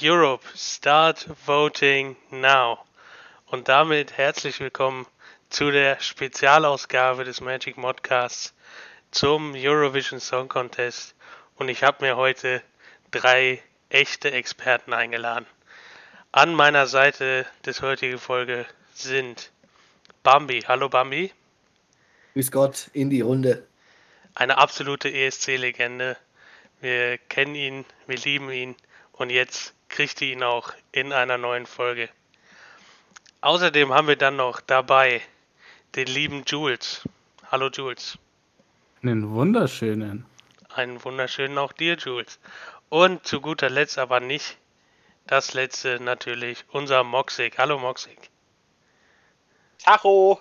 Europe, start voting now. Und damit herzlich willkommen zu der Spezialausgabe des Magic Modcasts zum Eurovision Song Contest. Und ich habe mir heute drei echte Experten eingeladen. An meiner Seite des heutigen Folge sind Bambi. Hallo Bambi. Grüß Gott in die Runde. Eine absolute ESC-Legende. Wir kennen ihn, wir lieben ihn und jetzt kriegt ihr ihn auch in einer neuen Folge. Außerdem haben wir dann noch dabei den lieben Jules. Hallo Jules. Einen wunderschönen. Einen wunderschönen auch dir, Jules. Und zu guter Letzt aber nicht das letzte natürlich, unser Moxig. Hallo Moxig. Tacho.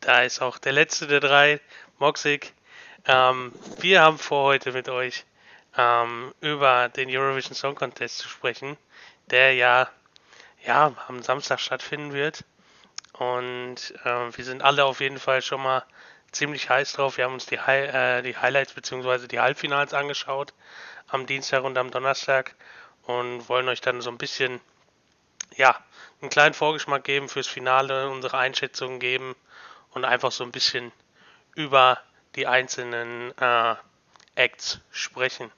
Da ist auch der letzte der drei, Moxig. Ähm, wir haben vor heute mit euch ähm, über den Eurovision Song Contest zu sprechen, der ja, ja am Samstag stattfinden wird. Und äh, wir sind alle auf jeden Fall schon mal ziemlich heiß drauf. Wir haben uns die, Hi äh, die Highlights bzw. die Halbfinals angeschaut am Dienstag und am Donnerstag und wollen euch dann so ein bisschen, ja, einen kleinen Vorgeschmack geben fürs Finale, unsere Einschätzungen geben und einfach so ein bisschen über die einzelnen äh, Acts sprechen.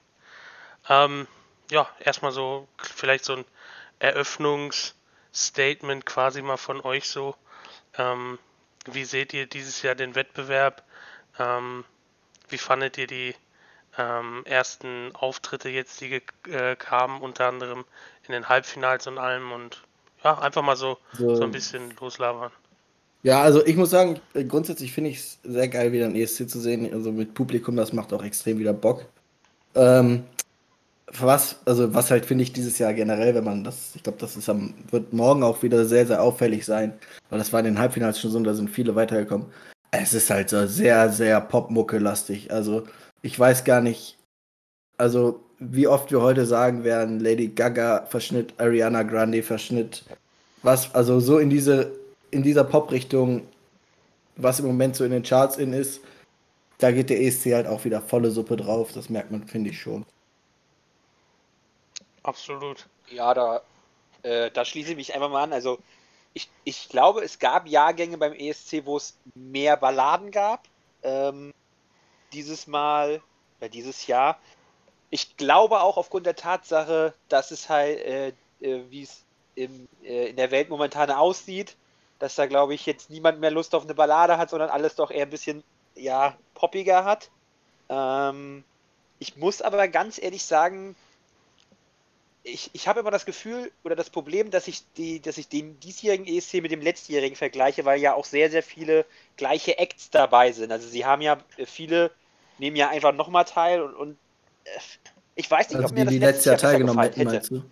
Ähm, ja, erstmal so vielleicht so ein Eröffnungsstatement quasi mal von euch so. Ähm, wie seht ihr dieses Jahr den Wettbewerb? Ähm, wie fandet ihr die ähm, ersten Auftritte jetzt, die äh, kamen, unter anderem in den Halbfinals und allem und ja, einfach mal so, so, so ein bisschen loslabern. Ja, also ich muss sagen, grundsätzlich finde ich es sehr geil, wieder ein ESC zu sehen. Also mit Publikum, das macht auch extrem wieder Bock. Ähm, was, also was halt finde ich dieses Jahr generell, wenn man das, ich glaube, das ist am, wird morgen auch wieder sehr, sehr auffällig sein, weil das war in den Halbfinals schon so, da sind viele weitergekommen. Es ist halt so sehr, sehr Popmucke-lastig. Also ich weiß gar nicht, also wie oft wir heute sagen werden, Lady Gaga Verschnitt, Ariana Grande Verschnitt, was, also so in diese, in dieser Pop-Richtung, was im Moment so in den Charts in ist, da geht der ESC halt auch wieder volle Suppe drauf, das merkt man, finde ich schon. Absolut. Ja, da, äh, da schließe ich mich einfach mal an. Also ich, ich glaube, es gab Jahrgänge beim ESC, wo es mehr Balladen gab. Ähm, dieses Mal, oder dieses Jahr. Ich glaube auch aufgrund der Tatsache, dass es halt, äh, äh, wie es im, äh, in der Welt momentan aussieht, dass da, glaube ich, jetzt niemand mehr Lust auf eine Ballade hat, sondern alles doch eher ein bisschen, ja, poppiger hat. Ähm, ich muss aber ganz ehrlich sagen, ich, ich habe immer das Gefühl oder das Problem, dass ich, die, dass ich den diesjährigen ESC mit dem letztjährigen vergleiche, weil ja auch sehr, sehr viele gleiche Acts dabei sind. Also sie haben ja äh, viele, nehmen ja einfach nochmal teil und, und äh, ich weiß nicht, also ob mir das die letztes Jahr teilgenommen hätten, hätte.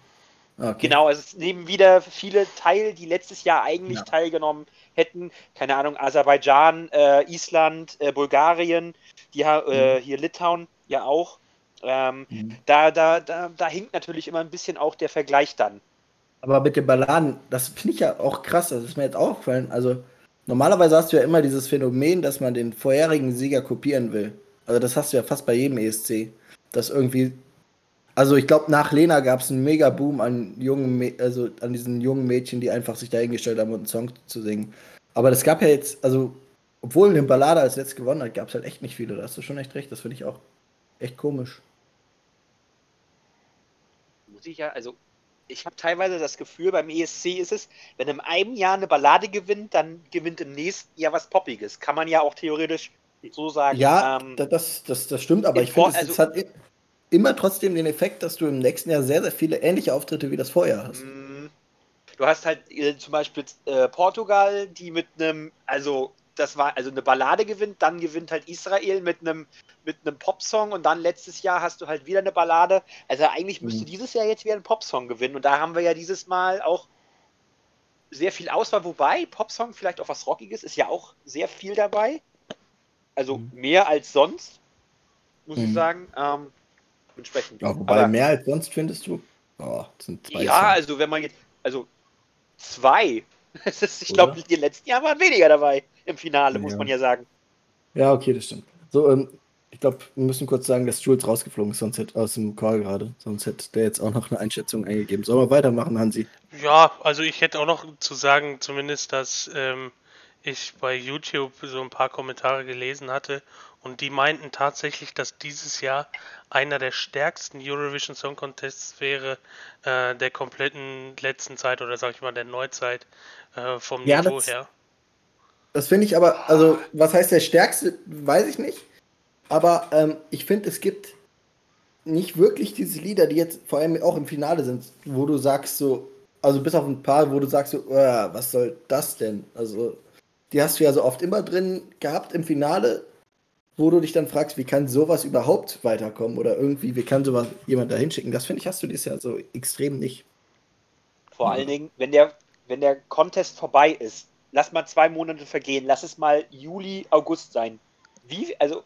Okay. Genau, also es nehmen wieder viele teil, die letztes Jahr eigentlich ja. teilgenommen hätten. Keine Ahnung, Aserbaidschan, äh, Island, äh, Bulgarien, die, äh, mhm. hier Litauen ja auch. Ähm, mhm. da, da, da, da hinkt natürlich immer ein bisschen auch der Vergleich dann. Aber mit den Balladen, das finde ich ja auch krass, das ist mir jetzt aufgefallen. Also, normalerweise hast du ja immer dieses Phänomen, dass man den vorherigen Sieger kopieren will. Also, das hast du ja fast bei jedem ESC. Dass irgendwie. Also, ich glaube, nach Lena gab es einen mega Boom an jungen, also an diesen jungen Mädchen, die einfach sich dahingestellt haben, um einen Song zu singen. Aber das gab ja jetzt, also, obwohl eine Ballade als letztes gewonnen hat, gab es halt echt nicht viele. Da hast du schon echt recht. Das finde ich auch echt komisch sicher, also ich habe teilweise das Gefühl, beim ESC ist es, wenn in einem Jahr eine Ballade gewinnt, dann gewinnt im nächsten Jahr was Poppiges. Kann man ja auch theoretisch so sagen. Ja, ähm, das, das, das stimmt, aber ich finde, also, es hat immer trotzdem den Effekt, dass du im nächsten Jahr sehr, sehr viele ähnliche Auftritte wie das Vorjahr hast. Mm, du hast halt äh, zum Beispiel äh, Portugal, die mit einem, also das war also eine Ballade gewinnt, dann gewinnt halt Israel mit einem mit einem Popsong und dann letztes Jahr hast du halt wieder eine Ballade. Also eigentlich müsste mhm. dieses Jahr jetzt wieder ein Popsong gewinnen und da haben wir ja dieses Mal auch sehr viel Auswahl, wobei Popsong vielleicht auch was Rockiges ist ja auch sehr viel dabei. Also mhm. mehr als sonst, muss mhm. ich sagen. Ähm, entsprechend. Ja, wobei Aber, mehr als sonst findest du? Oh, ja, Songs. also wenn man jetzt, also zwei. Ist, ich glaube, die letzten Jahre waren weniger dabei im Finale, ja. muss man ja sagen. Ja, okay, das stimmt. So, ähm, Ich glaube, wir müssen kurz sagen, dass Jules rausgeflogen ist, sonst hätte aus dem Call gerade. Sonst hätte der jetzt auch noch eine Einschätzung eingegeben. Sollen wir weitermachen, Hansi? Ja, also ich hätte auch noch zu sagen, zumindest, dass ähm, ich bei YouTube so ein paar Kommentare gelesen hatte und die meinten tatsächlich, dass dieses Jahr einer der stärksten Eurovision Song Contests wäre äh, der kompletten letzten Zeit oder sag ich mal der Neuzeit äh, vom Ja, Niveau das- her. Das finde ich aber, also, was heißt der stärkste, weiß ich nicht. Aber ähm, ich finde, es gibt nicht wirklich diese Lieder, die jetzt vor allem auch im Finale sind, wo du sagst so, also bis auf ein paar, wo du sagst so, "Uah, was soll das denn? Also, die hast du ja so oft immer drin gehabt im Finale, wo du dich dann fragst, wie kann sowas überhaupt weiterkommen oder irgendwie, wie kann sowas jemand da hinschicken? Das finde ich, hast du dieses Jahr so extrem nicht. Vor allen Dingen, wenn der, wenn der Contest vorbei ist, lass mal zwei Monate vergehen, lass es mal Juli, August sein. Wie, also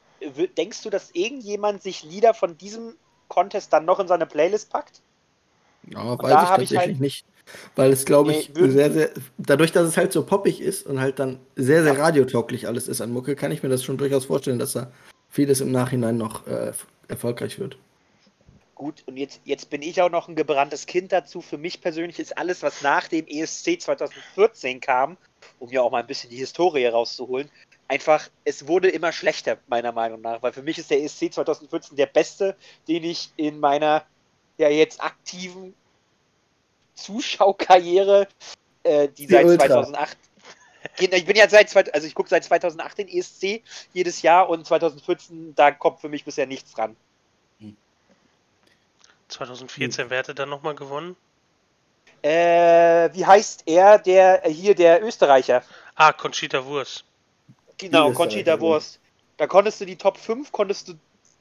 denkst du, dass irgendjemand sich Lieder von diesem Contest dann noch in seine Playlist packt? Ja, da weiß ich hab ich tatsächlich halt- nicht. Weil es, glaube ich, Nee, sehr, sehr, dadurch, dass es halt so poppig ist und halt dann sehr, sehr radiotauglich alles ist an Mucke, kann ich mir das schon durchaus vorstellen, dass da vieles im Nachhinein noch äh, erfolgreich wird. Gut, und jetzt, jetzt bin ich auch noch ein gebranntes Kind dazu. Für mich persönlich ist alles, was nach dem ESC 2014 kam, um ja auch mal ein bisschen die Historie rauszuholen, einfach, es wurde immer schlechter, meiner Meinung nach. Weil für mich ist der ESC 2014 der beste, den ich in meiner ja jetzt aktiven Zuschaukarriere, äh, die Die seit Ultra. 2008 Genau, Ich bin ja seit, also ich gucke seit 2008 den ESC jedes Jahr und 2014, da kommt für mich bisher nichts dran. 2014, wer hätte dann nochmal gewonnen? Äh, wie heißt er, der äh, hier der Österreicher? Ah, Conchita Wurst. Genau, Conchita. Wurst. Da konntest du die Top 5, konntest du,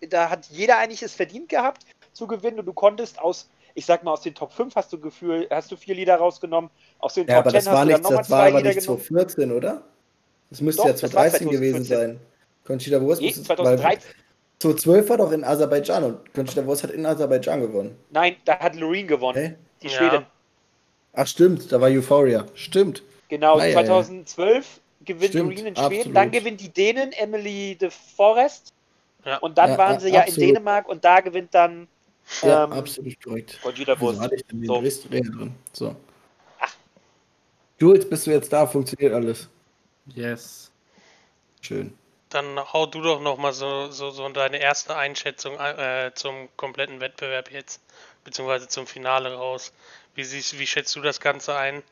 da hat jeder eigentlich es verdient gehabt zu gewinnen und du konntest aus, ich sag mal, aus den Top 5 hast du Gefühl, hast du vier Lieder rausgenommen, aus den Ja, Top aber 10 das war hast du nicht, dann nochmal das war zwei Lieder nicht genommen. 2014, oder? Das müsste Doch, ja das war 2013 gewesen 2014. sein. Conchita Wurst Nee, müsste- 2013. 2012 war doch in Aserbaidschan und Conchita Wurst hat in Aserbaidschan gewonnen. Nein, da hat Loreen gewonnen, Hä? die Ja. Schwedin. Ach stimmt, da war Euphoria. Stimmt. Genau, ja, ja. 2012 gewinnt Stimmt, Loreen in Schweden, absolut. dann gewinnt die Dänen Emily de Forest Ja. und dann Ja, waren ja, sie ja in absolut. Dänemark und da gewinnt dann Ja, ähm, absolut korrekt. Wieso Wurst. hatte ich denn den So. Drehsträger drin? So. Ach. Jules, bist du jetzt da? Funktioniert alles. Yes. Schön. Dann hau du doch nochmal so, so, so deine erste Einschätzung äh, zum kompletten Wettbewerb jetzt, beziehungsweise zum Finale raus. Wie, siehst, wie schätzt du das Ganze ein?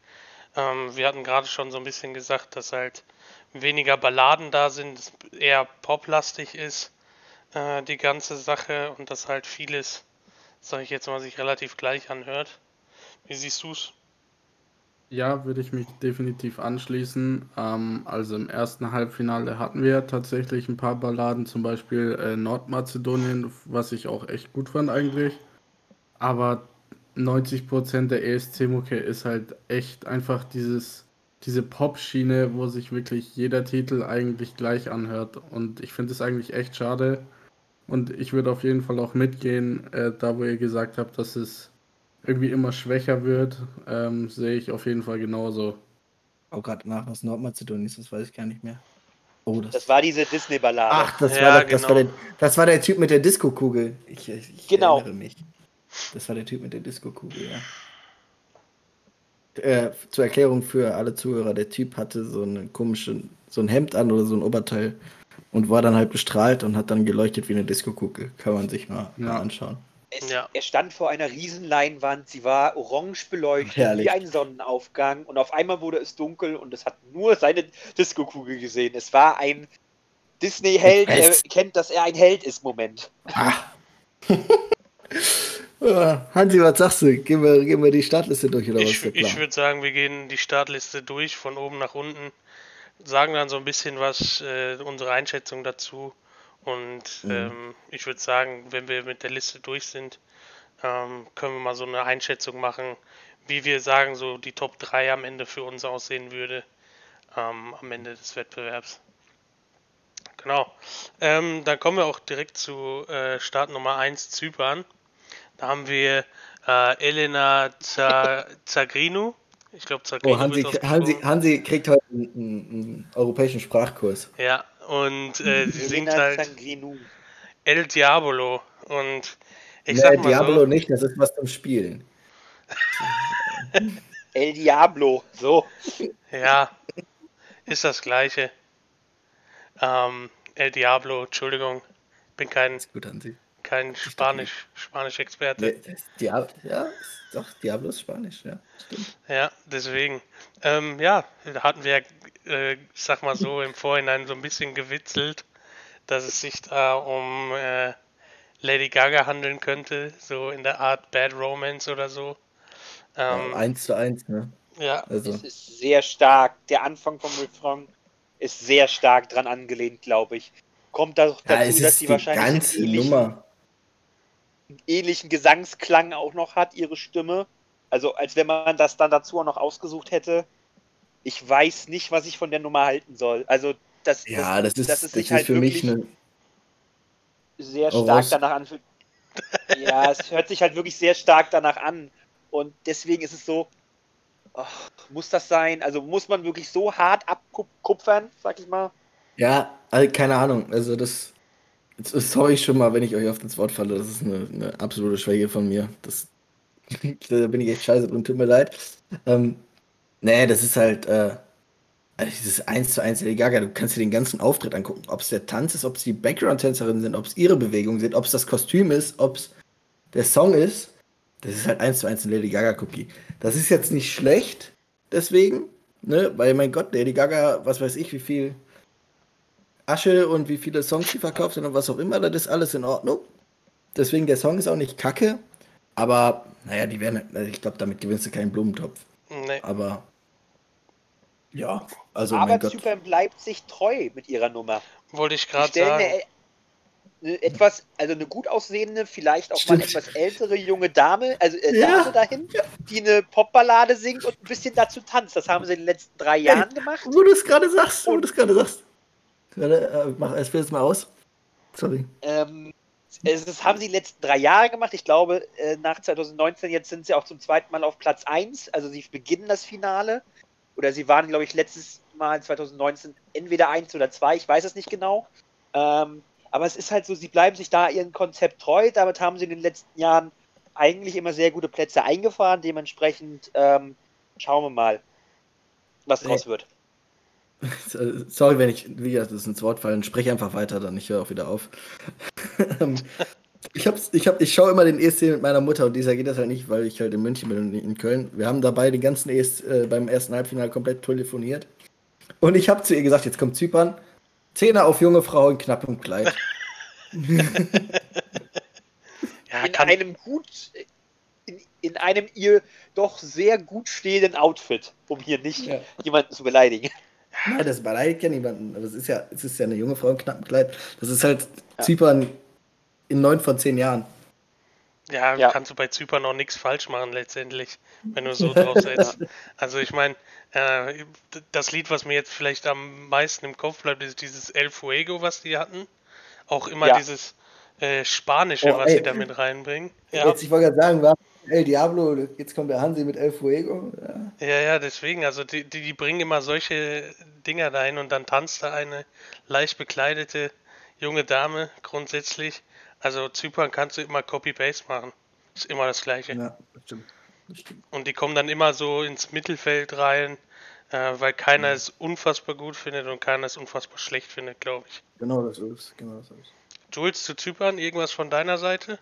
Ähm, wir hatten gerade schon so ein bisschen gesagt, dass halt weniger Balladen da sind, es eher poplastig ist, äh, die ganze Sache und dass halt vieles, sag ich jetzt mal, sich relativ gleich anhört. Wie siehst du's? Ja, würde ich mich definitiv anschließen. Ähm, also im ersten Halbfinale hatten wir tatsächlich ein paar Balladen, zum Beispiel äh, Nordmazedonien, was ich auch echt gut fand eigentlich. Aber 90% der ESC-Mucke ist halt echt einfach dieses, diese Pop-Schiene, wo sich wirklich jeder Titel eigentlich gleich anhört. Und ich finde es eigentlich echt schade. Und ich würde auf jeden Fall auch mitgehen, äh, da wo ihr gesagt habt, dass es irgendwie immer schwächer wird, ähm, sehe ich auf jeden Fall genauso. Auch gerade nach, was Nordmazedonien ist, das weiß ich gar nicht mehr. Oh, das. Das war diese Disney-Ballade. Ach, das, Ja, war der, das, genau. war der, das war der Typ mit der Disco-Kugel. Ich, ich, ich Genau. erinnere mich. Das war der Typ mit der Disco-Kugel, ja. Äh, zur Erklärung für alle Zuhörer, der Typ hatte so eine komische, so ein Hemd an oder so ein Oberteil und war dann halt bestrahlt und hat dann geleuchtet wie eine Disco-Kugel. Kann man sich mal, Ja. mal anschauen. Es, Ja. Er stand vor einer Riesenleinwand, sie war orange beleuchtet, Herrlich. wie ein Sonnenaufgang und auf einmal wurde es dunkel und es hat nur seine Disco-Kugel gesehen. Es war ein Disney-Held, er kennt, dass er ein Held ist, Moment. Äh, Hansi, was sagst du? Gehen wir, gehen wir die Startliste durch oder was Ich, ist der ich würde sagen, wir gehen die Startliste durch, von oben nach unten, sagen dann so ein bisschen was, äh, unsere Einschätzung dazu. Und Mhm. ähm, ich würde sagen, wenn wir mit der Liste durch sind, ähm, können wir mal so eine Einschätzung machen, wie wir sagen, so die Top 3 am Ende für uns aussehen würde, ähm, am Ende des Wettbewerbs. Genau. Ähm, dann kommen wir auch direkt zu äh, Start Nummer 1, Zypern. Da haben wir äh, Elena Za- Zagrinu. Ich glaube, Zagrinu Oh, Hansi, Hansi. Hansi kriegt heute einen, einen, einen europäischen Sprachkurs. Ja, und äh, sie singt halt, Zangrinu. El Diabolo. Und ich nee, sag mal Diablo so, nicht, das ist was zum Spielen. El Diablo, so. ja, ist das gleiche. Ähm, El Diablo, Entschuldigung, bin kein, Ist gut an sie. Kein Spanisch, Spanisch-Experte. Nee, das Diab ja, ist doch, Diablo ist Spanisch, ja. Stimmt. Ja, deswegen. Ähm, ja, da hatten wir, äh, sag mal so, im Vorhinein so ein bisschen gewitzelt, dass es sich da um äh, Lady Gaga handeln könnte, so in der Art Bad Romance oder so. Ähm, Ja, eins zu eins, ne? ja, Also, Es ist sehr stark. Der Anfang vom Refrain ist sehr stark dran angelehnt, glaube ich. Kommt da dazu, ja, es dass ist sie die wahrscheinlich ähnlichen, Nummer. Ähnlichen Gesangsklang auch noch hat, ihre Stimme. Also als wenn man das dann dazu auch noch ausgesucht hätte. Ich weiß nicht, was ich von der Nummer halten soll. Also das, Ja, das ist, das das ist sich ist halt für mich eine. sehr Oh, stark was? danach an. Ja, es hört sich halt wirklich sehr stark danach an. Und deswegen ist es so, ach, muss das sein? Also muss man wirklich so hart abkupfern, sag ich mal? Ja, also keine Ahnung. Also das. Sorry schon mal, wenn ich euch auf das Wort falle. Das ist eine, eine absolute Schwäche von mir. Das, da bin ich echt scheiße drin, tut mir leid. Ähm, nee, das ist halt. Äh, also dieses 1 zu 1 Lady Gaga, du kannst dir den ganzen Auftritt angucken. Ob es der Tanz ist, ob es die Background-Tänzerinnen sind, ob es ihre Bewegungen sind, ob es das Kostüm ist, ob es der Song ist. Das ist halt 1 zu 1 ein Lady Gaga-Cookie. Das ist jetzt nicht schlecht, deswegen, ne? Weil, mein Gott, Lady Gaga, was weiß ich, wie viel Asche und wie viele Songs sie verkauft hat und was auch immer, das ist alles in Ordnung. Deswegen, der Song ist auch nicht kacke, aber, naja, die werden, also ich glaube, damit gewinnst du keinen Blumentopf. nee. Aber, ja, also, Aber mein Gott. Zypern bleibt sich treu mit ihrer Nummer. wollte ich gerade sagen. eine, eine etwas, also eine gut aussehende, vielleicht auch Stimmt. mal etwas ältere junge Dame, also äh, Ja. Dame dahin, die eine Popballade singt und ein bisschen dazu tanzt. Das haben sie in den letzten drei Jahren gemacht. Wo du es gerade sagst, wo du es gerade sagst. Gerade, äh, mach es mal aus. Sorry. Ähm, es, das haben sie die letzten drei Jahre gemacht. Ich glaube, äh, nach 2019, jetzt sind sie auch zum zweiten Mal auf Platz 1. Also sie beginnen das Finale. Oder sie waren, glaube ich, letztes Mal 2019 entweder 1 oder 2. Ich weiß es nicht genau. Ähm, aber es ist halt so, sie bleiben sich da ihrem Konzept treu. Damit haben sie in den letzten Jahren eigentlich immer sehr gute Plätze eingefahren. Dementsprechend ähm, schauen wir mal, was draus wird. Sorry, wenn ich, wie gesagt, das ist ins Wort fallen. Sprech einfach weiter, dann ich höre auch wieder auf. Ähm, ich, hab's, ich, hab, ich schaue immer den ESC mit meiner Mutter und dieser geht das halt nicht, weil ich halt in München bin und in Köln. Wir haben dabei den ganzen ESC äh, beim ersten Halbfinale komplett telefoniert. Und ich habe zu ihr gesagt, jetzt kommt Zypern. Zehner auf junge Frau in knappem Kleid. Ja, in kann, einem gut, in, in einem ihr doch sehr gut stehenden Outfit, um hier nicht Ja. jemanden zu beleidigen. Ja, das beleidigt ja niemanden. Aber es ist ja, es ist ja eine junge Frau im knappen Kleid. Das ist halt Zypern in neun von zehn Jahren. ja, Ja. kannst du bei Zypern auch nichts falsch machen letztendlich, wenn du so drauf setzt. Also ich meine, äh, das Lied, was mir jetzt vielleicht am meisten im Kopf bleibt, ist dieses El Fuego, was die hatten. Auch immer Ja. dieses äh, Spanische, Oh, was ey. sie damit reinbringen. Ja. Jetzt, ich wollte gerade sagen, war El Diablo, jetzt kommt der Hansi mit El Fuego. Ja. Ja, ja, deswegen, also die, die, die bringen immer solche Dinger dahin und dann tanzt da eine leicht bekleidete junge Dame grundsätzlich. Also Zypern kannst du immer Copy-Paste machen. Ist immer das Gleiche. Ja, das stimmt. Stimmt. Und die kommen dann immer so ins Mittelfeld rein, äh, weil keiner es unfassbar gut findet und keiner es unfassbar schlecht findet, glaube ich. Genau das ist Genau das ist Jules zu Zypern, irgendwas von deiner Seite?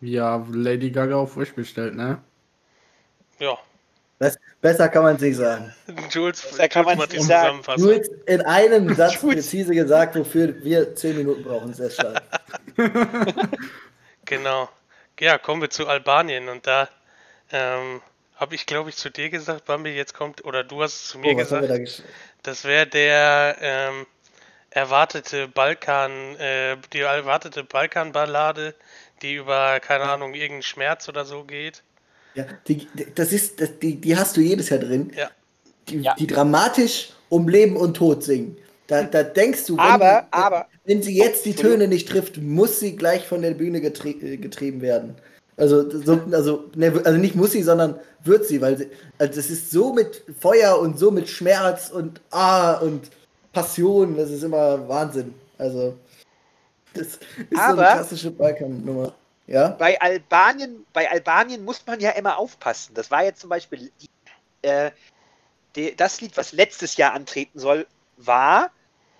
Ja, Lady Gaga auf Wish bestellt, ne? Ja. Bess- Besser kann man es nicht sagen. Jules, Besser kann Jules macht die nicht sagen. Jetzt in einem Satz präzise gesagt, wofür wir zehn Minuten brauchen. Sehr stark. Genau. Ja, kommen wir zu Albanien und da ähm, habe ich, glaube ich, zu dir gesagt, Bambi, jetzt kommt, oder du hast es zu mir Oh, gesagt, da das wäre der ähm, erwartete Balkan, äh, die erwartete Balkanballade, die über, keine Ahnung, irgendeinen Schmerz oder so geht. ja, die, das ist, das, die, die hast du jedes Jahr drin. Ja. Die, Ja. die dramatisch um Leben und Tod singen. Da, da denkst du, wenn, Aber, die, aber, wenn sie jetzt die. Töne nicht trifft, muss sie gleich von der Bühne getrie äh, getrieben werden. Also, so, also, ne, also nicht muss sie, sondern wird sie, weil sie, also das ist so mit Feuer und so mit Schmerz und Ah und Passion, das ist immer Wahnsinn. Also, Das ist so Aber- eine klassische Balkan-Nummer. Ja? bei Albanien, bei Albanien muss man ja immer aufpassen. Das war jetzt zum Beispiel die, äh, die, das Lied, was letztes Jahr antreten soll, war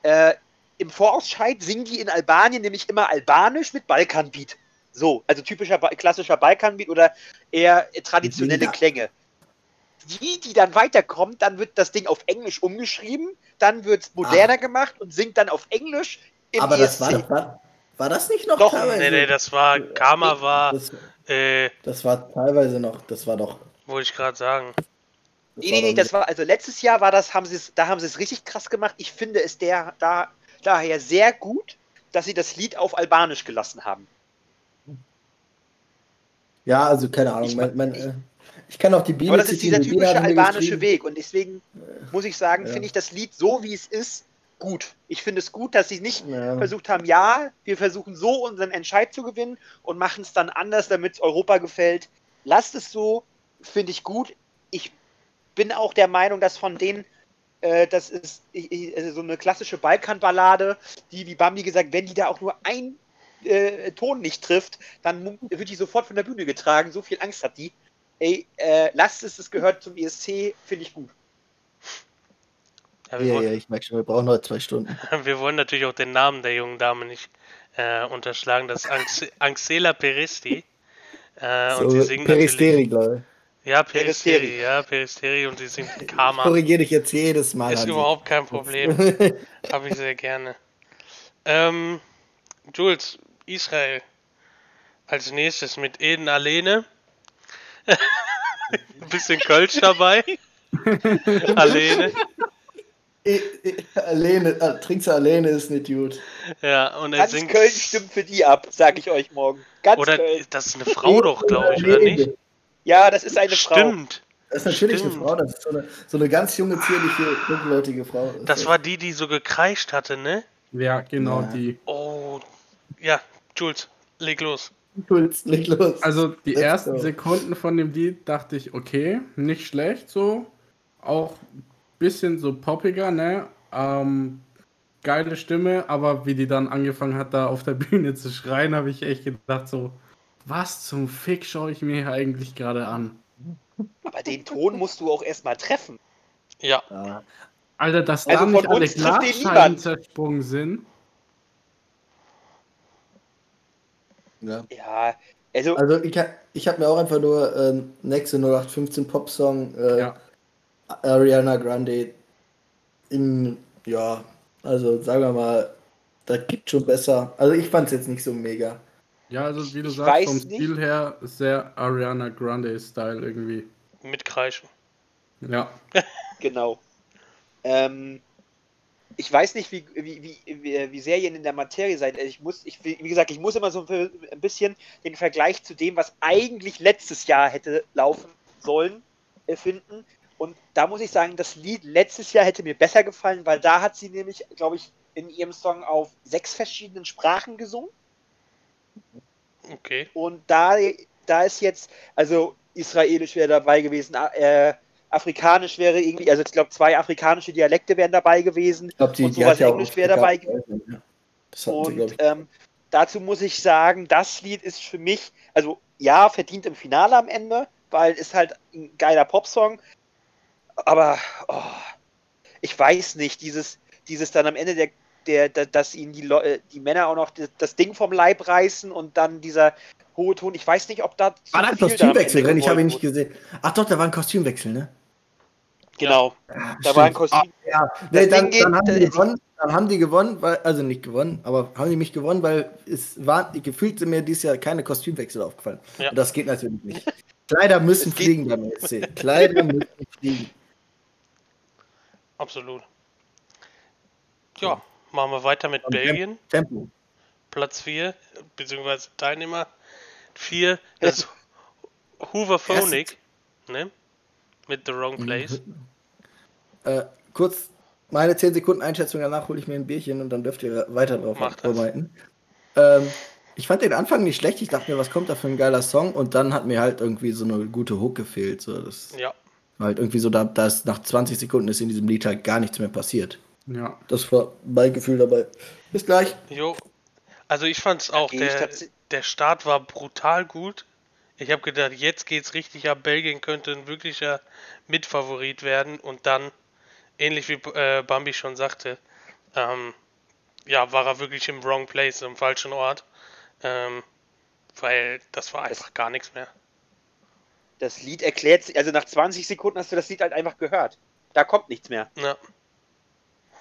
äh, im Vorausscheid singen die in Albanien nämlich immer Albanisch mit Balkanbeat. So, also typischer klassischer Balkanbeat oder eher traditionelle Ja. Klänge. Die, die dann weiterkommt, dann wird das Ding auf Englisch umgeschrieben, dann wird es moderner gemacht und singt dann auf Englisch im Aber das war, ESC. das war, war das nicht noch Doch, teilweise? Nee, nee, das war, Karma war, das, äh, das war teilweise noch, das war doch. wollte ich gerade sagen. Das Nee, war nee, nee, das war, also letztes Jahr war das, haben sie es, da haben sie es richtig krass gemacht. Ich finde es der, da, daher sehr gut, dass sie das Lied auf Albanisch gelassen haben. Ja, also keine Ahnung. Ich- mein, mein, äh, ich kann auch die Biene Aber das ist dieser typische albanische Weg und deswegen muss ich sagen, Ja. finde ich das Lied so, wie es ist, gut. Ich finde es gut, dass sie nicht Ja. versucht haben, ja, wir versuchen so unseren Entscheid zu gewinnen und machen es dann anders, damit es Europa gefällt. Lasst es so, finde ich gut. Ich bin auch der Meinung, dass von denen, äh, das ist also so eine klassische Balkanballade, die, wie Bambi gesagt, wenn die da auch nur ein äh, Ton nicht trifft, dann wird die sofort von der Bühne getragen. So viel Angst hat die. Ey, äh, lasst es, es gehört zum ESC, finde ich gut. Ja, Ja, wollen, ja, ich merke schon, wir brauchen noch zwei Stunden. wir wollen natürlich auch den Namen der jungen Dame nicht äh, unterschlagen. Das ist Anx Anxela Peristi. Äh, und sie So, singt Peristeri, glaube Ja, Peristeri, Peristeri. ja, Peristeri und sie singt ich. Karma. Korrigiere dich jetzt jedes Mal. Ist überhaupt kein Problem. Habe ich sehr gerne. Ähm, Jules, Israel. Als nächstes mit Eden Alene. Ein bisschen Kölsch dabei. Alene. Alene, äh, trinkst du Alene ist nicht gut. Ja, und er Ganz singt. Köln stimmt für die ab, sag ich euch morgen. Ganz Oder Köln. das ist eine Frau doch, glaube ich, oder nicht? Ja, das ist eine Frau. Stimmt. Das ist natürlich Stimmt. eine Frau, das ist so eine, so eine ganz junge, zierliche, dunkelhäutige Frau. Das war die, die so gekreischt hatte, ne? Ja, genau Ja. die. Oh. Ja, Jules, leg los. Puls, leg los. Also die Let's ersten go. Sekunden von dem Lied dachte ich, okay, nicht schlecht so. Auch bisschen so poppiger, ne? Ähm, geile Stimme, aber wie die dann angefangen hat, da auf der Bühne zu schreien, habe ich echt gedacht, so, was zum Fick schaue ich mir hier eigentlich gerade an? Aber den Ton musst du auch erstmal treffen. Ja, Ja. Alter, dass Also da nicht alle Glasscheiben zersprungen sind. Ja. Ja, also, Also ich, ich habe mir auch einfach nur äh, nächste 0815 Pop-Song äh, Ja. Ariana Grande in, ja, also sagen wir mal, das gibt schon besser. Also ich fand es jetzt nicht so mega. Ja, also wie du Ich sagst, vom nicht. Stil her sehr Ariana Grande-Style irgendwie. mit Kreischen. Ja. genau. Ähm, ich weiß nicht, wie, wie, wie, wie, sehr ihr in der Materie seid. Also Ich muss, ich, wie wie gesagt, ich muss immer so ein bisschen den Vergleich zu dem, was eigentlich letztes Jahr hätte laufen sollen, äh, finden. Und da muss ich sagen, das Lied letztes Jahr hätte mir besser gefallen, weil da hat sie nämlich, glaube ich, in ihrem Song auf sechs verschiedenen Sprachen gesungen. Okay. Und da, da ist jetzt, also Israelisch wäre dabei gewesen, äh, Afrikanisch wäre irgendwie, also ich glaube, zwei afrikanische Dialekte wären dabei gewesen. Ich glaube, die, Und die sowas Englisch wäre dabei gewesen. Ja. Das sie, Und ich. ähm, dazu muss ich sagen, das Lied ist für mich, also ja, verdient im Finale am Ende, weil ist halt ein geiler Popsong. Aber oh, ich weiß nicht, dieses, dieses dann am Ende der, der, der dass ihnen die, Leu- äh, die Männer auch noch das, Ding vom Leib reißen und dann dieser hohe Ton. Ich weiß nicht, ob da War da ein viel da am Kostümwechsel drin? Ich habe ihn nicht gesehen. Ach doch, da war ein Kostümwechsel, ne? Genau, da war ein Kostüm. Ja, nee, Das dann, dann, haben die äh, gewonnen, dann haben die gewonnen, weil, also nicht gewonnen, aber haben die mich gewonnen, weil es war, gefühlt sind mir dieses Jahr keine Kostümwechsel aufgefallen. Ja. Und das geht natürlich nicht. Kleider müssen fliegen beim ESC. Kleider müssen fliegen. Absolut. Ja, machen wir weiter mit Und Belgien. Tempo. Platz 4, beziehungsweise Teilnehmer 4, das ist Hooverphonic, ne? Mit The Wrong Place. Äh, kurz meine 10 Sekunden Einschätzung, danach hole ich mir ein Bierchen und dann dürft ihr weiter drauf Macht arbeiten. Ähm, ich fand den Anfang nicht schlecht. Ich dachte mir, was kommt da für ein geiler Song? Und dann hat mir halt irgendwie so eine gute Hook gefehlt. So, das Ja, halt irgendwie so, da, da ist nach 20 Sekunden ist in diesem Lied halt gar nichts mehr passiert. Ja. Das war mein Gefühl dabei. Bis gleich. jo. Also ich fand es auch, der, der Start war brutal gut. Ich habe gedacht, jetzt geht's richtig ab. Belgien könnte ein wirklicher Mitfavorit werden und dann, ähnlich wie äh, Bambi schon sagte, ähm, ja, war er wirklich im wrong place, im falschen Ort. Ähm, weil das war einfach gar nichts mehr. Das Lied erklärt sich, also nach 20 Sekunden hast du das Lied halt einfach gehört. Da kommt nichts mehr. Ja,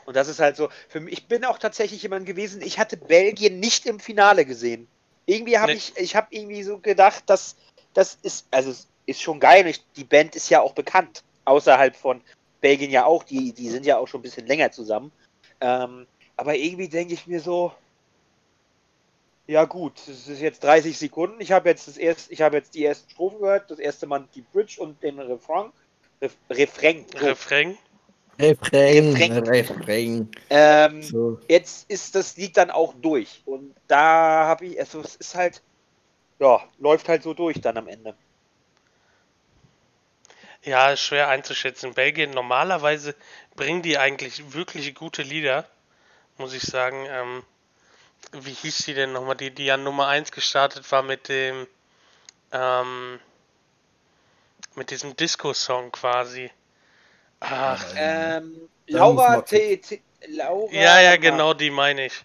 Und das ist halt so, für mich, ich bin auch tatsächlich jemand gewesen, ich hatte Belgien nicht im Finale gesehen. Irgendwie habe Nee. ich, ich habe irgendwie so gedacht, dass das ist, also ist schon geil. Ich, die Band ist ja auch bekannt, außerhalb von Belgien ja auch, die, die sind ja auch schon ein bisschen länger zusammen. Ähm, aber irgendwie denke ich mir so, ja gut, es ist jetzt 30 Sekunden. Ich habe jetzt das erste, ich habe jetzt die ersten Strophen gehört, das erste Mal die Bridge und den Refrain. Ref, Refrain. So. Refrain. Refrain, Refrain. Refrain. Ähm, So. jetzt ist das Lied dann auch durch. Und da habe ich, also es ist halt, ja, läuft halt so durch dann am Ende. Ja, ist schwer einzuschätzen. Belgien, normalerweise bringen die eigentlich wirklich gute Lieder, muss ich sagen. Ähm, wie hieß die denn nochmal? Die, die an Nummer 1 gestartet war mit dem, ähm, mit diesem Disco-Song quasi. Ach, Ähm, Laura, T, Laura. ja, ja, genau, die meine ich.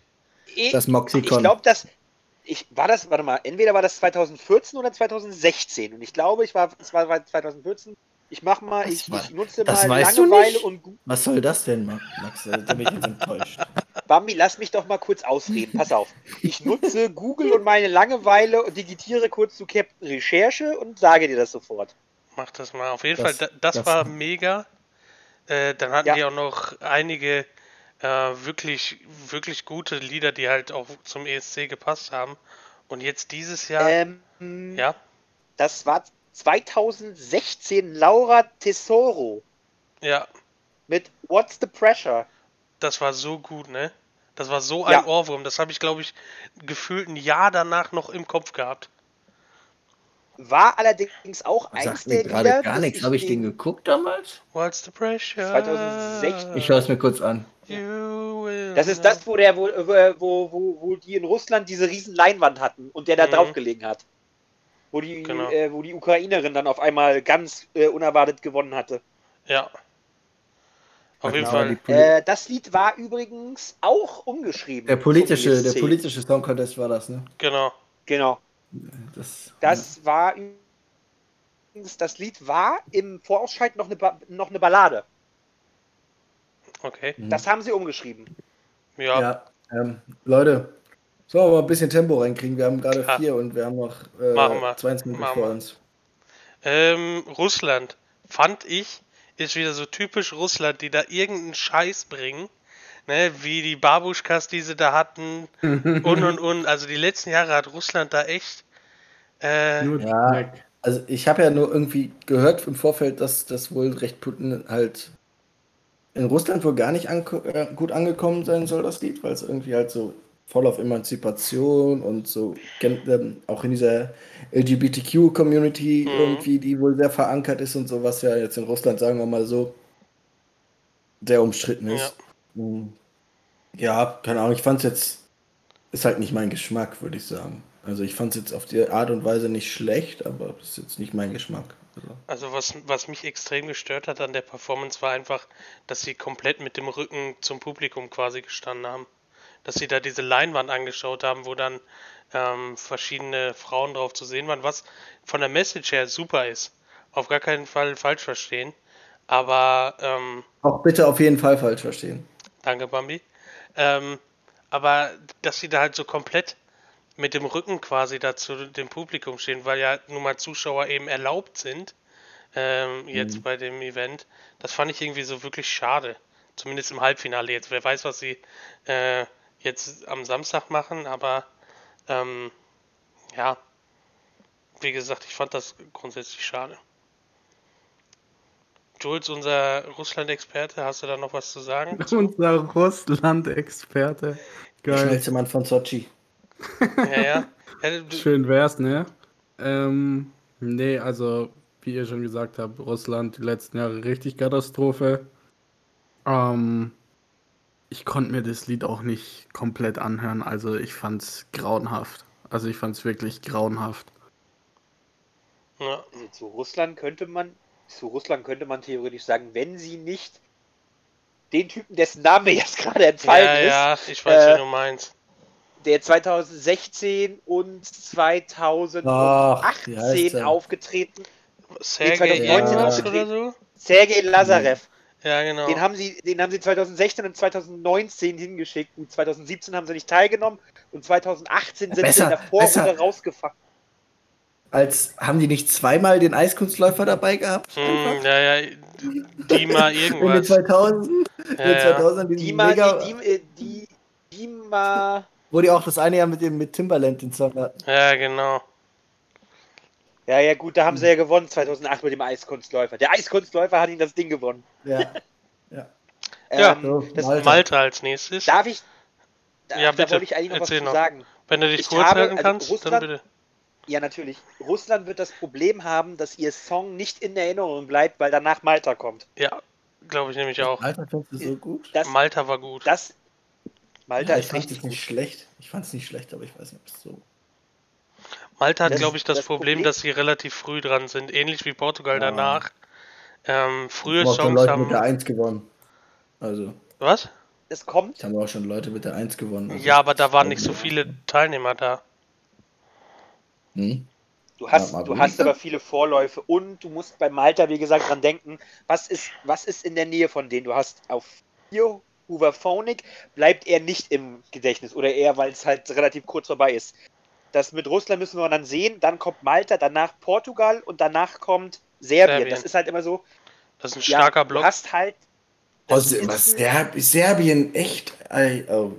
Ich, Das ich Moxicon. glaube, das, ich, war das, warte mal, entweder war das 2014 oder 2016. Und ich glaube, ich war, es war 2014. Ich mach mal, ich, ich nutze das mal Langeweile und Gu- Was soll das denn, Ma- Max? Da bin ich jetzt enttäuscht. Bambi, lass mich doch mal kurz ausreden. Pass auf. Ich nutze Google und meine Langeweile und digitiere kurz zu Cap Recherche und sage dir das sofort. Mach das mal. Auf jeden Das- Fall, da, das, das- war mega. Äh, dann hatten Ja. die auch noch einige äh, wirklich, wirklich gute Lieder, die halt auch zum ESC gepasst haben. Und jetzt dieses Jahr, Ähm, ja, Das war 2016 Laura Tesoro ja, mit What's the Pressure? das war so gut, ne? Das war so Ja. ein Ohrwurm. Das habe ich, glaube ich, gefühlt ein Jahr danach noch im Kopf gehabt. War allerdings auch Das eins der gerade Lieder, gar nichts. Habe ich den geguckt damals? What's the pressure? 2016. Ich schaue es mir kurz an. Das ist das, wo der, wo, wo, wo, wo die in Russland diese riesen Leinwand hatten und der da Mhm. drauf gelegen hat. Wo die, Genau. äh, wo die Ukrainerin dann auf einmal ganz äh, unerwartet gewonnen hatte. Ja. Auf jeden Genau, Fall. Äh, das Lied war übrigens auch umgeschrieben. der politische, der ESC. politische Song Contest war das, ne? Genau. Genau. Das, Das war übrigens, das Lied war im Vorausscheid noch eine, ba noch eine Ballade. Okay. ja. Das haben sie umgeschrieben. Ja. Ja, ähm, Leute, sollen wir mal ein bisschen Tempo reinkriegen? Wir haben gerade Ja. vier und wir haben noch äh, Machen wir. 22 Machen vor wir. uns. Ähm, Russland, fand ich, ist wieder so typisch Russland, die da irgendeinen Scheiß bringen. Ne, wie die Babuschkas, die sie da hatten. und und und. Also die letzten Jahre hat Russland da echt. Äh, Nur Ja. Also ich habe ja nur irgendwie gehört im Vorfeld, dass das wohl recht Putin halt in Russland wohl gar nicht anko äh, gut angekommen sein soll, das Lied, weil es irgendwie halt so voll auf Emanzipation und so ähm, auch in dieser LGBTQ-Community Mhm. irgendwie, die wohl sehr verankert ist und so, was ja jetzt in Russland, sagen wir mal so, sehr umstritten ist. Mhm. Ja, keine Ahnung, ich fand es jetzt, ist halt nicht mein Geschmack, würde ich sagen. Also ich fand es jetzt auf die Art und Weise nicht schlecht, aber es ist jetzt nicht mein Geschmack. Also, Also was, was mich extrem gestört hat an der Performance war einfach, dass sie komplett mit dem Rücken zum Publikum quasi gestanden haben. Dass sie da diese Leinwand angeschaut haben, wo dann ähm, verschiedene Frauen drauf zu sehen waren, was von der Message her super ist. Auf gar keinen Fall falsch verstehen. Aber ähm, auch bitte auf jeden Fall falsch verstehen. Danke, Bambi. Ähm, aber dass sie da halt so komplett mit dem Rücken quasi dazu dem Publikum stehen, weil ja nun mal Zuschauer eben erlaubt sind, ähm, jetzt Mhm. bei dem Event, das fand ich irgendwie so wirklich schade. Zumindest im Halbfinale jetzt. Wer weiß, was sie äh, jetzt am Samstag machen, aber ähm, ja, wie gesagt, ich fand das grundsätzlich schade. Jules, unser Russland-Experte, hast du da noch was zu sagen? Unser Russland-Experte. Der Geil. schnellste Mann von Sochi. Ja, ja. ja Schön wär's, ne? Ähm, nee, also, wie ihr schon gesagt habt, Russland die letzten Jahre richtig Katastrophe. Ähm, ich konnte mir das Lied auch nicht komplett anhören. Also ich fand's grauenhaft. Also ich fand's wirklich grauenhaft. Ja. Also zu Russland könnte man, zu Russland könnte man theoretisch sagen, wenn sie nicht den Typen, dessen Name jetzt gerade entfallen Ja, ist, ja, ich weiß, Äh, wie du meinst. der 2016 und 2018 Ach, aufgetreten, Sergei 2019 irgendwas aufgetreten. oder so? Sergei Lazarev. Ja, genau. Den haben sie, den haben sie 2016 und 2019 hingeschickt. Und 2017 haben sie nicht teilgenommen und 2018 sind Besser, sie in der Vorrunde besser. rausgefahren. Als haben die nicht zweimal den Eiskunstläufer dabei gehabt? Hm, ja, ja, die mal In den irgendwas. 2000 in Ja, den ja. 2000 diesen Die mal, mega, die, die, äh, die, die mal. wo die auch das eine Jahr mit dem mit Timberland den Song hatten. ja, genau. Ja, ja, gut, da haben sie ja gewonnen 2008 mit dem Eiskunstläufer. Der Eiskunstläufer hat ihnen das Ding gewonnen. Ja. Ja. Ähm, So, das, Malta. Malta als nächstes. darf ich. Da, Ja, da bitte. wollte ich eigentlich noch was Erzähl zu noch. sagen. Wenn du dich Ich kurz halten also kannst, dann Russland- bitte. Ja, natürlich. Russland wird das Problem haben, dass ihr Song nicht in Erinnerung bleibt, weil danach Malta kommt. Ja, glaube ich nämlich auch. Alter, findest du so gut? Das, Malta war gut. das Malta Ja, ich ist fand richtig es gut. nicht schlecht. Ich fand es nicht schlecht, aber ich weiß nicht, ob es so. Malta hat, glaube ich, das, das Problem, Problem- dass sie relativ früh dran sind. Ähnlich wie Portugal Ja. danach. Ähm, frühe haben auch schon Songs Leute haben. mit der 1 gewonnen. Also, Was? Es kommt. da haben auch schon Leute mit der 1 gewonnen. Also, Ja, aber da waren nicht so viele Teilnehmer da. Hm? Du hast, Ja, du aber- hast aber viele Vorläufe und du musst bei Malta, wie gesagt, dran denken, was ist, was ist in der Nähe von denen? Du hast auf vier Hooverphonic, bleibt er nicht im Gedächtnis oder eher, weil es halt relativ kurz vorbei ist. Das mit Russland müssen wir dann sehen, dann kommt Malta, danach Portugal und danach kommt Serbien. Serbien. Das ist halt immer so, Das ist ein ja, starker du Block. hast halt Oh, was, Serb Serbien, echt? Ey, oh.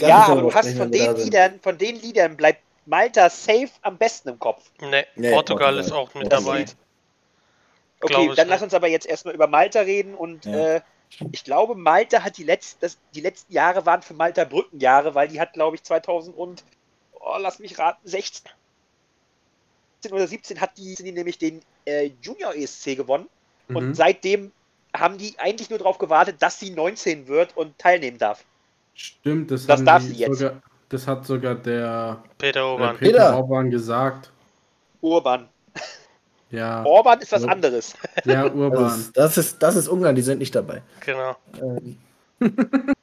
Ja, aber du hast von den. Liedern, von den Liedern bleibt Malta safe am besten im Kopf. Nee, Nee, Portugal Portugal. ist auch mit Das dabei. Lied. Okay, dann nicht. lass uns aber jetzt erstmal über Malta reden und Ja. äh, ich glaube, Malta hat die letzten, das, die letzten Jahre waren für Malta Brückenjahre, weil die hat, glaube ich, 2000 und, oh, lass mich raten, 16 oder 17 hat die, die nämlich den äh, Junior ESC gewonnen und Mhm. seitdem haben die eigentlich nur darauf gewartet, dass sie 19 wird und teilnehmen darf. Stimmt, das, Das darf sie jetzt. Sogar, das hat sogar der, Peter der Oban. Peter Peter. Orban gesagt. Urban. Ja, Orban ist was Ja. anderes. ja, Das Urban. ist, das, ist, das ist Ungarn, die sind nicht dabei. Genau. Ähm,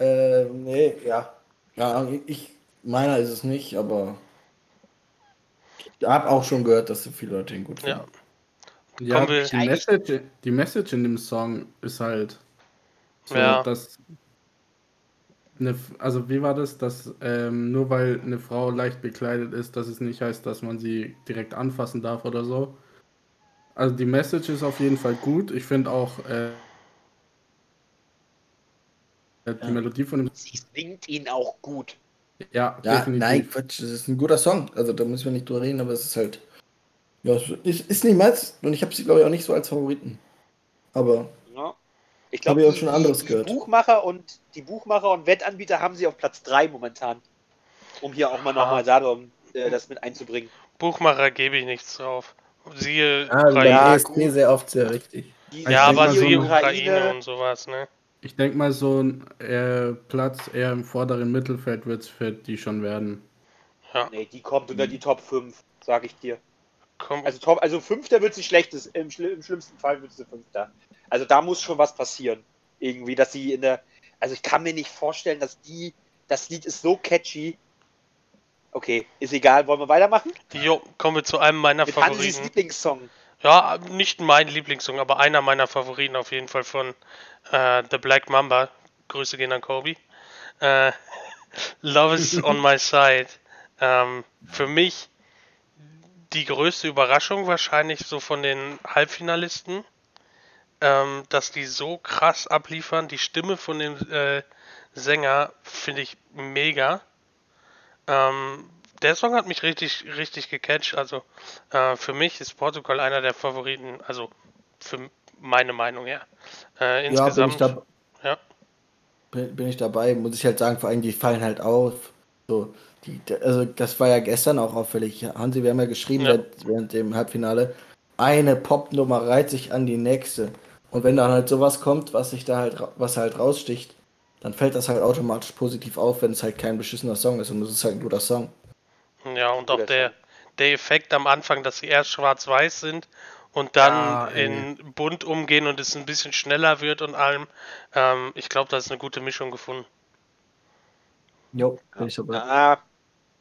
äh, nee, ja. Ja, ich, meiner ist es nicht, aber ich habe auch schon gehört, dass so viele Leute ihn gut finden. Ja. Ja, die Message, die Message in dem Song ist halt so, Ja. dass eine, also wie war das, dass ähm, nur weil eine Frau leicht bekleidet ist, dass es nicht heißt, dass man sie direkt anfassen darf oder so. Also die Message ist auf jeden Fall gut. Ich finde auch äh, die Ja. Melodie von dem Sie singt ihn auch gut. Ja, Ja, definitiv. nein, Quatsch, das ist ein guter Song. Also da müssen wir nicht drüber reden, aber es ist halt. Ja, es ist, ist nicht meins und ich habe sie, glaube ich, auch nicht so als Favoriten. Aber Ja. Ich glaube, ich auch die, schon anderes die, gehört. Die Buchmacher und die Buchmacher und Wettanbieter haben sie auf Platz 3 momentan. Um hier auch mal nochmal darum äh, das mit einzubringen. Buchmacher gebe ich nichts drauf. Siehe ah, Ukraine. ja, ESC gut. sehr oft sehr richtig. Die, Ja, aber siehe eine Ukraine und sowas, ne? Ich denke mal, so ein äh, Platz eher im vorderen Mittelfeld wird es für die schon werden. Ja. Nee, die kommt unter die Top 5, sage ich dir. Komm, Also Top, also Fünfter wird sie schlechtest, im, im schlimmsten Fall wird sie Fünfter. Also da muss schon was passieren. Irgendwie, dass sie in der. Also ich kann mir nicht vorstellen, dass die. Das Lied ist so catchy. Okay, ist egal, wollen wir weitermachen? jo, kommen wir zu einem meiner Mit Hansis Favoriten. Lieblingssong. Ja, nicht mein Lieblingssong, aber einer meiner Favoriten auf jeden Fall von äh, The Black Mamba. Grüße gehen an Kobe. Äh, Love is on my side. Ähm, für mich die größte Überraschung wahrscheinlich so von den Halbfinalisten, ähm, dass die so krass abliefern. Die Stimme von dem äh, Sänger finde ich mega. Ähm, der Song hat mich richtig, richtig gecatcht. Also äh, für mich ist Portugal einer der Favoriten. Also für meine Meinung her. Äh, Ja, bin insgesamt. ich, da, ja. bin, bin ich dabei, muss ich halt sagen, vor allem die fallen halt auf. So, die, also das war ja gestern auch auffällig. Hansi, wir haben ja geschrieben Ja. während- während dem Halbfinale, eine Popnummer reiht sich an die nächste. Und wenn dann halt sowas kommt, was sich da halt was halt raussticht, dann fällt das halt automatisch positiv auf, wenn es halt kein beschissener Song ist und es ist halt ein guter Song. Ja, und auch der, der Effekt am Anfang, dass sie erst schwarz-weiß sind und dann Ja, ey. in bunt umgehen und es ein bisschen schneller wird und allem. Ähm, ich glaube, da ist eine gute Mischung gefunden. Jo, bin ich dabei. Ah,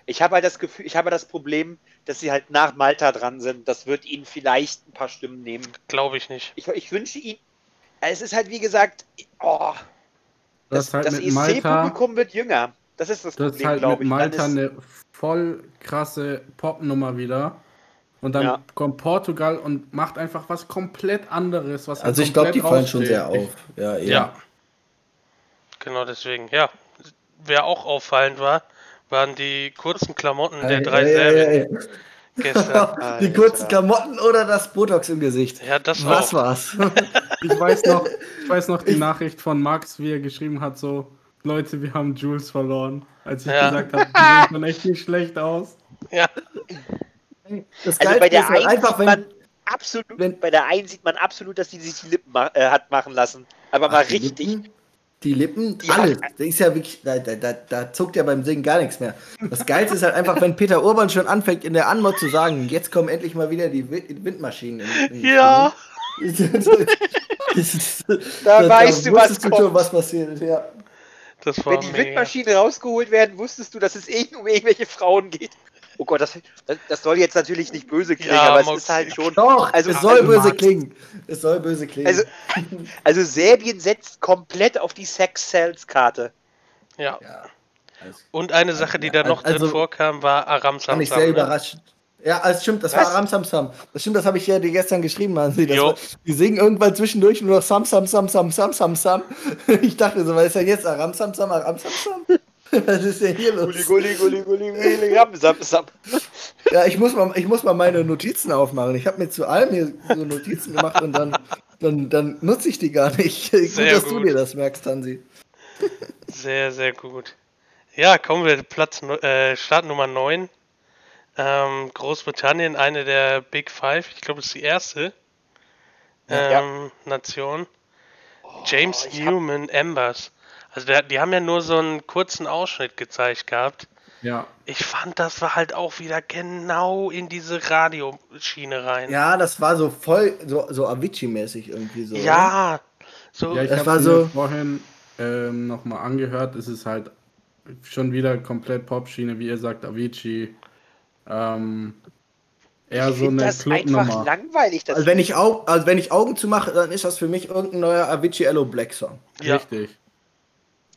ich habe halt das Gefühl, ich habe das Problem, dass sie halt nach Malta dran sind. Das wird ihnen vielleicht ein paar Stimmen nehmen. Glaube ich nicht. Ich, ich wünsche ihnen. Es ist halt wie gesagt, oh, Das das, ist halt das ESC-Publikum wird jünger. Das ist das das ist Problem, halt glaube ich. Malta ist- eine voll krasse Popnummer wieder. Und dann Ja. kommt Portugal und macht einfach was komplett anderes. Was Also ich glaube, die fallen schon sehr auf. Ja, eher. Ja. Genau deswegen. Ja, wer auch auffallend war, waren die kurzen Klamotten der drei Serbien gestern. Die kurzen Klamotten oder das Botox im Gesicht. Ja, das Was auch. war's? Ich weiß noch, ich weiß noch die Nachricht von Max, wie er geschrieben hat, so, Leute, wir haben Jules verloren. Als ich Ja. gesagt habe, die sehen schon echt nicht schlecht aus. Ja, Das Also Geilste bei der ist halt einen einfach, sieht wenn. man absolut, wenn- bei der einen sieht man absolut, dass die sich die Lippen ma äh, hat machen lassen. Aber mal richtig. Lippen, die Lippen, Die alles. hat- Da ist ja wirklich, da, da, da, da zuckt ja beim Singen gar nichts mehr. Das Geilste ist halt einfach, wenn Peter Urban schon anfängt, in der Anmod zu sagen, jetzt kommen endlich mal wieder die Wind Windmaschinen. In, in Ja. Da weißt du, was wusstest du schon, kommt. was passiert. Ja. das war Wenn die mega. Windmaschinen rausgeholt werden, wusstest du, dass es eh um irgendwelche Frauen geht. Oh Gott, das, das, soll jetzt natürlich nicht böse klingen, Ja, aber es ist halt schon. Doch, Also- es soll also böse klingen. Es soll böse klingen. Also, also Serbien setzt komplett auf die Sex-Sales-Karte. Ja. ja. Und eine Sache, die da noch Also- drin vorkam, war Aram Fand ich Samsam. sehr Ne? überrascht. Ja, das stimmt, das Was? war Ram Sam Sam. Das stimmt, das habe ich ja dir gestern geschrieben. Das Jo. war, die singen irgendwann zwischendurch nur noch Sam Sam Sam Sam Sam Sam Sam. Ich dachte so, was ist denn jetzt Aram Sam Sam Aram Sam Sam? Was ist denn hier los? Gulli, gulli, gulli, gulli, gulli, ram, sam, sam. Ja, ich muss mal, ich muss mal meine Notizen aufmachen. Ich habe mir zu allem hier so Notizen gemacht und dann, dann, dann nutze ich die gar nicht. gut, Sehr dass du gut. dir das merkst, Hansi. Sehr, sehr gut. Ja, kommen wir Platz äh, Start Nummer 9. Ähm, Großbritannien, eine der Big Five, ich glaube, es ist die erste Ja. ähm, Nation. James ich hab- Newman Embers. Also der, die haben ja nur so einen kurzen Ausschnitt gezeigt gehabt. Ja. Ich fand, das war halt auch wieder genau in diese Radioschiene rein. Ja, das war so voll, so, so Avicii-mäßig irgendwie so. Ja, so, Ja, ich Das habe war mir so- vorhin ähm, nochmal angehört. Es ist halt schon wieder komplett Popschiene, wie ihr sagt, Avicii. Ähm, eher Ich so eine das einfach Clubnummer. langweilig. Das Also wenn ich, Au also wenn ich Augen zumache, dann ist das für mich irgendein neuer Avicii Ello Black Song. ja. Richtig.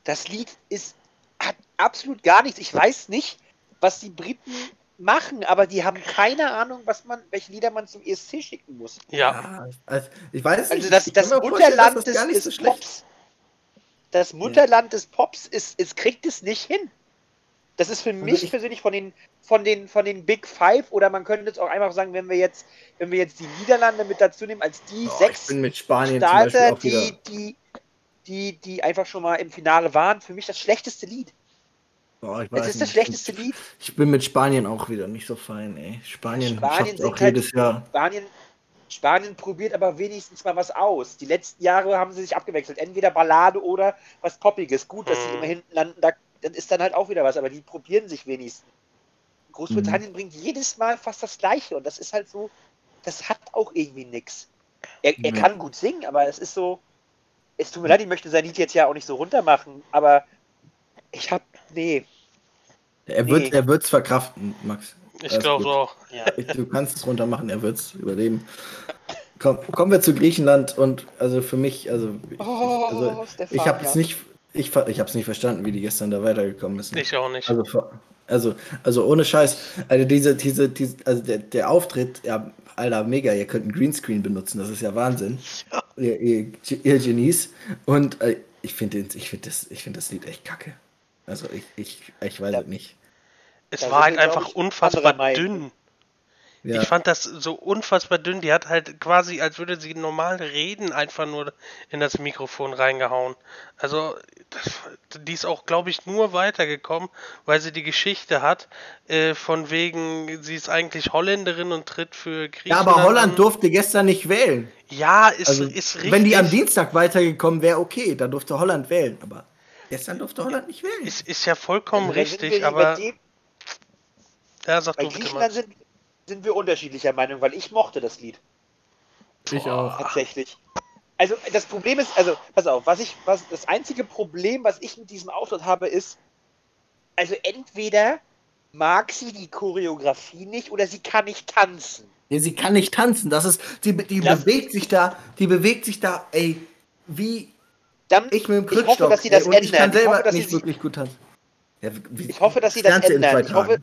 Das Lied ist hat absolut gar nichts. Ich weiß nicht, was die Briten machen, aber die haben keine Ahnung, was man, welche Lieder man zum ESC schicken muss. ja, also ich weiß nicht. Also das, das Mutterland des, das gar nicht so des schlecht Pops. Das Mutterland des Pops ist, es kriegt es nicht hin. Das ist für mich ich- persönlich von den, von den, von den Big Five oder man könnte jetzt auch einfach sagen, wenn wir jetzt, wenn wir jetzt die Niederlande mit dazu nehmen, als die Oh, sechs Starter, die, die, die, die einfach schon mal im Finale waren, für mich das schlechteste Lied. Ich Es ist das nicht. schlechteste Lied. Ich bin mit Spanien auch wieder nicht so fein, ey. Spanien, Spanien schafft auch halt- jedes Jahr. Spanien, Spanien probiert aber wenigstens mal was aus. Die letzten Jahre haben sie sich abgewechselt. Entweder Ballade oder was Poppiges. Gut, dass sie Mhm. immer hinten landen, da, dann ist dann halt auch wieder was, aber die probieren sich wenigstens. Großbritannien Mhm. bringt jedes Mal fast das Gleiche und das ist halt so, das hat auch irgendwie nix. Er, er Ja. kann gut singen, aber es ist so, es tut mir leid, ich möchte sein Lied jetzt ja auch nicht so runter machen, aber ich hab, nee, Er wird Nee. er wird's verkraften, Max. ich glaube auch. ja. Du kannst es runter machen, er wird's überleben. Komm, kommen wir zu Griechenland und also für mich, also ich, Oh, also, Stefan, ich habe es ja. nicht, ich, ich habe es nicht verstanden, wie die gestern da weitergekommen ist. Ich auch nicht. Also, also, also ohne Scheiß, also diese, diese, diese also der, der Auftritt, ja, Alter, mega, ihr könnt einen Greenscreen benutzen, das ist ja Wahnsinn. Ihr, ihr, ihr Genies. Und äh, ich finde ich find das, ich find das Lied echt kacke. Also ich, ich, ich weiß Ja. es nicht. Es da war halt einfach unfassbar dünn. Ja. Ich fand das so unfassbar dünn. Die hat halt quasi, als würde sie normal reden, einfach nur in das Mikrofon reingehauen. Also, das, die ist auch, glaube ich, nur weitergekommen, weil sie die Geschichte hat, äh, von wegen, sie ist eigentlich Holländerin und tritt für ja, Griechenland. aber Holland an. durfte gestern nicht wählen. Ja, ist, Also, ist richtig. wenn die am Dienstag weitergekommen wäre, okay, dann durfte Holland wählen. Aber gestern durfte Holland nicht wählen. Ist, ist ja vollkommen Also richtig, aber dem, ja, sag bei du bitte mal. Sind, sind wir unterschiedlicher Meinung, weil ich mochte das Lied. Ich auch. Tatsächlich. Also das Problem ist, also pass auf, was ich, was das einzige Problem, was ich mit diesem Auftritt habe, ist, also entweder mag sie die Choreografie nicht oder sie kann nicht tanzen. Ja, sie kann nicht tanzen. Das ist, die, die Lass- bewegt sich da, die bewegt sich da, ey, wie Dann, ich mit dem Ich hoffe, Krückstock. dass sie das ey, und ich kann ändern. Ich selber hoffe, dass sie nicht sich- wirklich gut tanzen. Ja, wie- Ich hoffe, dass sie das ändern. Ich hoffe.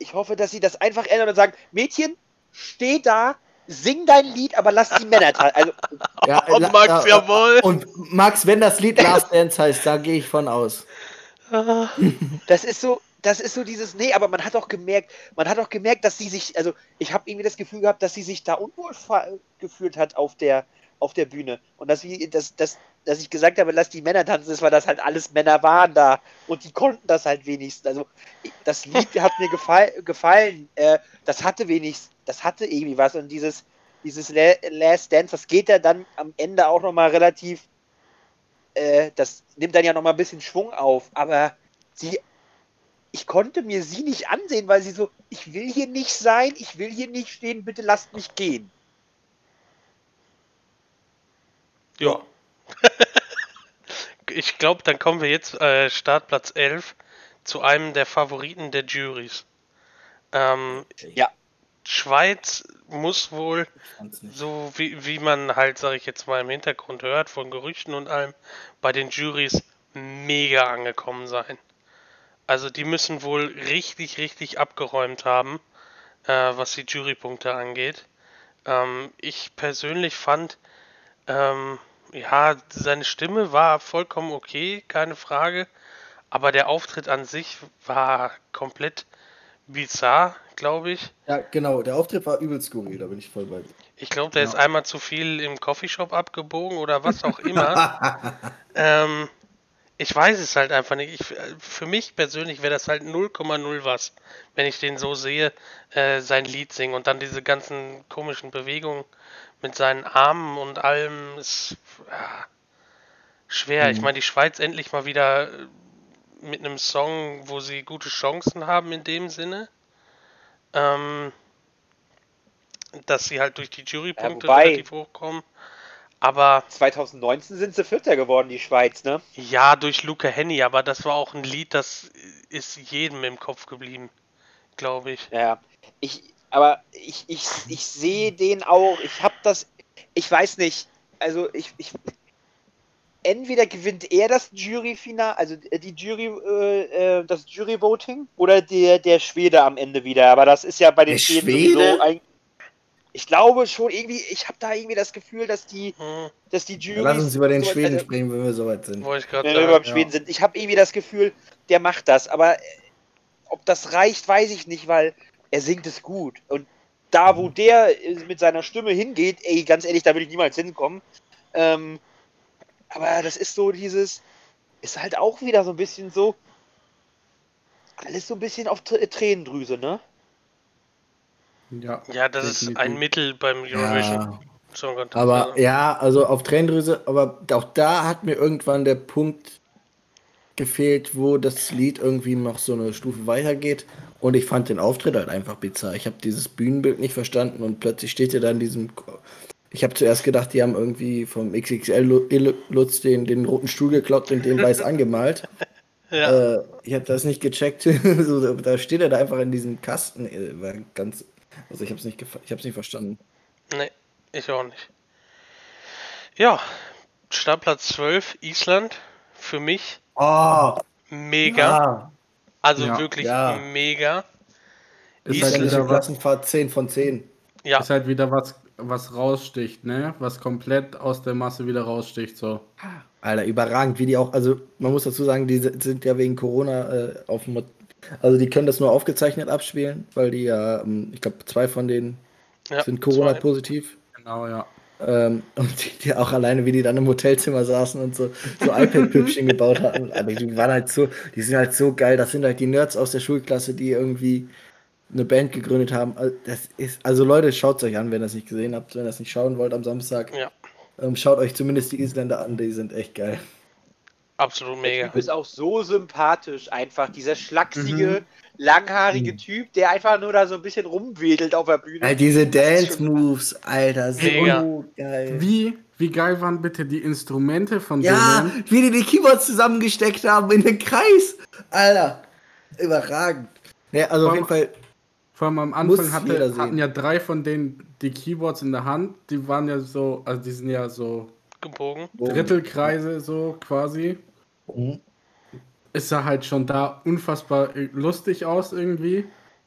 Ich hoffe, dass sie das einfach ändern und sagen, Mädchen, steh da, sing dein Lied, aber lass die Männer tanzen. Also, Ja, Oh, Max, ja, jawohl. Und Max, wenn das Lied Last Dance heißt, da gehe ich von aus. das ist so, das ist so dieses, nee, aber man hat auch gemerkt, man hat auch gemerkt, dass sie sich, also ich habe irgendwie das Gefühl gehabt, dass sie sich da unwohl gefühlt hat auf der, auf der Bühne. Und dass, wir, dass, dass, dass ich gesagt habe, lass die Männer tanzen, ist, weil das halt alles Männer waren da und die konnten das halt wenigstens. Also das Lied hat mir gefall, gefallen, äh, das hatte wenigstens, das hatte irgendwie was und dieses, dieses La- Last Dance, das geht ja dann am Ende auch nochmal relativ, äh, das nimmt dann ja nochmal ein bisschen Schwung auf, aber sie, ich konnte mir sie nicht ansehen, weil sie so, ich will hier nicht sein, ich will hier nicht stehen, bitte lasst mich gehen. Ja. ich glaube, dann kommen wir jetzt äh, Startplatz 11 zu einem der Favoriten der Juries. Ähm, Ja. Schweiz muss wohl, so wie, wie man halt, sage ich jetzt mal, im Hintergrund hört, von Gerüchten und allem, bei den Juries mega angekommen sein. Also die müssen wohl richtig, richtig abgeräumt haben, äh, was die Jurypunkte angeht. Ähm, ich persönlich fand, ähm, ja, seine Stimme war vollkommen okay, keine Frage. Aber der Auftritt an sich war komplett bizarr, glaube ich. Ja, genau, der Auftritt war übel skurril, da bin ich voll bei dir. Ich glaube, der ist Ja. einmal zu viel im Coffeeshop abgebogen oder was auch immer. ähm, ich weiß es halt einfach nicht. Ich, für mich persönlich wäre das halt 0,0 was, wenn ich den so sehe, äh, sein Lied singen und dann diese ganzen komischen Bewegungen mit seinen Armen und allem ist ja, schwer. Ich Mhm. meine, die Schweiz endlich mal wieder äh, mit einem Song, wo sie gute Chancen haben in dem Sinne. Ähm, dass sie halt durch die Jurypunkte wobei- relativ hochkommen. Aber 2019 sind sie Vierter geworden, die Schweiz, ne? ja, durch Luca Henny, aber das war auch ein Lied, das ist jedem im Kopf geblieben, glaube ich. Ja, ich, aber ich, ich, ich sehe den auch, ich habe das, ich weiß nicht, also ich, ich, entweder gewinnt er das Juryfinal, also die Jury, äh, äh, das Juryvoting, oder der, der Schwede am Ende wieder, aber das ist ja bei den Der Schweden Schwede? sowieso ein, ich glaube schon irgendwie, ich habe da irgendwie das Gefühl, dass die, Hm, dass die Jury. Ja, lass uns über den Schweden sprechen, wenn wir soweit sind. wollte ich wenn wir beim ja. Schweden sind. Ich habe irgendwie das Gefühl, der macht das, aber äh, ob das reicht, weiß ich nicht, weil er singt es gut. Und da, wo der äh, mit seiner Stimme hingeht, ey, ganz ehrlich, da würde ich niemals hinkommen. Ähm, aber das ist so dieses, ist halt auch wieder so ein bisschen so, alles so ein bisschen auf Tr- Tränendrüse, ne? Ja, Ja, das ist ein Mittel beim Eurovision Ja, aber ja, also auf Tränendrüse, aber auch da hat mir irgendwann der Punkt gefehlt, wo das Lied irgendwie noch so eine Stufe weitergeht. Und ich fand den Auftritt halt einfach bizarr. Ich habe dieses Bühnenbild nicht verstanden und plötzlich steht er da in diesem. Ich habe zuerst gedacht, die haben irgendwie vom XXL-Lutz den, den roten Stuhl geklaut und den weiß angemalt. ja. Äh, ich habe das nicht gecheckt. so, da steht er da einfach in diesem Kasten. Äh, War ganz, also ich habe es nicht, ich hab's nicht verstanden. Nee, ich auch nicht. Ja, Startplatz 12, Island. Für mich Oh, mega. ja. Also Ja. wirklich Ja. mega. Ist Island- halt, wieder was, Klassenfahrt 10 von 10. Ja, ist halt wieder was, was raussticht, ne? Was komplett aus der Masse wieder raussticht, so. Alter, überragend, wie die auch, also man muss dazu sagen, die si- sind ja wegen Corona äh, auf dem, also die können das nur aufgezeichnet abspielen, weil die ja, ähm, ich glaube, zwei von denen ja sind. Corona-positiv. Genau, ja. Ähm, und die, die auch alleine, wie die dann im Hotelzimmer saßen und so, so iPad-Püppchen gebaut hatten. Aber die waren halt so, die sind halt so geil. Das sind halt die Nerds aus der Schulklasse, die irgendwie eine Band gegründet haben. Also, das ist, also Leute, schaut es euch an, wenn ihr das nicht gesehen habt, wenn ihr das nicht schauen wollt am Samstag. Ja, Ähm, schaut euch zumindest die Isländer an, die sind echt geil. Absolut Der mega. Typ ist auch so sympathisch, einfach. Dieser Mhm. schlachsige, langhaarige Mhm. Typ, der einfach nur da so ein bisschen rumwedelt auf der Bühne. All diese Dance-Moves, Alter, so Mega. geil. Wie, wie geil waren bitte die Instrumente von Ja, denen? wie die die Keyboards zusammengesteckt haben in den Kreis. Alter, überragend. Ja, also auf jeden Fall, Vor allem am Anfang hatte, hatten ja drei von denen die Keyboards in der Hand. Die waren ja so, also die sind ja so Gebogen. Drittelkreise so quasi. Mhm. Es sah halt schon da unfassbar äh, lustig aus irgendwie.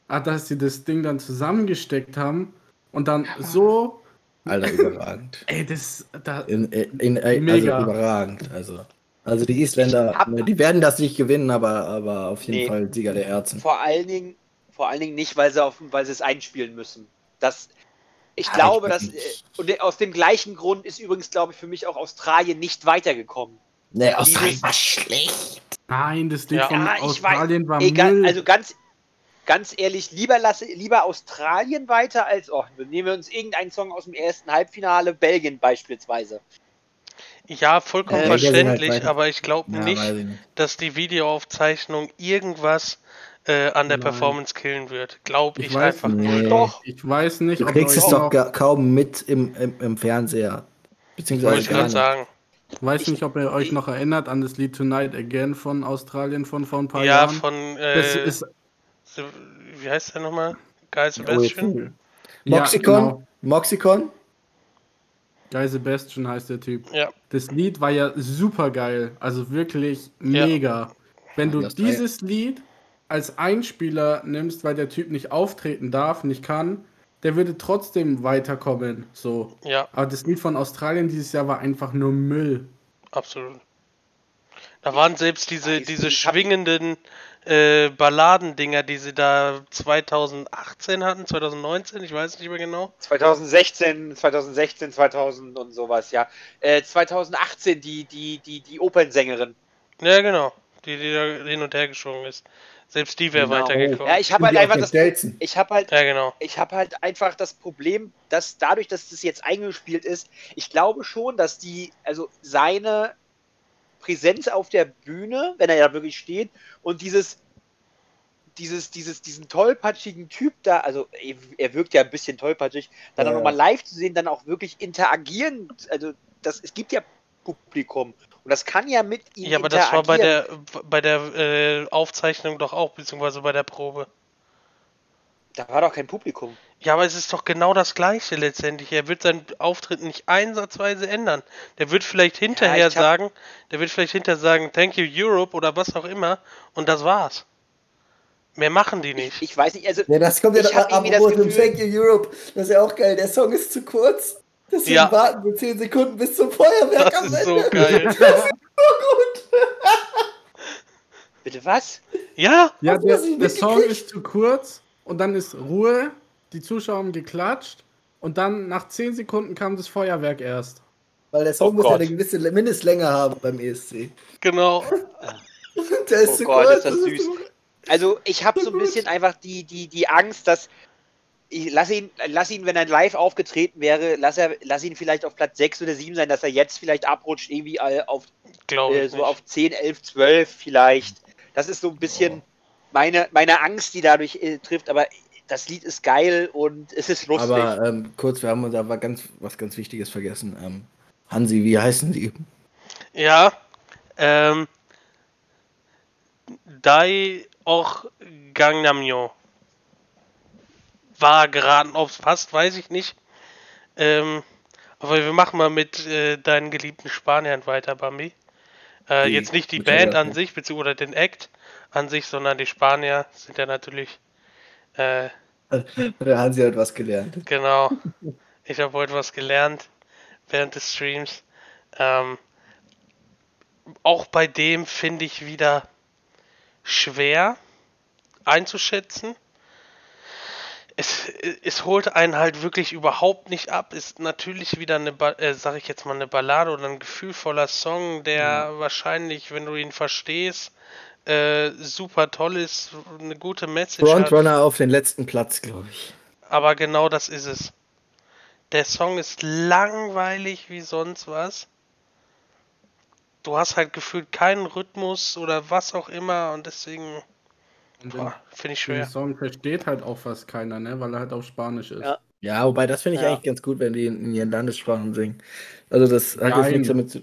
Aber dass sie das Ding dann zusammengesteckt haben und dann so, Alter, überragend. ey, das, da, In, in, in, also Mega. überragend. Also, also die Isländer, die werden das nicht gewinnen, aber, aber auf jeden Nee. Fall Sieger der Herzen. Vor allen Dingen, vor allen Dingen nicht, weil sie, auf, weil sie es einspielen müssen. Das, ich Aber glaube, ich dass. Äh, und aus dem gleichen Grund ist übrigens, glaube ich, für mich auch Australien nicht weitergekommen. Ne, Australien Dieses- war schlecht. nein, das Lied Ja. von Ja, ich Australien war Egal, Müll. also ganz, ganz ehrlich, lieber lasse, lieber Australien weiter als, oh, nehmen wir uns irgendeinen Song aus dem ersten Halbfinale, Belgien beispielsweise. Ja, vollkommen sind halt verständlich, weiter. aber ich glaube Ja, nicht, ich nicht. dass die Videoaufzeichnung irgendwas äh, an der Nein. Performance killen wird. Glaube ich, Ich weiß einfach nicht. nicht. Nee. Doch, ich weiß nicht, Du ob kriegst es doch kaum mit im, im, im Fernseher. Wollte Beziehungsweise ich gar gerade nicht. sagen. Weiß nicht, ob ihr euch noch erinnert an das Lied Tonight Again von Australien von vor ein paar Ja, Jahren. von, das äh, ist, Se- wie heißt der nochmal? Guy Oh, Sebastian? Ja, Moxicon? genau. Moxicon? Guy Sebastian heißt der Typ. Ja, Das Lied war ja super geil. Also wirklich Ja. mega. Wenn du Ja, das dieses Lied als Einspieler nimmst, weil der Typ nicht auftreten darf, nicht kann, der würde trotzdem weiterkommen. So. ja, Aber das Lied von Australien dieses Jahr war einfach nur Müll. absolut. Da waren selbst diese, diese schwingenden äh, Balladendinger, die sie da 2018 hatten, 2019, ich weiß nicht mehr genau. 2016, 2016, 2000 und sowas, ja. Äh, 2018 die, die, die, die Opernsängerin. Ja, genau. Die, die da hin und her geschoben ist. Selbst die wäre Genau. weitergekommen. Ja, ich habe halt einfach das. Stelzen. Ich habe halt ja, genau. ich habe halt einfach das Problem, dass dadurch, dass das jetzt eingespielt ist, ich glaube schon, dass die, also seine Präsenz auf der Bühne, wenn er ja wirklich steht, und dieses, dieses, dieses, diesen tollpatschigen Typ da, also er- wirkt ja ein bisschen tollpatschig, dann Ja, auch ja. nochmal live zu sehen, dann auch wirklich interagieren, also das, es gibt ja Publikum und das kann ja mit ihm Ja, aber das war bei der bei der äh, Aufzeichnung doch auch, beziehungsweise bei der Probe. Da war doch kein Publikum. Ja, aber es ist doch genau das Gleiche letztendlich. Er wird seinen Auftritt nicht einsatzweise ändern. Der wird vielleicht hinterher ich hab- sagen, der wird vielleicht hinterher sagen, Thank you Europe oder was auch immer und das war's. Mehr machen die nicht. Ich weiß nicht, also Ja, das kommt ja Ich hab irgendwie das Gefühl- Thank You Europe. Das ist ja auch geil. Der Song ist zu kurz. Deswegen Ja. warten wir 10 Sekunden bis zum Feuerwerk Das am ist so geil. bitte was? Ja, Ja, der, das der Song ist zu kurz und dann ist Ruhe, die Zuschauer haben geklatscht und dann nach 10 Sekunden kam das Feuerwerk erst. Weil der Song Oh muss ja Gott. eine gewisse Mindestlänge haben beim ESC. genau. Der ist Oh zu Gott, kurz. ist das süß. Also ich habe so ein bisschen einfach die, die, die Angst, dass ich lass ihn, lass ihn, wenn er live aufgetreten wäre, lass, er, lass ihn vielleicht auf Platz 6 oder 7 sein, dass er jetzt vielleicht abrutscht, irgendwie all auf, äh, so nicht. auf 10, 11, 12 vielleicht. Das ist so ein bisschen meine, meine Angst, die dadurch äh, trifft, aber das Lied ist geil und es ist lustig. Aber ähm, kurz, wir haben uns aber ganz, was ganz Wichtiges vergessen. Ähm, Hansi, wie heißen Sie? Ja, ähm, Dai auch Gangnamyo. War geraten, ob es passt, weiß ich nicht. Ähm, aber wir machen mal mit äh, deinen geliebten Spaniern weiter, Bambi. Äh, Die- jetzt nicht die Band an sich, beziehungsweise den Act an sich, sondern die Spanier sind ja natürlich, äh, Der Hansi hat was gelernt. Genau. Ich habe heute was gelernt während des Streams. Ähm, auch bei dem finde ich wieder schwer einzuschätzen. Es, es holt einen halt wirklich überhaupt nicht ab. Ist natürlich wieder eine, Ba- äh, sag ich jetzt mal, eine Ballade oder ein gefühlvoller Song, der wahrscheinlich, wenn du ihn verstehst, äh, super toll ist, eine gute Message hat. Frontrunner auf den letzten Platz, glaube ich. Aber genau das ist es. Der Song ist langweilig wie sonst was. du hast halt gefühlt keinen Rhythmus oder was auch immer und deswegen finde ich den schwer. Song versteht halt auch fast keiner, ne? Weil er halt auf Spanisch ist. Ja. Ja, wobei das finde ich Ja. eigentlich ganz gut, wenn die in, in ihren Landessprachen singen. Also das hat jetzt Nein. nichts damit zu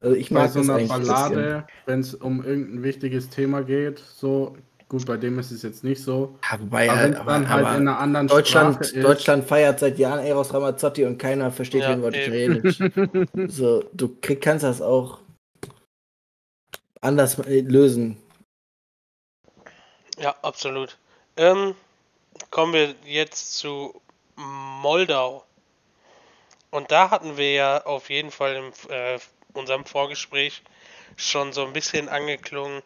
Also ich Bei mag so das einer. Ballade, wenn es um irgendein wichtiges Thema geht, so, gut, bei dem ist es jetzt nicht so. Ja, wobei, Aber es aber, halt aber in einer anderen Deutschland, Sprache ist, Deutschland feiert seit Jahren Eros Ramazzotti und keiner versteht Ja, Wort eben. Italienisch. so, du krieg, kannst das auch anders äh, lösen. Ja, absolut. Ähm, kommen wir jetzt zu Moldau. Und da hatten wir ja auf jeden Fall in äh, unserem Vorgespräch schon so ein bisschen angeklungen,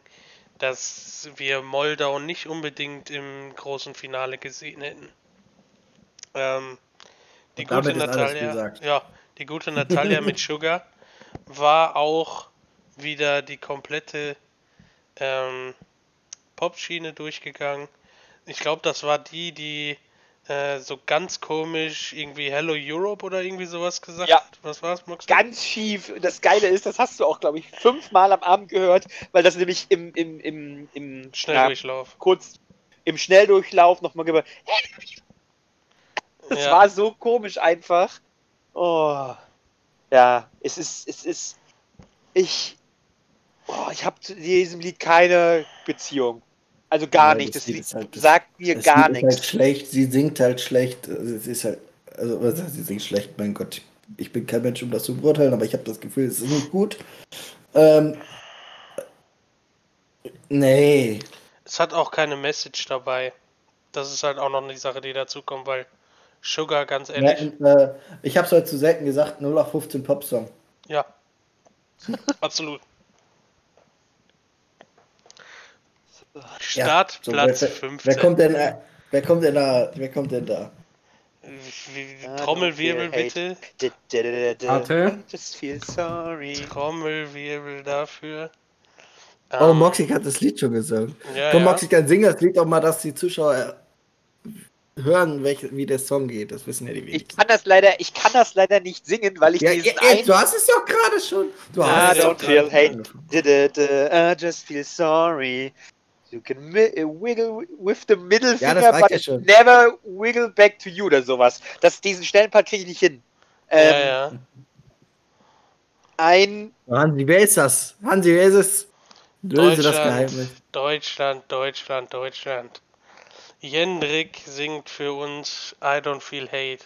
dass wir Moldau nicht unbedingt im großen Finale gesehen hätten. Ähm, die gute Natalia, ja, die gute Natalia mit Sugar war auch wieder die komplette ähm, Popschiene durchgegangen. Ich glaube, das war die, die äh, so ganz komisch irgendwie Hello Europe oder irgendwie sowas gesagt Ja. hat. Was war's, Max? Ganz schief. Und Das Geile ist, das hast du auch, glaube ich, fünfmal am Abend gehört, weil das nämlich im, im, im, im ja, Schnelldurchlauf. kurz im Schnelldurchlauf nochmal gehört. Das Ja. war so komisch einfach. Oh. Ja, es ist, es ist. Ich. Oh, ich habe zu diesem Lied keine Beziehung. Also gar Ja, nicht. das Das Lied halt- das- sagt mir Das gar Lied ist nichts. halt schlecht, sie singt halt schlecht. Also es ist halt, also was heißt, sie singt schlecht, mein Gott. Ich bin kein Mensch, um das zu beurteilen, aber ich habe das Gefühl, es ist nicht gut. Ähm, nee. Es hat auch keine Message dabei. Das ist halt auch noch eine Sache, die dazu kommt, weil Sugar, ganz Ja, ehrlich, und, äh, ich habe es heute zu selten gesagt, 0 auf 15 Popsong. ja. Absolut. Start So, Platz wer, 15. wer kommt denn, äh, wer kommt denn da? Wer kommt denn da? Ah, Trommelwirbel bitte. Warte. I Just feel sorry. Trommelwirbel dafür. Oh, Ähm, Moxie hat das Lied schon gesungen. Ja, Komm, ja. Moxie kann singen das Lied auch mal, dass die Zuschauer hören, welch, wie der Song geht. Das wissen ja die Ich wenigsten. kann das leider, ich kann das leider nicht singen, weil ich Ja, diesen ja, ja, du hast es doch gerade schon. Du Ah, hast es don't doch feel gerade hate. angefangen. D- d- d- I just feel sorry. You can mi- wiggle with the middle Ja, finger, das reicht but ja never wiggle back to you oder sowas. Das, diesen schnellen Part kriege ich nicht hin. Ähm, ja, ja. Ein Hansi, wer ist das? Hansi, wer ist es? Löse das Geheimnis. Deutschland, Deutschland, Deutschland. Jendrik singt für uns I don't feel hate.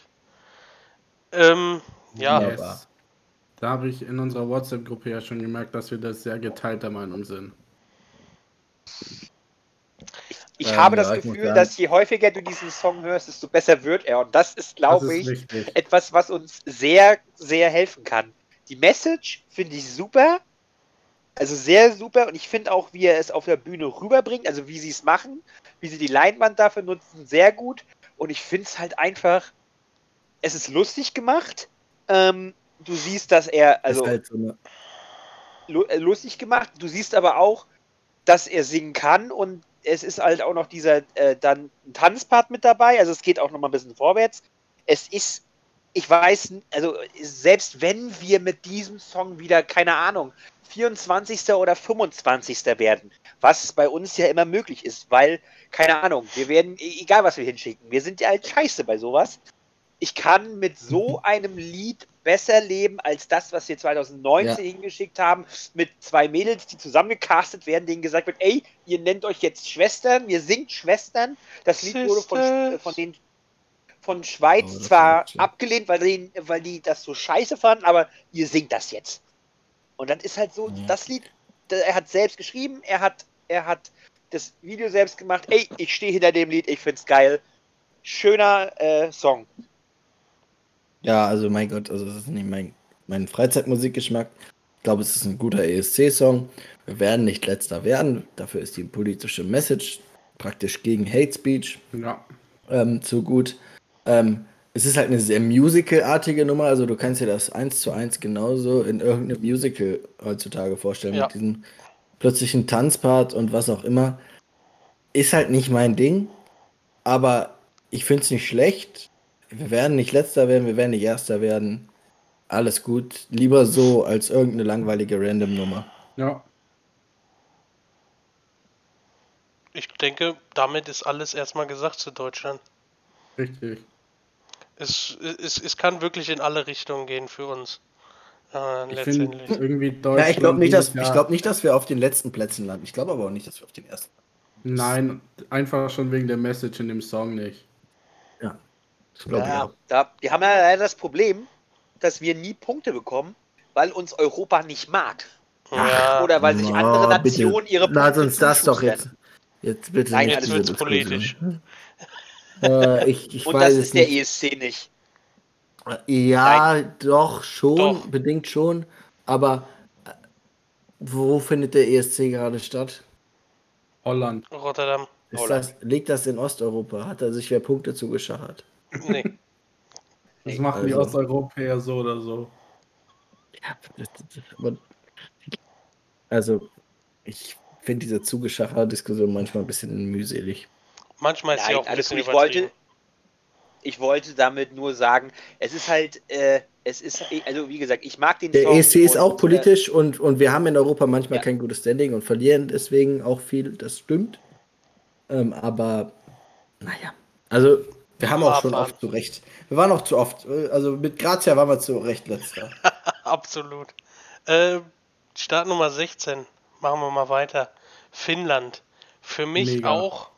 Ähm, ja, Ja. Yes. Da habe ich in unserer WhatsApp-Gruppe ja schon gemerkt, dass wir da sehr geteilter Meinung sind. Ich Ähm, habe das ja, Gefühl, dass je häufiger du diesen Song hörst, desto besser wird er. Und das ist, glaube ich, richtig. etwas, was uns sehr, sehr helfen kann. Die Message finde ich super. Also sehr super. Und ich finde auch, wie er es auf der Bühne rüberbringt, also wie sie es machen, wie sie die Leinwand dafür nutzen, sehr gut. Und ich finde es halt einfach, es ist lustig gemacht. Ähm, du siehst, dass er, also halt so eine, äh, lustig gemacht. Du siehst aber auch, dass er singen kann und es ist halt auch noch dieser äh, dann ein Tanzpart mit dabei. Also es geht auch noch mal ein bisschen vorwärts. Es ist, ich weiß, also selbst wenn wir mit diesem Song wieder, keine Ahnung, 24. oder 25. werden, was bei uns ja immer möglich ist, weil, keine Ahnung, wir werden, e- egal was wir hinschicken, wir sind ja halt scheiße bei sowas. Ich kann mit so einem Lied besser leben als das, was wir 2019 hingeschickt haben, mit zwei Mädels, die zusammengecastet werden, denen gesagt wird, ey, ihr nennt euch jetzt Schwestern, ihr singt Schwestern. Das Lied wurde von, Sisters. von den von Schweiz Oh, zwar abgelehnt, weil die, weil die das so scheiße fanden, aber ihr singt das jetzt. Und dann ist halt so, Ja. das Lied, er hat selbst geschrieben, er hat, er hat das Video selbst gemacht, ey, ich stehe hinter dem Lied, ich find's geil. Schöner äh, Song. Ja, also mein Gott, also das ist nicht mein, mein Freizeitmusikgeschmack. Ich glaube, es ist ein guter ESC-Song. Wir werden nicht letzter werden. Dafür ist die politische Message praktisch gegen Hate Speech Ja. ähm, zu gut. Ähm, es ist halt eine sehr musicalartige Nummer, also du kannst dir das eins zu eins genauso in irgendeinem Musical heutzutage vorstellen, Ja. mit diesem plötzlichen Tanzpart und was auch immer. Ist halt nicht mein Ding, aber ich finde es nicht schlecht. Wir werden nicht letzter werden, wir werden nicht erster werden. alles gut. Lieber so als irgendeine langweilige Random-Nummer. Ja, Ich denke, damit ist alles erstmal gesagt zu Deutschland. richtig. Es, es, es kann wirklich in alle Richtungen gehen für uns. Äh, Ich finde letztendlich. irgendwie Deutschland. Ja, ich glaube nicht, dass, ich glaub nicht, dass wir auf den letzten Plätzen landen. Ich glaube aber auch nicht, dass wir auf den ersten. Nein, einfach schon wegen der Message in dem Song nicht. Ja. Ja, da, wir haben ja leider das Problem, dass wir nie Punkte bekommen, weil uns Europa nicht mag. Ja, Oder weil sich andere Oh, bitte. Nationen ihre Lass uns das doch jetzt. Jetzt bitte Nein, nicht jetzt wird's politisch. Äh, ich, ich Und weiß das es ist der nicht. ESC nicht. Ja, doch, schon, Doch. bedingt schon. Aber äh, wo findet der ESC gerade statt? Holland. Rotterdam. Ist Holland. das, liegt das in Osteuropa? Hat er sich wer Punkte zugeschachert? Nee. Das Nee, machen die also- Osteuropäer so oder so. Ja, also, ich finde diese Zugeschacher-Diskussion manchmal ein bisschen mühselig. Manchmal ist sie Nein, auch ein alles bisschen gut. Ich wollte, ich wollte damit nur sagen, es ist halt, äh, es ist, also wie gesagt, ich mag den Der Song ESC ist auch äh, politisch und, und wir haben in Europa manchmal Ja. kein gutes Standing und verlieren deswegen auch viel, das stimmt. Ähm, aber, naja, also wir haben auch schon oft zu Recht. Wir waren auch zu oft, äh, also mit Grazia waren wir zu Recht letzter. Absolut. Äh, Start Nummer 16. Machen wir mal weiter. Finnland. Für mich Mega. auch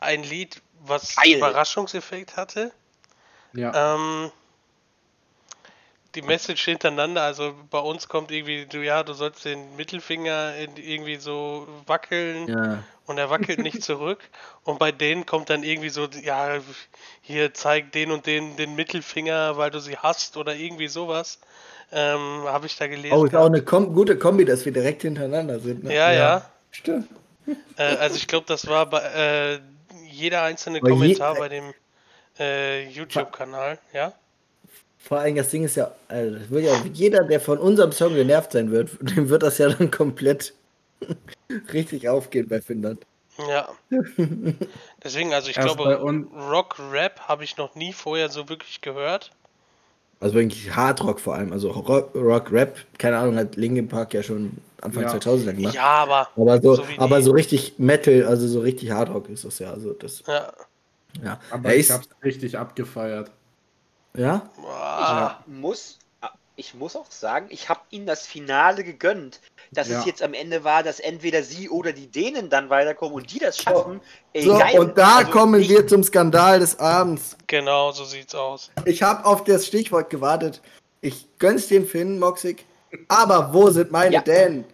ein Lied, was Geil. Überraschungseffekt hatte. Ja. Ähm, die Message hintereinander, also bei uns kommt irgendwie, du ja, du sollst den Mittelfinger in, irgendwie so wackeln Ja. Und er wackelt nicht zurück. Und bei denen kommt dann irgendwie so, ja, hier zeig den und den den Mittelfinger, weil du sie hast oder irgendwie sowas. Ähm, Habe ich da gelesen. Oh, ist auch eine Kom gute Kombi, dass wir direkt hintereinander sind. Ne? ja, ja. Stimmt. Äh, also ich glaube, das war bei äh, jeder einzelne je- Kommentar bei dem äh, YouTube-Kanal, ja. Vor allem das Ding ist ja, also das wird ja jeder, der von unserem Song genervt sein wird, dem wird das ja dann komplett richtig aufgehen bei Finnland. Ja. Deswegen, also ich Erst glaube, Rock Rap habe ich noch nie vorher so wirklich gehört. Also wirklich Hardrock vor allem, also Rock, Rock Rap, keine Ahnung, hat Linkin Park ja schon Anfang Ja. 2000er gemacht. Ja, aber Aber so, so wie aber so richtig Metal, also so richtig Hardrock ist das ja. Also das, ja. ja. Aber er ich ist, hab's richtig abgefeiert. ja, Boah. muss, ich muss auch sagen, ich habe ihnen das Finale gegönnt. Dass Ja. es jetzt am Ende war, dass entweder sie oder die Dänen dann weiterkommen und die das schaffen. Ey, so, geil. und da Also kommen ich- wir zum Skandal des Abends. Genau, so sieht's aus. Ich habe auf das Stichwort gewartet. Ich gönn's den Finnen, Moxig. Aber wo sind meine Ja. Dänen?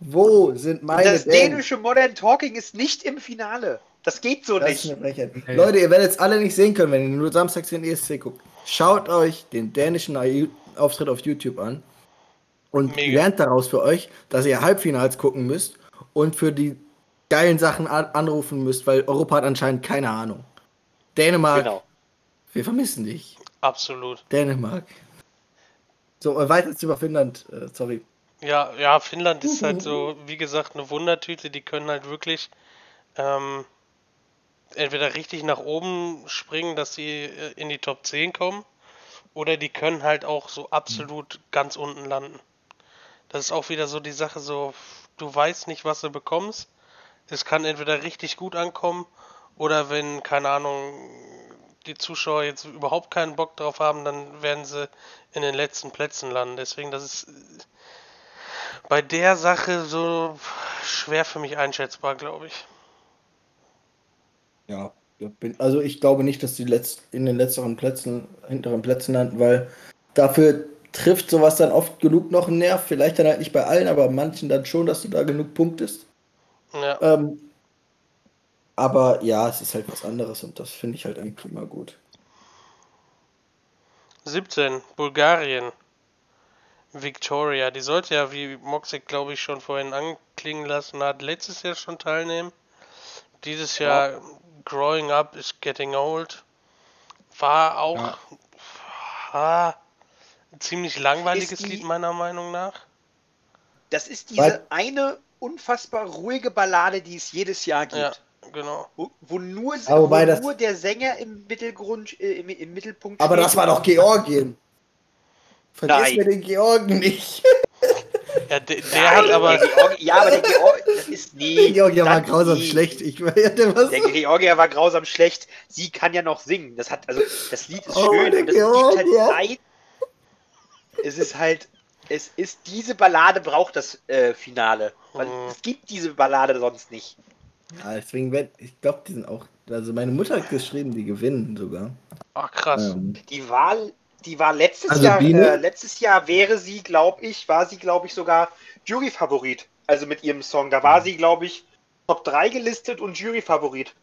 Wo sind meine Das Dänen? dänische Modern Talking ist nicht im Finale. Das geht so Das ist nicht. Hey. Leute, ihr werdet es alle nicht sehen können, wenn ihr nur samstags den ESC guckt. Schaut euch den dänischen Auftritt auf YouTube an und Mega. lernt daraus für euch, dass ihr Halbfinals gucken müsst und für die geilen Sachen an anrufen müsst, weil Europa hat anscheinend keine Ahnung. Dänemark, Genau. wir vermissen dich. Absolut. Dänemark. So, äh, weiter über Finnland. Äh, sorry. Ja, ja, Finnland ist halt so, wie gesagt, eine Wundertüte. Die können halt wirklich ähm, entweder richtig nach oben springen, dass sie äh, in die Top 10 kommen, oder die können halt auch so absolut ganz unten landen. Das ist auch wieder so die Sache, so, du weißt nicht, was du bekommst. Es kann entweder richtig gut ankommen, oder wenn, keine Ahnung, die Zuschauer jetzt überhaupt keinen Bock drauf haben, dann werden sie in den letzten Plätzen landen. Deswegen, das ist bei der Sache so schwer für mich einschätzbar, glaube ich. Ja, also ich glaube nicht, dass die in den letzteren Plätzen, hinteren Plätzen landen, weil dafür trifft sowas dann oft genug noch einen Nerv. Vielleicht dann halt nicht bei allen, aber manchen dann schon, dass du da genug punktest. Ja, Ähm, aber ja, es ist halt was anderes und das finde ich halt eigentlich immer gut. 17, Bulgarien. Victoria, die sollte ja, wie Moxik, glaube ich, schon vorhin anklingen lassen hat, letztes Jahr schon teilnehmen. Dieses Jahr Growing Up is Getting Old. War auch Ja. ah, ein ziemlich langweiliges die- Lied, meiner Meinung nach. Das ist diese Weil- eine unfassbar ruhige Ballade, die es jedes Jahr gibt. Ja, genau. Wo, wo, nur, wo das- nur der Sänger im, Mittelgrund, äh, im, im Mittelpunkt Aber steht. das war doch Georgien. Vergiss Nein. mir den Georgen nicht. Ja, der, der Nein, hat aber. Der Georgi, ja, aber der Georgi, das ist nee. Der Georgier war grausam nie. schlecht. Ich war ja, der war Der so. Georgier war grausam schlecht. Sie kann ja noch singen. Das hat, also, das Lied ist Oh, schön. der und das liegt halt Georgier. Es ist halt, es ist, diese Ballade braucht das äh, Finale. Weil Mhm. es gibt diese Ballade sonst nicht. Ja, deswegen, werd- ich glaube, die sind auch. Also, meine Mutter hat geschrieben, die gewinnen sogar. Ach, krass. Ähm, Die Wahl, die war letztes Also Jahr, äh, letztes Jahr wäre sie, glaube ich, war sie, glaube ich, sogar Jury-Favorit. Also mit ihrem Song. Da war sie, glaube ich, Top 3 gelistet und Jury-Favorit.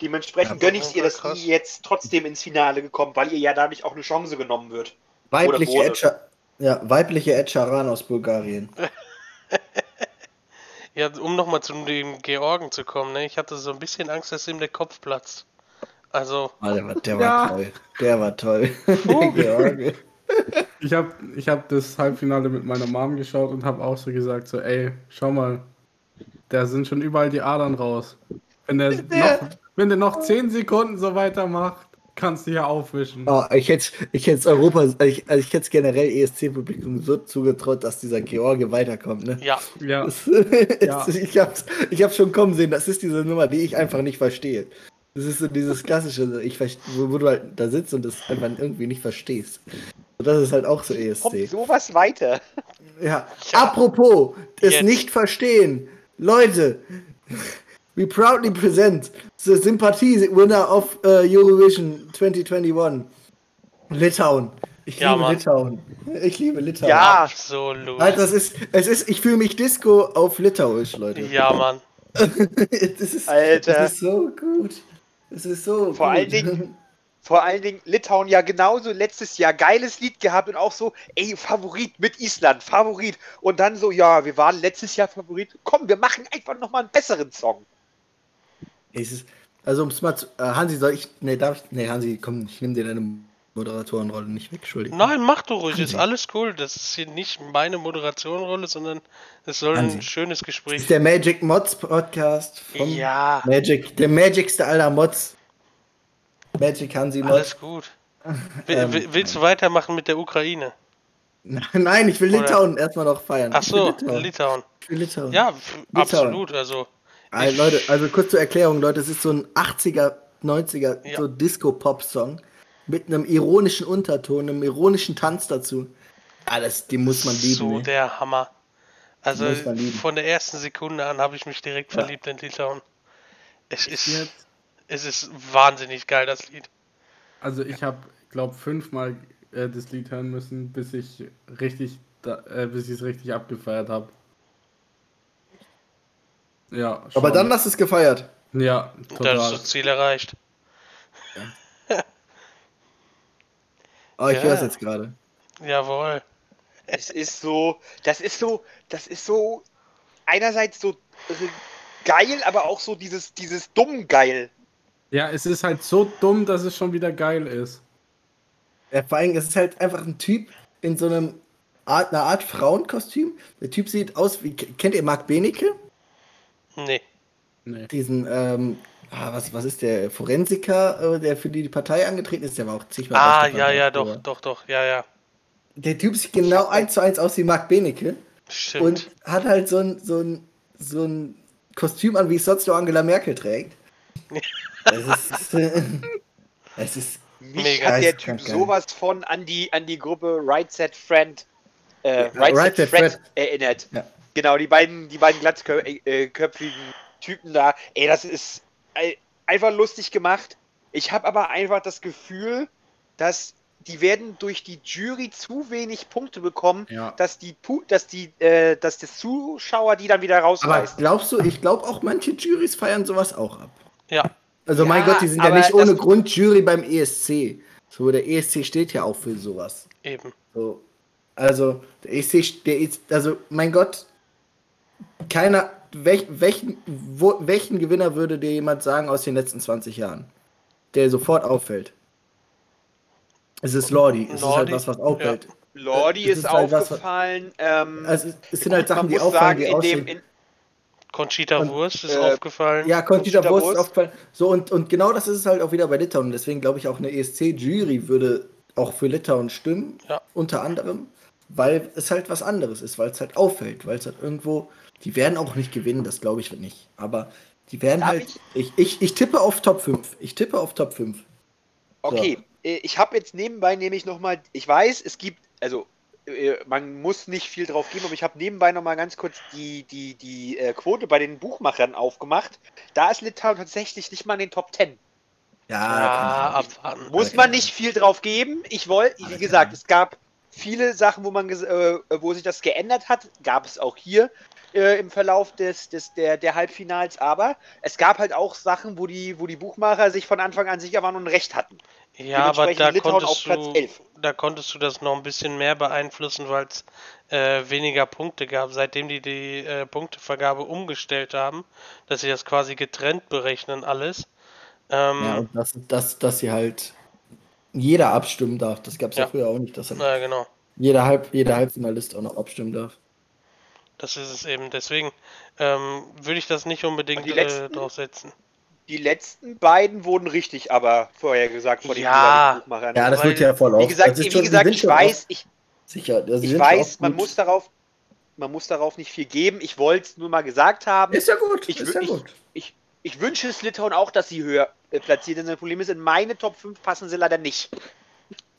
Dementsprechend Ja, gönne ich ihr, dass krass. sie jetzt trotzdem ins Finale gekommen, weil ihr ja dadurch auch eine Chance genommen wird. weibliche wurde. Ja, weibliche Ed Sheeran aus Bulgarien. Ja, um nochmal zu dem Georgen zu kommen, ne? Ich hatte so ein bisschen Angst, dass ihm der Kopf platzt. Also, Ah, der war, der war Ja. toll. Der war toll. Der George. Ich habe ich hab das Halbfinale mit meiner Mom geschaut und habe auch so gesagt, so, ey, schau mal, da sind schon überall die Adern raus. Wenn der, noch, wenn der noch 10 Sekunden so weitermacht, kannst du hier aufwischen. Oh, ich hätte ich hätte Europa, ich, also ich hätte es generell ESC-Publikum so zugetraut, dass dieser George weiterkommt. Ne? ja, Ja, Das, Ja. Ich hab's, ich hab's schon kommen sehen. Das ist diese Nummer, die ich einfach nicht verstehe. Das ist so dieses klassische, ich wo, wo du halt da sitzt und das einfach irgendwie nicht verstehst. Und das ist halt auch so Kommt ESC. sowas weiter? Ja. Ja. Apropos, es Jetzt. nicht verstehen. Leute, we proudly present the Sympathie winner of uh, Eurovision 2021. Litauen. Ich Ja, liebe Mann. Litauen. Ich liebe Litauen. Ja. absolut. Alter, das ist, es ist, ich fühle mich Disco auf Litauisch, Leute. Ja, Mann. das ist, Alter. Das ist so gut. Das ist so Vor gut. allen Dingen- Vor allen Dingen Litauen ja genauso letztes Jahr geiles Lied gehabt und auch so, ey, Favorit mit Island, Favorit. Und dann so, ja, wir waren letztes Jahr Favorit. Komm, wir machen einfach nochmal einen besseren Song. Es ist, also um es mal zu, äh, Hansi, soll ich, nee, darf ich, nee, Hansi, komm, ich nehme dir deine Moderatorenrolle nicht weg, Entschuldigung. Nein, mach du ruhig, ist Hansi. alles cool. Das ist hier nicht meine Moderationrolle, sondern es soll Hansi. ein schönes Das Gespräch ist der Magic Mods Podcast vom Ja, Magic, der magicste aller Mods. Magic Hansi Mods. alles gut. Ähm, will- willst du weitermachen mit der Ukraine? Nein, ich will Oder- Litauen erstmal noch feiern. Ach so, Litauen. Litauen. Litauen. Ja, Litauen. absolut. Also, Ah, Leute, also kurz zur Erklärung, Leute, es ist so ein 80er, 90er Ja. so Disco-Pop-Song mit einem ironischen Unterton, einem ironischen Tanz dazu. Alles, die muss man lieben. so ey. der Hammer. Also von der ersten Sekunde an habe ich mich direkt Ja. verliebt in Litauen. Es ist, jetzt, es ist wahnsinnig geil, das Lied. also ich habe, glaube fünfmal äh, das Lied hören müssen, bis ich richtig, da, äh, bis ich es richtig abgefeiert habe. Ja, Aber schon. dann hast du es gefeiert. Ja, Und dann total. ist das Ziel erreicht. Oh, ich Ja. höre es jetzt gerade. Jawohl. Es ist so, das ist so, das ist so einerseits so äh, geil, aber auch so dieses, dieses dumm geil. Ja, es ist halt so dumm, dass es schon wieder geil ist. Ja, vor allem, es ist halt einfach ein Typ in so einem Art, einer Art Frauenkostüm. Der Typ sieht aus wie, kennt ihr Marc Benecke? Nee. Nee. Diesen, ähm, ah, was, was ist der? Forensiker, äh, der für die Partei angetreten ist, der war auch zigmal Ah, ja, ja, früher. doch, doch, doch. Ja, ja. Der Typ sieht genau eins zu eins aus wie Marc Benecke Stimmt. und hat halt so ein, so ein, so ein Kostüm an, wie es sonst nur Angela Merkel trägt. Es ist, es ist Mich Mega. hat der Typ sowas von an die, an die Gruppe Right Set Friend, äh, right, Right Set Set Fred Fred. erinnert. Ja. Genau, die beiden, die beiden glatzköpfigen Typen da. Ey, das ist äh, einfach lustig gemacht. Ich habe aber einfach das Gefühl, dass die werden durch die Jury zu wenig Punkte bekommen, Ja. dass die, dass die, äh, dass das Zuschauer die dann wieder aber rausreißen. glaubst du, ich glaube auch manche Juries feiern sowas auch ab. ja. Also mein Ja, Gott, die sind ja aber nicht ohne Grund Jury beim ESC. So, der ESC steht ja auch für sowas. Eben. So, also, der ESC, der ist, also, mein Gott, keiner, welch, welchen, wo, welchen Gewinner würde dir jemand sagen aus den letzten 20 Jahren, der sofort auffällt? Es ist Lordi, es Lordi, ist halt was, was auffällt. Lordi das ist, ist halt was- aufgefallen. ähm, Also, es- sind halt Sachen, die auffallen, sagen, die in dem, aussehen. in, Conchita Und, Wurst ist äh, aufgefallen. Ja, Conchita Conchita Wurst ist Wurst. aufgefallen. So, und, und genau das ist es halt auch wieder bei Litauen. Deswegen glaube ich auch, eine ESC-Jury würde auch für Litauen stimmen, Ja. unter anderem, weil es halt was anderes ist, weil es halt auffällt, weil es halt irgendwo, die werden auch nicht gewinnen, das glaube ich nicht, aber die werden Darf halt, ich, ich, ich tippe auf Top 5, ich tippe auf Top 5. Okay, äh, ich habe jetzt nebenbei nämlich nochmal, ich weiß, es gibt, also äh, man muss nicht viel drauf geben, aber ich habe nebenbei nochmal ganz kurz die, die, die äh, Quote bei den Buchmachern aufgemacht. Da ist Litauen tatsächlich nicht mal in den Top 10. Ja, Ja. Muss man nicht viel drauf geben. Ich wollte, wie gesagt, es gab viele Sachen, wo man äh, wo sich das geändert hat. Gab es auch hier äh, im Verlauf des, des, der, der Halbfinals, aber es gab halt auch Sachen, wo die, wo die Buchmacher sich von Anfang an sicher waren und recht hatten. Ja, aber da konntest, du, 11. da konntest du das noch ein bisschen mehr beeinflussen, weil es äh, weniger Punkte gab, seitdem die die äh, Punktevergabe umgestellt haben, dass sie das quasi getrennt berechnen alles. Ähm, Ja, und dass, dass, dass sie halt jeder abstimmen darf, das gab es ja. Ja. früher auch nicht, dass halt na genau, jeder, Halb, jeder Halbfinalist auch noch abstimmen darf. Das ist es eben. Deswegen ähm, würde ich das nicht unbedingt äh, letzten? drauf setzen. Die letzten beiden wurden richtig, aber vorher gesagt den Ja. Buchmachern. Ja, das Weil- wird ja voll wie auf. gesagt, das ist wie schon- die gesagt ich weiß, ich, sicher. Also ich weiß, man muss darauf, man muss darauf nicht viel geben. Ich wollte es nur mal gesagt haben. Ist ja gut, Ich, ist ja ich, gut. ich, ich wünsche es Litauen auch, dass sie höher äh, platziert sind. Das Problem ist, in meine Top 5 passen sie leider nicht.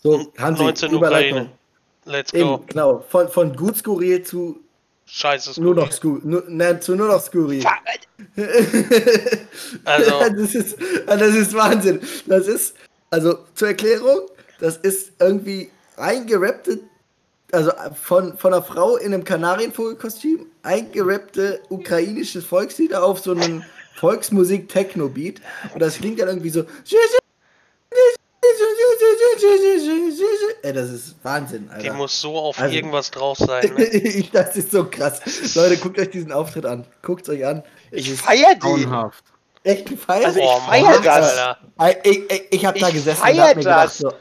So, Hansi, 19 Überleitung. Ukraine. Let's go. Eben, genau. Von, von gut skurril zu Scheiße. nur noch skurril. Nur, nein, zu nur noch. Fa- Also, das, ist, das ist Wahnsinn. Das ist, also zur Erklärung, das ist irgendwie eingerappte, also von, von einer Frau in einem Kanarienvogelkostüm, eingerappte ukrainische Volkslieder auf so einem Volksmusik-Techno-Beat. Und das klingt dann irgendwie so. Ey, das ist Wahnsinn, die Alter. muss so auf Also- irgendwas drauf sein. Ne? Das ist so krass. Leute, guckt euch diesen Auftritt an. Guckt euch an. Ich feier die. Grauenhaft. echt gefeiert. Also ich Oh, feier das. Alter. Ich, ich, ich habe da Ich gesessen und feier hab mir gedacht, das. so,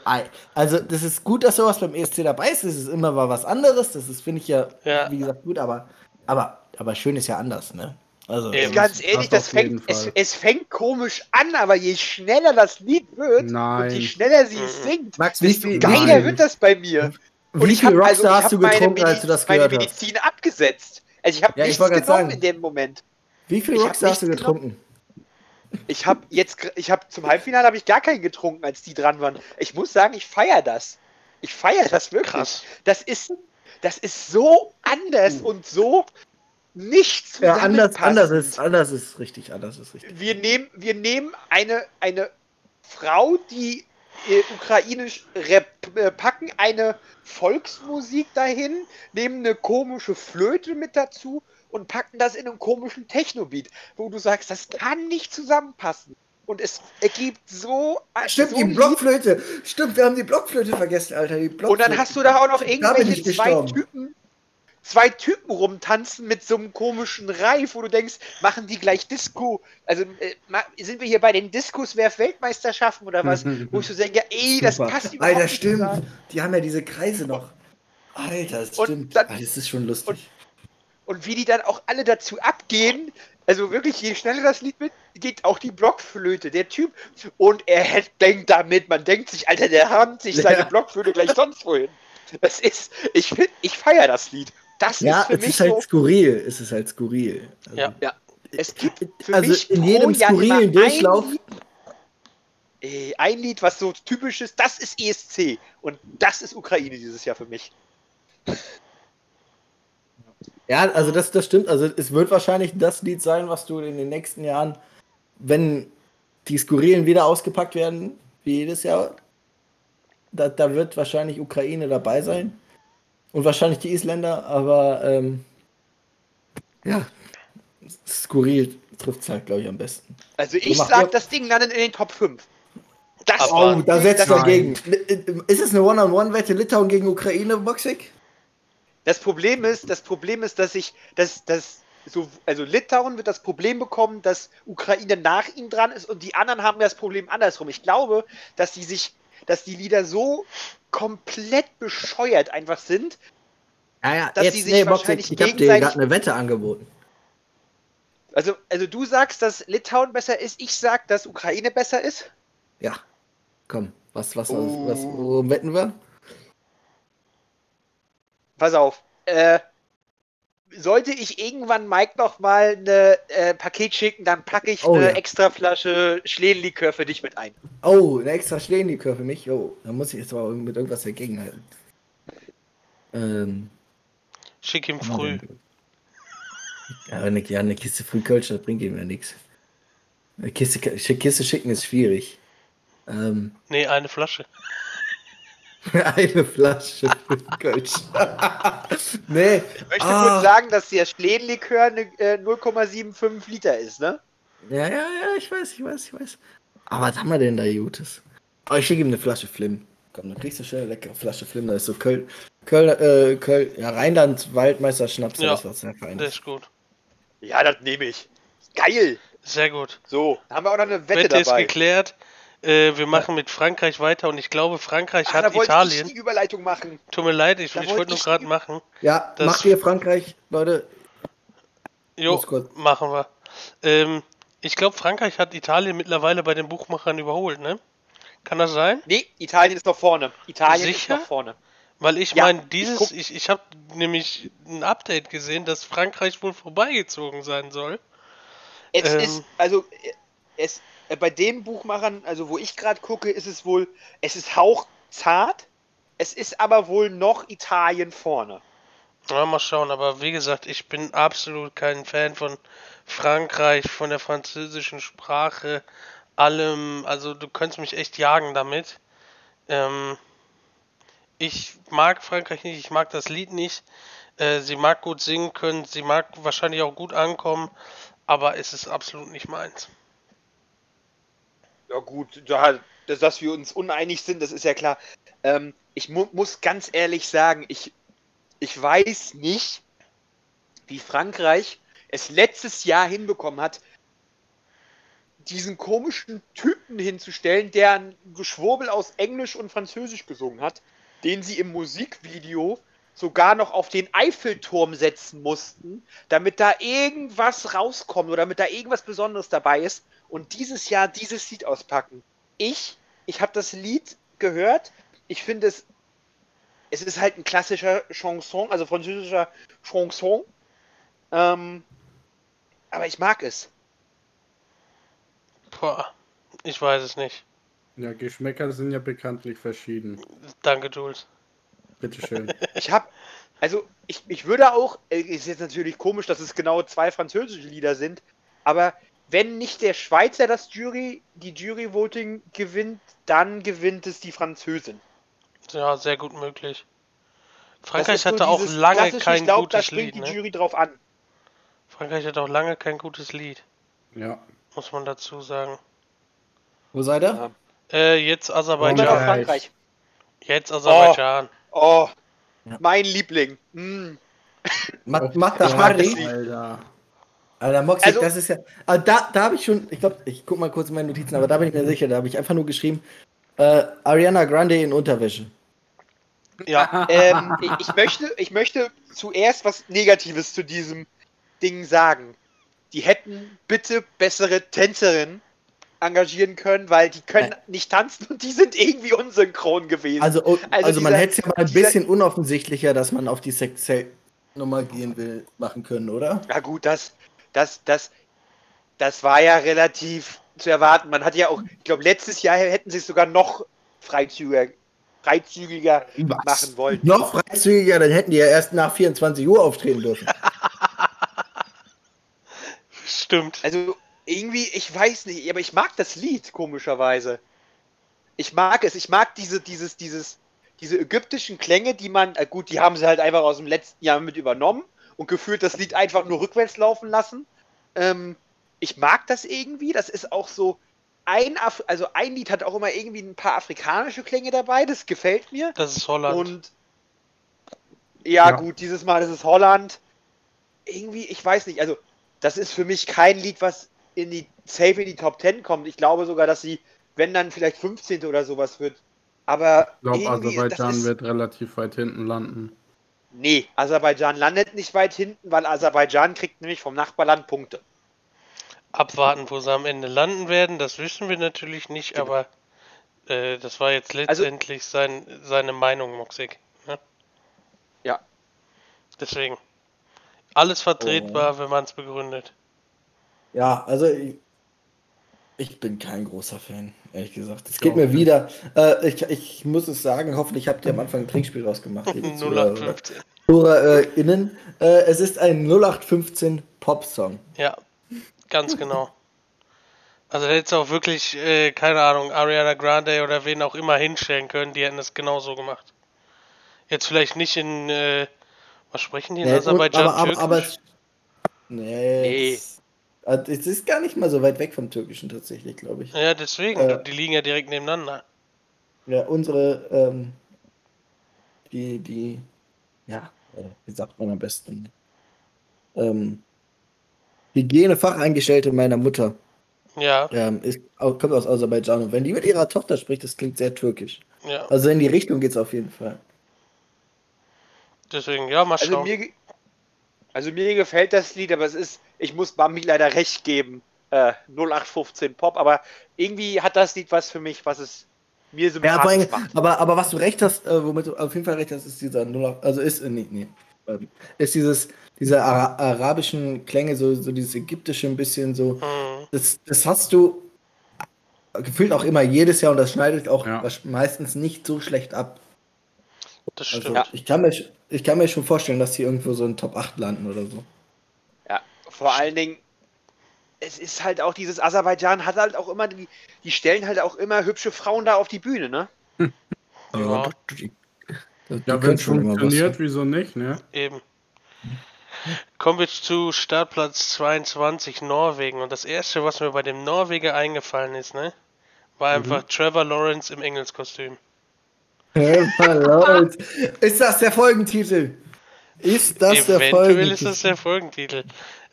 also das ist gut, dass sowas beim ESC dabei ist. Das ist immer mal was anderes. Das ist, finde ich ja, Ja. wie gesagt, gut, aber, aber, aber schön ist ja anders, ne? Also, Eben. Ganz ehrlich, das fängt, es, es fängt komisch an, aber je schneller das Lied wird und Nein. je schneller sie Mhm. es singt, Max, wie desto geiler wird das bei mir. wie ich viel hab- also, Rockstar ich hast du meine getrunken, als du Medi- das meine gehört hast? Medizin abgesetzt. Also ich habe Ja, ich nichts grad genommen sagen. in dem Moment. Wie viel Ich Rockstar hast du getrunken? Ich habe jetzt, ich habe zum Halbfinale habe ich gar keinen getrunken, als die dran waren. Ich muss sagen, ich feiere das. Ich feiere das wirklich. Krass. Das ist, das ist so anders und so nicht Ja, anders, anders ist, anders ist richtig, anders ist richtig. Wir nehmen, wir nehmen eine, eine Frau, die äh, ukrainisch rap, äh, packen eine Volksmusik dahin, nehmen eine komische Flöte mit dazu und packen das in einen komischen Techno-Beat, wo du sagst, das kann nicht zusammenpassen. Und es ergibt so. Stimmt, so die. Blockflöte. Stimmt, wir haben die Blockflöte vergessen, Alter. Die Und Blockflöte. dann hast du da auch noch irgendwelche zwei. Typen, zwei Typen rumtanzen mit so einem komischen Reif, wo du denkst, machen die gleich Disco? Also äh, sind wir hier bei den Discos werf Weltmeisterschaften oder was? wo ich so denke, ey, das Super. passt überhaupt Alter, stimmt. zusammen. Die haben ja diese Kreise noch. Alter, das Und stimmt. dann- Alter, das ist schon lustig. Und wie die dann auch alle dazu abgehen, also wirklich, je schneller das Lied mit, geht auch die Blockflöte, der Typ. Und er denkt damit, man denkt sich, Alter, der hammt sich seine Ja. Blockflöte gleich sonst wohin. Das ist, ich find, ich feiere das Lied. Das ja, ist für es mich ist halt so, skurril. Es ist halt skurril. Also, Ja. ja, es gibt für also mich in jedem Jahr skurrilen ein Durchlauf. Lied, ein Lied, was so typisch ist, das ist ESC. Und das ist Ukraine dieses Jahr für mich. Ja, also das, das stimmt. Also es wird wahrscheinlich das Lied sein, was du in den nächsten Jahren, wenn die Skurrilen wieder ausgepackt werden, wie jedes Jahr, da, da wird wahrscheinlich Ukraine dabei sein. Und wahrscheinlich die Isländer, aber ähm, ja, skurril trifft es halt, glaube ich, am besten. Also ich macht sag, ihr- das Ding landet in den Top 5. Das Oh, da setzt Nein. dagegen. Ist es eine One-on-One-Wette Litauen gegen Ukraine, Boxig? Das Problem ist, das Problem ist, dass ich, dass, dass so, also Litauen wird das Problem bekommen, dass Ukraine nach ihm dran ist und die anderen haben das Problem andersrum. Ich glaube, dass die sich, dass die Lieder so komplett bescheuert einfach sind. Ja, ja, Dass jetzt, sie sich nee, wahrscheinlich ich habe dir gegenseitig- gerade eine Wette angeboten. Also, also du sagst, dass Litauen besser ist, ich sag, dass Ukraine besser ist. Ja, komm, Was, was, was, was, wo wetten wir? Pass auf. Äh, sollte ich irgendwann Mike noch mal ein äh, Paket schicken, dann packe ich Oh, eine ja. extra Flasche Schlehenlikör für dich mit ein. Oh, eine extra Schlehenlikör für mich. Oh, da muss ich jetzt aber mit irgendwas dagegenhalten. Ähm, Schick ihm früh. Ja, eine, ja, eine Kiste Frühkölsch, das bringt ihm ja nichts. Eine Kiste, Kiste schicken ist schwierig. Ähm, Nee, eine Flasche. Eine Flasche Frühkölsch. nee. Ich möchte Ah. kurz sagen, dass der Schlehenlikör eine, äh, 0,75 Liter ist, ne? Ja, ja, ja, ich weiß, ich weiß, ich weiß. Aber was haben wir denn da Gutes? Oh, ich schicke ihm eine Flasche Flim. Komm, dann kriegst du schnell eine leckere Flasche Flim. Da ist so Köln, Köln, äh, Köln, ja, Rheinland, Waldmeister Schnaps, Ja, das was sehr fein Das ist. ist gut. Ja, das nehme ich. Geil. Sehr gut. So, dann haben wir auch noch eine Wette, Wette ist dabei. geklärt. Äh, wir machen mit Frankreich weiter und ich glaube, Frankreich Ach, hat da wollte ich Italien. die Überleitung machen. Tut mir leid, ich, Da ich wollte nur ich gerade die- machen. Ja, macht ihr Frankreich, Leute. Jo, machen wir. Ähm, ich glaube, Frankreich hat Italien mittlerweile bei den Buchmachern überholt, ne? Kann das sein? Nee, Italien ist noch vorne. Italien ist Sicher? noch vorne. Weil ich Ja, meine, ich dieses, guck- ich, ich habe nämlich ein Update gesehen, dass Frankreich wohl vorbeigezogen sein soll. Es Ähm. ist, also, es, bei den Buchmachern, also wo ich gerade gucke, ist es wohl, es ist hauchzart, es ist aber wohl noch Italien vorne. Ja, mal schauen, aber wie gesagt, ich bin absolut kein Fan von Frankreich, von der französischen Sprache, allem, also du könntest mich echt jagen damit. Ähm, ich mag Frankreich nicht, ich mag das Lied nicht. Äh, sie mag gut singen können, sie mag wahrscheinlich auch gut ankommen, aber es ist absolut nicht meins. Ja gut, da, dass, dass wir uns uneinig sind, das ist ja klar. Ähm, ich mu muss ganz ehrlich sagen, ich, ich weiß nicht, wie Frankreich es letztes Jahr hinbekommen hat, diesen komischen Typen hinzustellen, der ein Geschwurbel aus Englisch und Französisch gesungen hat, den sie im Musikvideo sogar noch auf den Eiffelturm setzen mussten, damit da irgendwas rauskommt oder damit da irgendwas Besonderes dabei ist und dieses Jahr dieses Lied auspacken. Ich, ich habe das Lied gehört. Ich finde es, es ist halt ein klassischer Chanson, also französischer Chanson. Ähm, aber ich mag es. Boah, ich weiß es nicht. Ja, Geschmäcker sind ja bekanntlich verschieden. Danke, Jules. Bitteschön. Ich habe, also ich, ich würde auch, äh, ist jetzt natürlich komisch, dass es genau zwei französische Lieder sind, aber wenn nicht der Schweizer das Jury, die Jury-Voting gewinnt, dann gewinnt es die Französin. Ja, sehr gut möglich. Frankreich hatte auch lange kein ich glaub, da gutes Lied, die ne? Jury drauf an. Frankreich hat auch lange kein gutes Lied, ja. muss man dazu sagen. Wo seid ihr? Ja. Äh, jetzt Aserbaidschan. Frankreich. Frankreich. Jetzt Aserbaidschan. Oh, Ja. mein Liebling. Mm. Macht, macht das Alter. Moxie, Also- das ist ja. Aber da, da habe ich schon, ich glaube, ich guck mal kurz in meine Notizen, aber da bin ich mir sicher, da habe ich einfach nur geschrieben, äh, Ariana Grande in Unterwäsche. Ja, ähm, ich, möchte, ich möchte zuerst was Negatives zu diesem Ding sagen. Die hätten bitte bessere Tänzerinnen engagieren können, weil die können nicht tanzen und die sind irgendwie unsynchron gewesen. Also, oh, also, Also man hätte es ja mal ein bisschen unoffensichtlicher, dass man auf die Sex-Nummer gehen will, machen können, oder? Na gut, das, das, das, das war ja relativ zu erwarten. Man hat ja auch, ich glaube, letztes Jahr hätten sie es sogar noch freizügiger, freizügiger machen wollen. Noch freizügiger, dann hätten die ja erst nach 24 Uhr auftreten dürfen. stimmt. Also irgendwie, ich weiß nicht, aber ich mag das Lied, komischerweise. Ich mag es, ich mag diese, dieses, dieses, diese ägyptischen Klänge, die man, äh gut, die haben sie halt einfach aus dem letzten Jahr mit übernommen und gefühlt das Lied einfach nur rückwärts laufen lassen. Ähm, ich mag das irgendwie, das ist auch so, ein, Af also ein Lied hat auch immer irgendwie ein paar afrikanische Klänge dabei, das gefällt mir. Das ist Holland. Und ja, Ja. gut, dieses Mal ist es Holland. Irgendwie, ich weiß nicht, also das ist für mich kein Lied, was in die safe in die Top 10 kommt. Ich glaube sogar, dass sie, wenn dann vielleicht 15. oder sowas wird. Aber Ich glaube, Aserbaidschan wird relativ weit hinten landen. Nee, Aserbaidschan landet nicht weit hinten, weil Aserbaidschan kriegt nämlich vom Nachbarland Punkte. Abwarten, wo sie am Ende landen werden, das wissen wir natürlich nicht, Genau. aber äh, das war jetzt Also- letztendlich sein, seine Meinung, Moxig. Ne? Ja. Deswegen. Alles vertretbar, wenn man es begründet. Ja, also ich, ich bin kein großer Fan, ehrlich gesagt. Es geht mir wieder. Äh, ich, ich muss es sagen, hoffentlich habt ihr am Anfang ein Trinkspiel rausgemacht. liebe Zuhörer- 0815. ZuhörerInnen. Äh, es ist ein 0815 Pop-Song. Ja, ganz genau. Also da hättest du auch wirklich, äh, keine Ahnung, Ariana Grande oder wen auch immer hinstellen können, die hätten das genauso gemacht. Jetzt vielleicht nicht in, äh, was sprechen die in Nee, Aserbaidschan? aber, aber, aber es- nee, Nee. Es, also es ist gar nicht mal so weit weg vom Türkischen tatsächlich, glaube ich. ja, deswegen, äh, die liegen ja direkt nebeneinander. Ja, unsere, ähm, die, die, ja, wie sagt man am besten? Ähm, Hygienefacheingestellte meiner Mutter Ja, ähm, ist, kommt aus Aserbaidschan und wenn die mit ihrer Tochter spricht, das klingt sehr türkisch. ja, Also in die Richtung geht es auf jeden Fall. deswegen, ja, mal Also schauen. mir, ge- also mir gefällt das Lied, aber es ist, ich muss Bambi leider recht geben. Äh, 0815 Pop, aber irgendwie hat das Lied was für mich, was es mir Ja, vor allem, aber, aber was du recht hast, äh, womit du auf jeden Fall recht hast, ist dieser 08, also ist, äh, nee, nee, ähm, ist dieses, diese Ara arabischen Klänge, so, so dieses ägyptische ein bisschen so, Mhm. das, das hast du gefühlt auch immer jedes Jahr und das schneidet auch Ja. meistens nicht so schlecht ab. Das Also stimmt. Ja. ich, kann mir, ich kann mir schon vorstellen, dass die irgendwo so in Top 8 landen oder so. Ja, vor allen Dingen, es ist halt auch dieses Aserbaidschan hat halt auch immer, die, die stellen halt auch immer hübsche Frauen da auf die Bühne, ne? Ja. das- die, die Ja, wenn es funktioniert, wieso nicht, ne? Eben. Kommen wir zu Startplatz 22 Norwegen. Und das erste, was mir bei dem Norweger eingefallen ist, ne, war einfach Trevor Lawrence im Engelskostüm. Leute. Ist das der Folgentitel? Ist das der Eventuell Folgentitel? ist das der Folgentitel.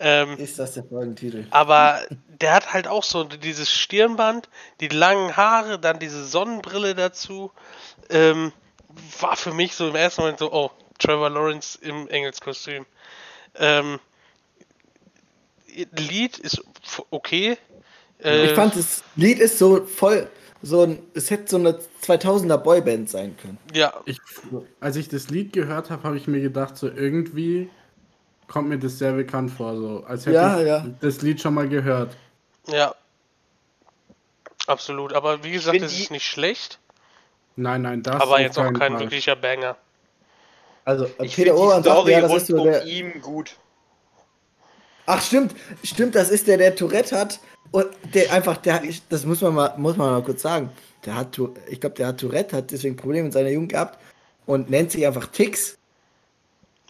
Ähm, Ist das der Folgentitel? aber der hat halt auch so dieses Stirnband, die langen Haare, dann diese Sonnenbrille dazu. Ähm, war für mich so im ersten Moment so, oh, Trevor Lawrence im Engelskostüm. Ähm, Lied ist okay. Äh, Ich fand, das Lied ist so voll, so ein, es hätte so eine 2000er Boyband sein können. ja, Ich, als ich das Lied gehört habe, habe ich mir gedacht, so irgendwie kommt mir das sehr bekannt vor, so als hätte Ja, ich ja. das Lied schon mal gehört. ja. Absolut. Aber wie gesagt, es ist nicht schlecht, Nein, nein, das aber jetzt auch kein Fall. wirklicher Banger. Also, Ich Peter die sagt, Story ja, das rund ist so um der. ihm gut. Ach, stimmt, stimmt, das ist der, der Tourette hat. Und der einfach, der, das muss man mal, muss man mal kurz sagen. Der hat, Tou- ich glaube, der hat Tourette, hat deswegen Probleme in seiner Jugend gehabt und nennt sich einfach Tix.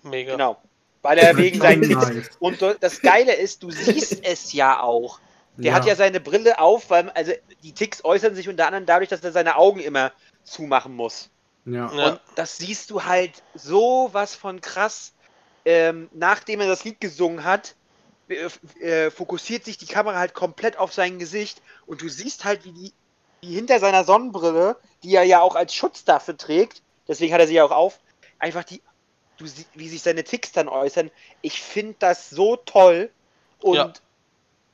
Mega. Genau. Weil er wegen seinen Nice. Und das Geile ist, du siehst es ja auch. Der Ja. hat ja seine Brille auf, weil also die Ticks äußern sich unter anderem dadurch, dass er seine Augen immer zumachen muss. Ja. Ja. Und das siehst du halt so was von krass. Ähm, nachdem er das Lied gesungen hat, äh, äh, fokussiert sich die Kamera halt komplett auf sein Gesicht und du siehst halt, wie die wie hinter seiner Sonnenbrille, die er ja auch als Schutz dafür trägt, deswegen hat er sie ja auch auf, einfach die, du sie, wie sich seine Ticks dann äußern. Ich finde das so toll und Ja.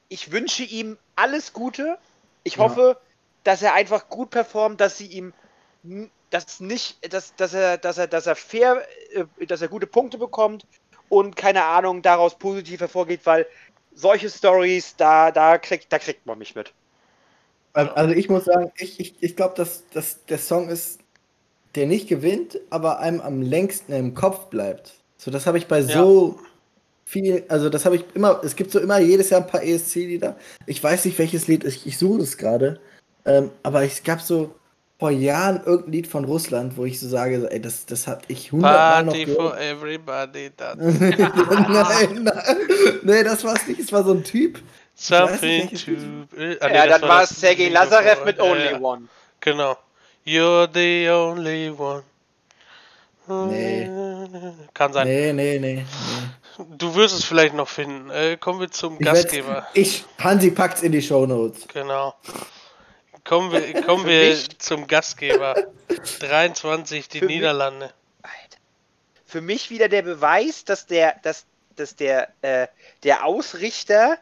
ich wünsche ihm alles Gute. Ich Ja. hoffe, dass er einfach gut performt, dass sie ihm dass nicht, dass, dass er, dass er, dass er fair, äh, dass er gute Punkte bekommt und keine Ahnung daraus positiv hervorgeht, weil solche Stories, da, da kriegt, da kriegt man mich mit. Also ich muss sagen, ich, ich, ich glaube, dass, dass der Song ist, der nicht gewinnt, aber einem am längsten im Kopf bleibt. So, das habe ich bei so viel, also das habe ich immer, es gibt so immer jedes Jahr ein paar ESC-Lieder. Ich weiß nicht, welches Lied, ich, ich suche es gerade, ähm, aber es gab so vor Jahren irgendein Lied von Russland, wo ich so sage, ey, das, das habe ich hundertmal noch Party gehört. for everybody. That nein, nein, nee, das war es nicht, es war so ein Typ. something welches to. Äh, ah, nee, ja, das dann war es Sergei Lazarev mit Ja, Only ja, One. Genau. You're the only one. Nee. Kann sein. Nee, nee, nee. nee. Du wirst es vielleicht noch finden. Äh, kommen wir zum Ich Gastgeber. Ich, Hansi packt's in die Shownotes. Genau. Kommen wir, kommen wir mich- zum Gastgeber. 23, die Für mich- Niederlande. Alter. Für mich wieder der Beweis, dass der, dass, dass der, äh, der Ausrichter,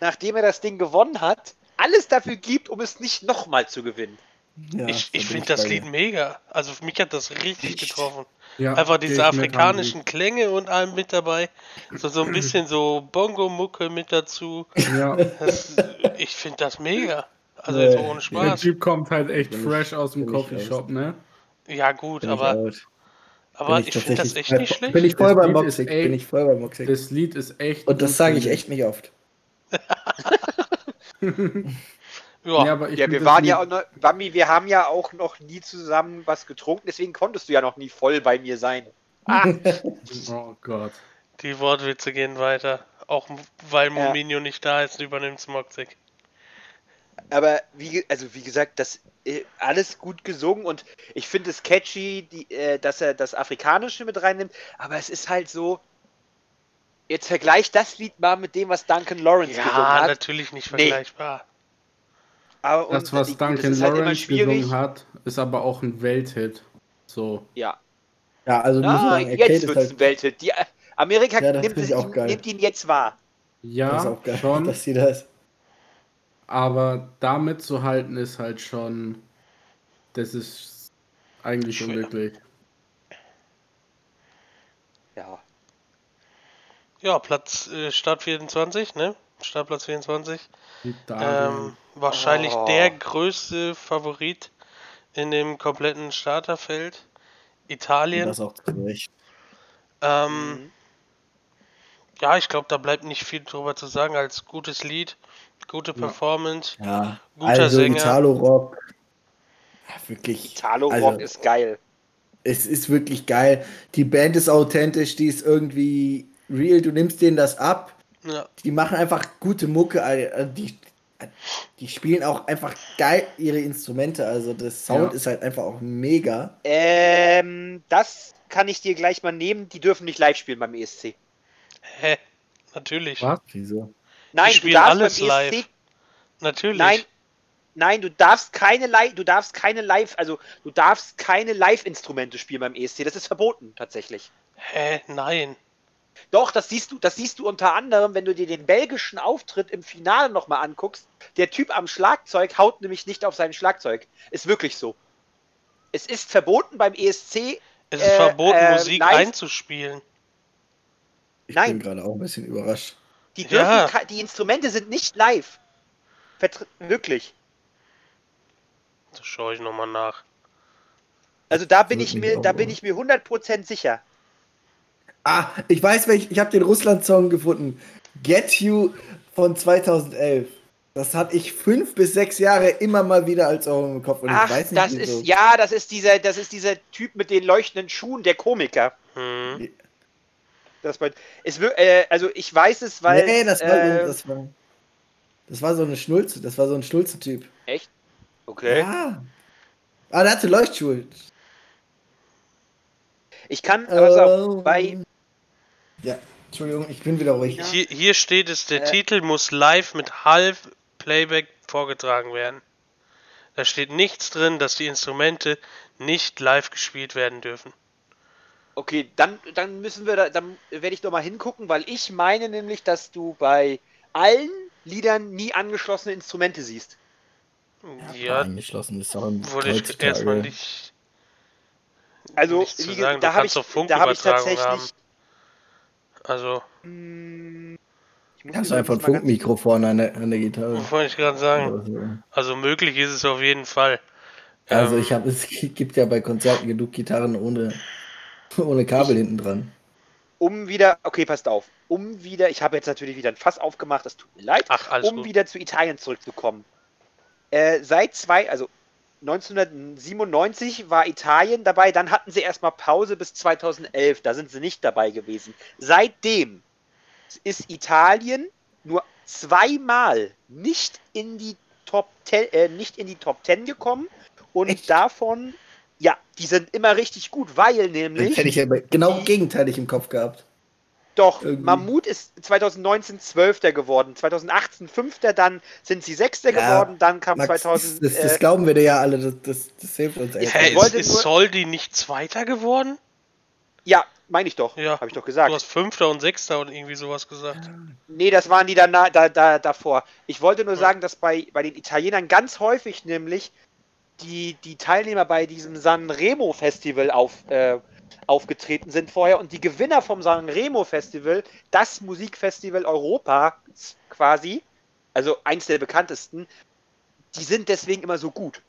nachdem er das Ding gewonnen hat, alles dafür gibt, um es nicht nochmal zu gewinnen. Ja, ich ich finde das Lied mega. Also für mich hat das richtig Echt? getroffen. Ja, Einfach diese afrikanischen Klänge und allem mit dabei. So, so ein bisschen so Bongo-Mucke mit dazu. Ja, Das, ich finde das mega. Also jetzt ohne der Spaß. Typ kommt halt echt Bin ich- fresh aus dem ich Coffeeshop, ne? Ja gut, Bin ich aber, out. aber Bin ich finde das echt nicht schlecht. Bin ich voll beim echt- Bin ich voll beim Moxig. Das Lied ist echt. Und das sage ich echt nicht oft. Ja, Ja, aber ich Ja, wir waren ja auch noch, Bambi, wir haben ja auch noch nie zusammen was getrunken, deswegen konntest du ja noch nie voll bei mir sein. Ah, Oh Gott. die Wortwitze gehen weiter. Auch weil Ja. Mominio nicht da ist, übernimmt Smoxig. Aber wie, also wie gesagt, das äh, alles gut gesungen und ich finde es catchy, die, äh, dass er das Afrikanische mit reinnimmt, aber es ist halt so. Jetzt vergleich das Lied mal mit dem, was Duncan Lawrence gesungen Ja, hat. natürlich nicht Nee. vergleichbar. Aber, Das, was die- Duncan ist halt Lawrence schwierig. gesungen hat, ist aber auch ein Welthit. So. Ja, Ja, also muss ah, man sagen, jetzt wird es halt ein Welthit. Die, Amerika Ja, das nimmt, geil. nimmt ihn jetzt wahr. das Ja, ist auch geil, schon. dass sie das. Aber damit zu halten ist halt schon. Das ist eigentlich Schwer. unwirklich. Ja. Ja, Platz äh, Start 24, ne? Startplatz 24. Italien. Ähm, wahrscheinlich Oh. der größte Favorit in dem kompletten Starterfeld. Italien. Das auch zu Recht. Ähm, Mhm. ja, ich glaube, da bleibt nicht viel drüber zu sagen als gutes Lied, gute Performance. Ja, Guter also Sänger. Italo-Rock. Ja, wirklich. Italo-Rock also, ist geil. Es ist wirklich geil. Die Band ist authentisch, die ist irgendwie real. Du nimmst denen das ab. Ja, Die machen einfach gute Mucke. äh, Die, die spielen auch einfach geil ihre Instrumente. Also das Sound Ja. ist halt einfach auch mega. Ähm, das kann ich dir gleich mal nehmen. Die dürfen nicht live spielen beim ESC. hä? Natürlich. Was? Wieso? Nein, du darfst alles beim ESC. live. Natürlich. Nein, nein, du darfst keine Live, du darfst keine Live, also du darfst keine Live-Instrumente spielen beim ESC. Das ist verboten tatsächlich. Hä? Nein. Doch, das siehst du, das siehst du unter anderem, wenn du dir den belgischen Auftritt im Finale nochmal anguckst. Der Typ am Schlagzeug haut nämlich nicht auf sein Schlagzeug. Ist wirklich so. Es ist verboten beim ESC. Es ist Äh, verboten, äh, Musik live- einzuspielen. Ich Nein. bin gerade auch ein bisschen überrascht. Die dürfen, Ja. die Instrumente sind nicht live. Vertr wirklich. Das schaue ich nochmal nach. Also da bin ich mir, da bin ich mir 100% sicher. Ah, ich weiß welch, ich habe den Russland-Song gefunden. Get You von 2011. Das hatte ich fünf bis sechs Jahre immer mal wieder als Ohren im Kopf. Und Ach, ich weiß nicht, das ist, ja, das ist dieser, das ist dieser Typ mit den leuchtenden Schuhen, der Komiker. Hm. Das war, es, äh, also ich weiß es, weil. nee, das war, äh, das war. Das war so eine Schnulze, das war so ein Schnulze-Typ. Echt? Okay. Ja. Ah, der hatte Leuchtschuhe. Ich kann, aber Oh. auf, bei, Ja, Entschuldigung, ich bin wieder ruhig. Hier, hier steht es, der Äh. Titel muss live mit Half-Playback vorgetragen werden. Da steht nichts drin, dass die Instrumente nicht live gespielt werden dürfen. Okay, dann, dann müssen wir da, dann werde ich doch mal hingucken, weil ich meine nämlich, dass du bei allen Liedern nie angeschlossene Instrumente siehst. Ja, Eingeschlossen ist auch ein würde ich erstmal nicht. Also, Nichts zu wie, sagen, da habe ich, kannst da habe ich tatsächlich. Also, Hm, ich muss Hast mir du einfach ein Funkmikrofon an der, an der Gitarre. wollte ich gerade sagen. Also, Also möglich ist es auf jeden Fall. also Ähm, ich habe, es gibt ja bei Konzerten genug Gitarren ohne, ohne Kabel hinten dran. Um wieder, okay, passt auf, um wieder, ich habe jetzt natürlich wieder ein Fass aufgemacht, das tut mir leid, Ach, alles um gut. wieder zu Italien zurückzukommen. Äh, seit zwei, also 1997 war Italien dabei, dann hatten sie erstmal Pause bis 2011, da sind sie nicht dabei gewesen. Seitdem ist Italien nur zweimal nicht in die Top 10, äh, nicht in die Top 10 gekommen und Echt? davon, ja, die sind immer richtig gut, weil Das nämlich hätte ich ja genau gegenteilig im Kopf gehabt. doch, Irgendwie. Mammut ist 2019 Zwölfter geworden, 2018 Fünfter, dann sind sie Sechster Ja, geworden, dann kam Max, 2000. das, das äh, glauben wir dir ja alle, das, das, das hilft uns echt. Hä, ich ist, wollte ist Soldi nicht Zweiter geworden? ja, meine ich doch, Ja. habe ich doch Du gesagt. hast Fünfter und Sechster und irgendwie sowas gesagt. Nee, das waren die danach, da, da, davor. Ich wollte nur sagen, dass bei, bei den Italienern ganz häufig nämlich die, die Teilnehmer bei diesem Sanremo Festival auf, äh, aufgetreten sind vorher und die Gewinner vom Sanremo Festival, das Musikfestival Europas quasi, also eins der bekanntesten, die sind deswegen immer so gut.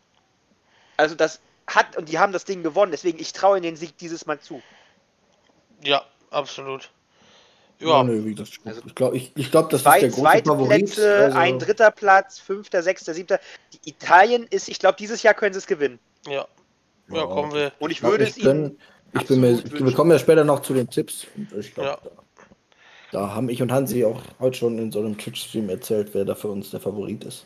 Also das hat, und die haben das Ding gewonnen, deswegen ich traue ihnen den Sieg dieses Mal zu. Ja, absolut. Ja, Ja, nö, wie das, Also ich glaube, ich, ich glaub, das Zwei ist der große zweite Favorit. Plätze, also- ein dritter Platz, fünfter, sechster, siebter. Die Italien ist, ich glaube, dieses Jahr können sie es gewinnen. ja. Ja, kommen wir. Und ich glaub, würde ich es ihnen. ich bin mir, ich, wir kommen ja später noch zu den Tipps. Ich glaube, Ja. da, da haben ich und Hansi auch heute schon in so einem Twitch-Stream erzählt, wer da für uns der Favorit ist.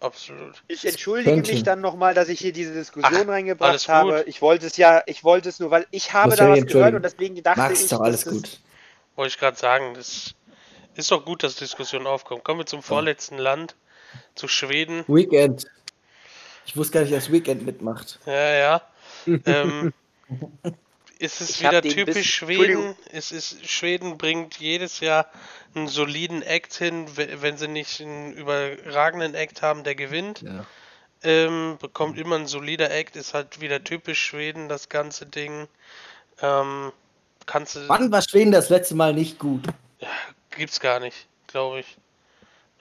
Absolut. Ich entschuldige Könnte. mich dann nochmal, dass ich hier diese Diskussion Ach, reingebracht habe. Ich wollte es ja, ich wollte es nur, weil ich habe Muss da ja was gehört und deswegen dachte Max, ich. ist doch alles dass gut. Wollte ich gerade sagen, das ist doch gut, dass Diskussion aufkommt. Kommen wir zum vorletzten Land, zu Schweden. Weekend. Ich wusste gar nicht, dass Weekend mitmacht. Ja, ja. ähm, ist es Ich hab wieder typisch bis- Schweden? Es ist, Schweden bringt jedes Jahr einen soliden Act hin, we- wenn sie nicht einen überragenden Act haben, der gewinnt. Ja. Ähm, bekommt immer ein solider Act, ist halt wieder typisch Schweden, das ganze Ding. Ähm, kannst du. Wann war Schweden das letzte Mal nicht gut? Gibt's gar nicht, glaube ich.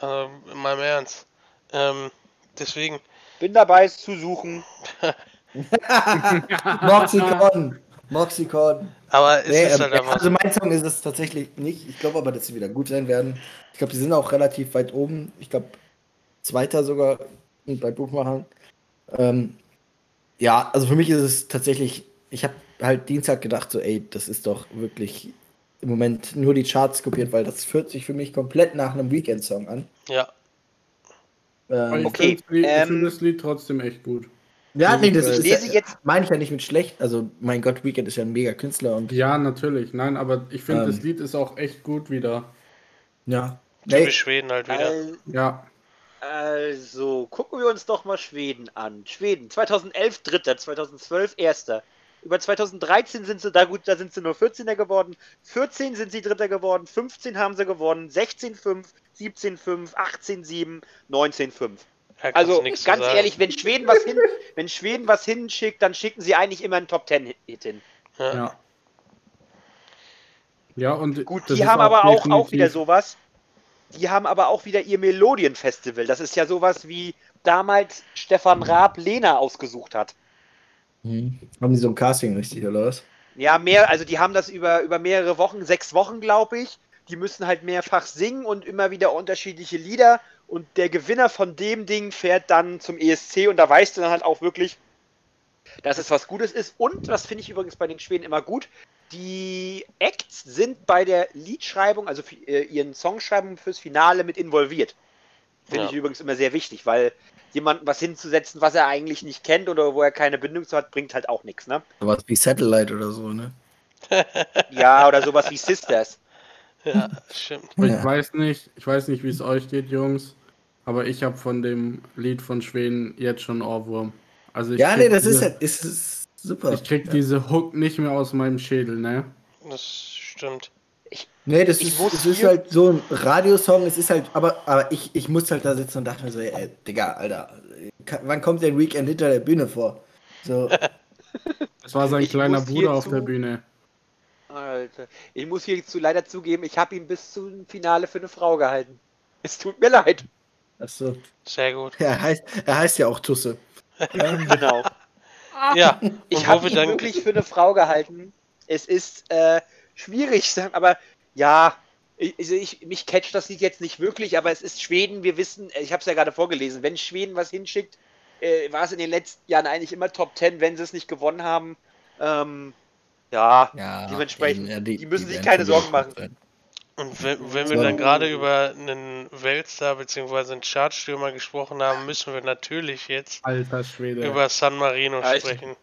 Ähm, in meinem Ernst. Ähm, deswegen, Bin dabei, es zu suchen. Moxicon. Moxicon. aber es Nee, ist ähm, halt ja, einfach also mein Song ist es tatsächlich nicht. Ich glaube aber, dass sie wieder gut sein werden. Ich glaube, die sind auch relativ weit oben. Ich glaube, Zweiter sogar bei Buchmachern. Ähm, ja, also für mich ist es tatsächlich, ich habe halt Dienstag gedacht, so, ey, das ist doch wirklich im Moment nur die Charts kopiert, weil das fühlt sich für mich komplett nach einem Weekend-Song an. Ja, Ähm, ich Okay, finde das, Lied- ich ähm, find das Lied trotzdem echt gut. ja, nee, das ich ist lese ja, jetzt- meine ich ja nicht mit schlecht. Also, mein Gott, Weekend ist ja ein mega Künstler und Ja, natürlich. Nein, aber ich finde, Ähm. das Lied ist auch echt gut wieder. ja. typisch Nee, Schweden halt wieder. Al- Ja. Also, gucken wir uns doch mal Schweden an. Schweden, 2011 Dritter, 2012 Erster. Über 2013 sind sie, da gut, da sind sie nur 14er geworden. 14 sind sie Dritter geworden, 15 haben sie gewonnen, 16-5, 17-5, 18-7, 19-5. Da kannst Also ganz ehrlich, wenn Schweden was hin, wenn Schweden was hinschickt, dann schicken sie eigentlich immer einen Top 10 Hit hin. Ja. Ja. Und Gut, das die ist haben aber auch, auch wieder sowas. Die haben aber auch wieder ihr Melodienfestival. Das ist ja sowas wie damals Stefan Raab Lena ausgesucht hat. Mhm. Haben die so ein Casting richtig, oder was? Ja, mehr, also die haben das über, über mehrere Wochen, sechs Wochen, glaube ich. Die müssen halt mehrfach singen und immer wieder unterschiedliche Lieder. Und der Gewinner von dem Ding fährt dann zum ESC und da weißt du dann halt auch wirklich, dass es was Gutes ist. Und, das finde ich übrigens bei den Schweden immer gut, die Acts sind bei der Liedschreibung, also für, äh, ihren Songschreibungen fürs Finale mit involviert. Finde Ja. ich übrigens immer sehr wichtig, weil jemandem was hinzusetzen, was er eigentlich nicht kennt oder wo er keine Bindung zu hat, bringt halt auch nichts, ne? Sowas wie Satellite oder so, ne? Ja, oder sowas wie Sisters. Ja, stimmt. Aber Ja. Ich weiß nicht, ich weiß nicht, wie es euch geht, Jungs, aber ich habe von dem Lied von Schweden jetzt schon Ohrwurm. Also ich Ja, nee, das diese, ist halt, ist, ist super. Ich krieg diese Hook nicht mehr aus meinem Schädel, ne? Das stimmt. Nee, das Ich ist, das ist halt so ein Radiosong, es ist halt, aber, aber ich, ich muss halt da sitzen und dachte mir so, ey, Digga, Alter, wann kommt der Weekend hinter der Bühne vor? So, Das war sein Ich kleiner Bruder auf der Bühne. Alter. Ich muss hierzu leider zugeben, ich habe ihn bis zum Finale für eine Frau gehalten. Es tut mir leid. achso. Sehr gut. Er heißt, er heißt ja auch Tusse. Ähm, Genau. Ja, Ich habe ihn wirklich für eine Frau gehalten. Es ist äh, schwierig, aber ja, ich, also ich, mich catcht das Lied jetzt nicht wirklich, aber es ist Schweden. Wir wissen, ich habe es ja gerade vorgelesen, wenn Schweden was hinschickt, äh, war es in den letzten Jahren eigentlich immer Top 10, wenn sie es nicht gewonnen haben. Ähm, ja, ja, Dementsprechend, eben, die müssen sich werden keine Sorgen machen. sein. Und wenn, wenn wir So. dann gerade über einen Weltstar bzw. einen Chartstürmer gesprochen haben, müssen wir natürlich jetzt Alter über San Marino ich- sprechen.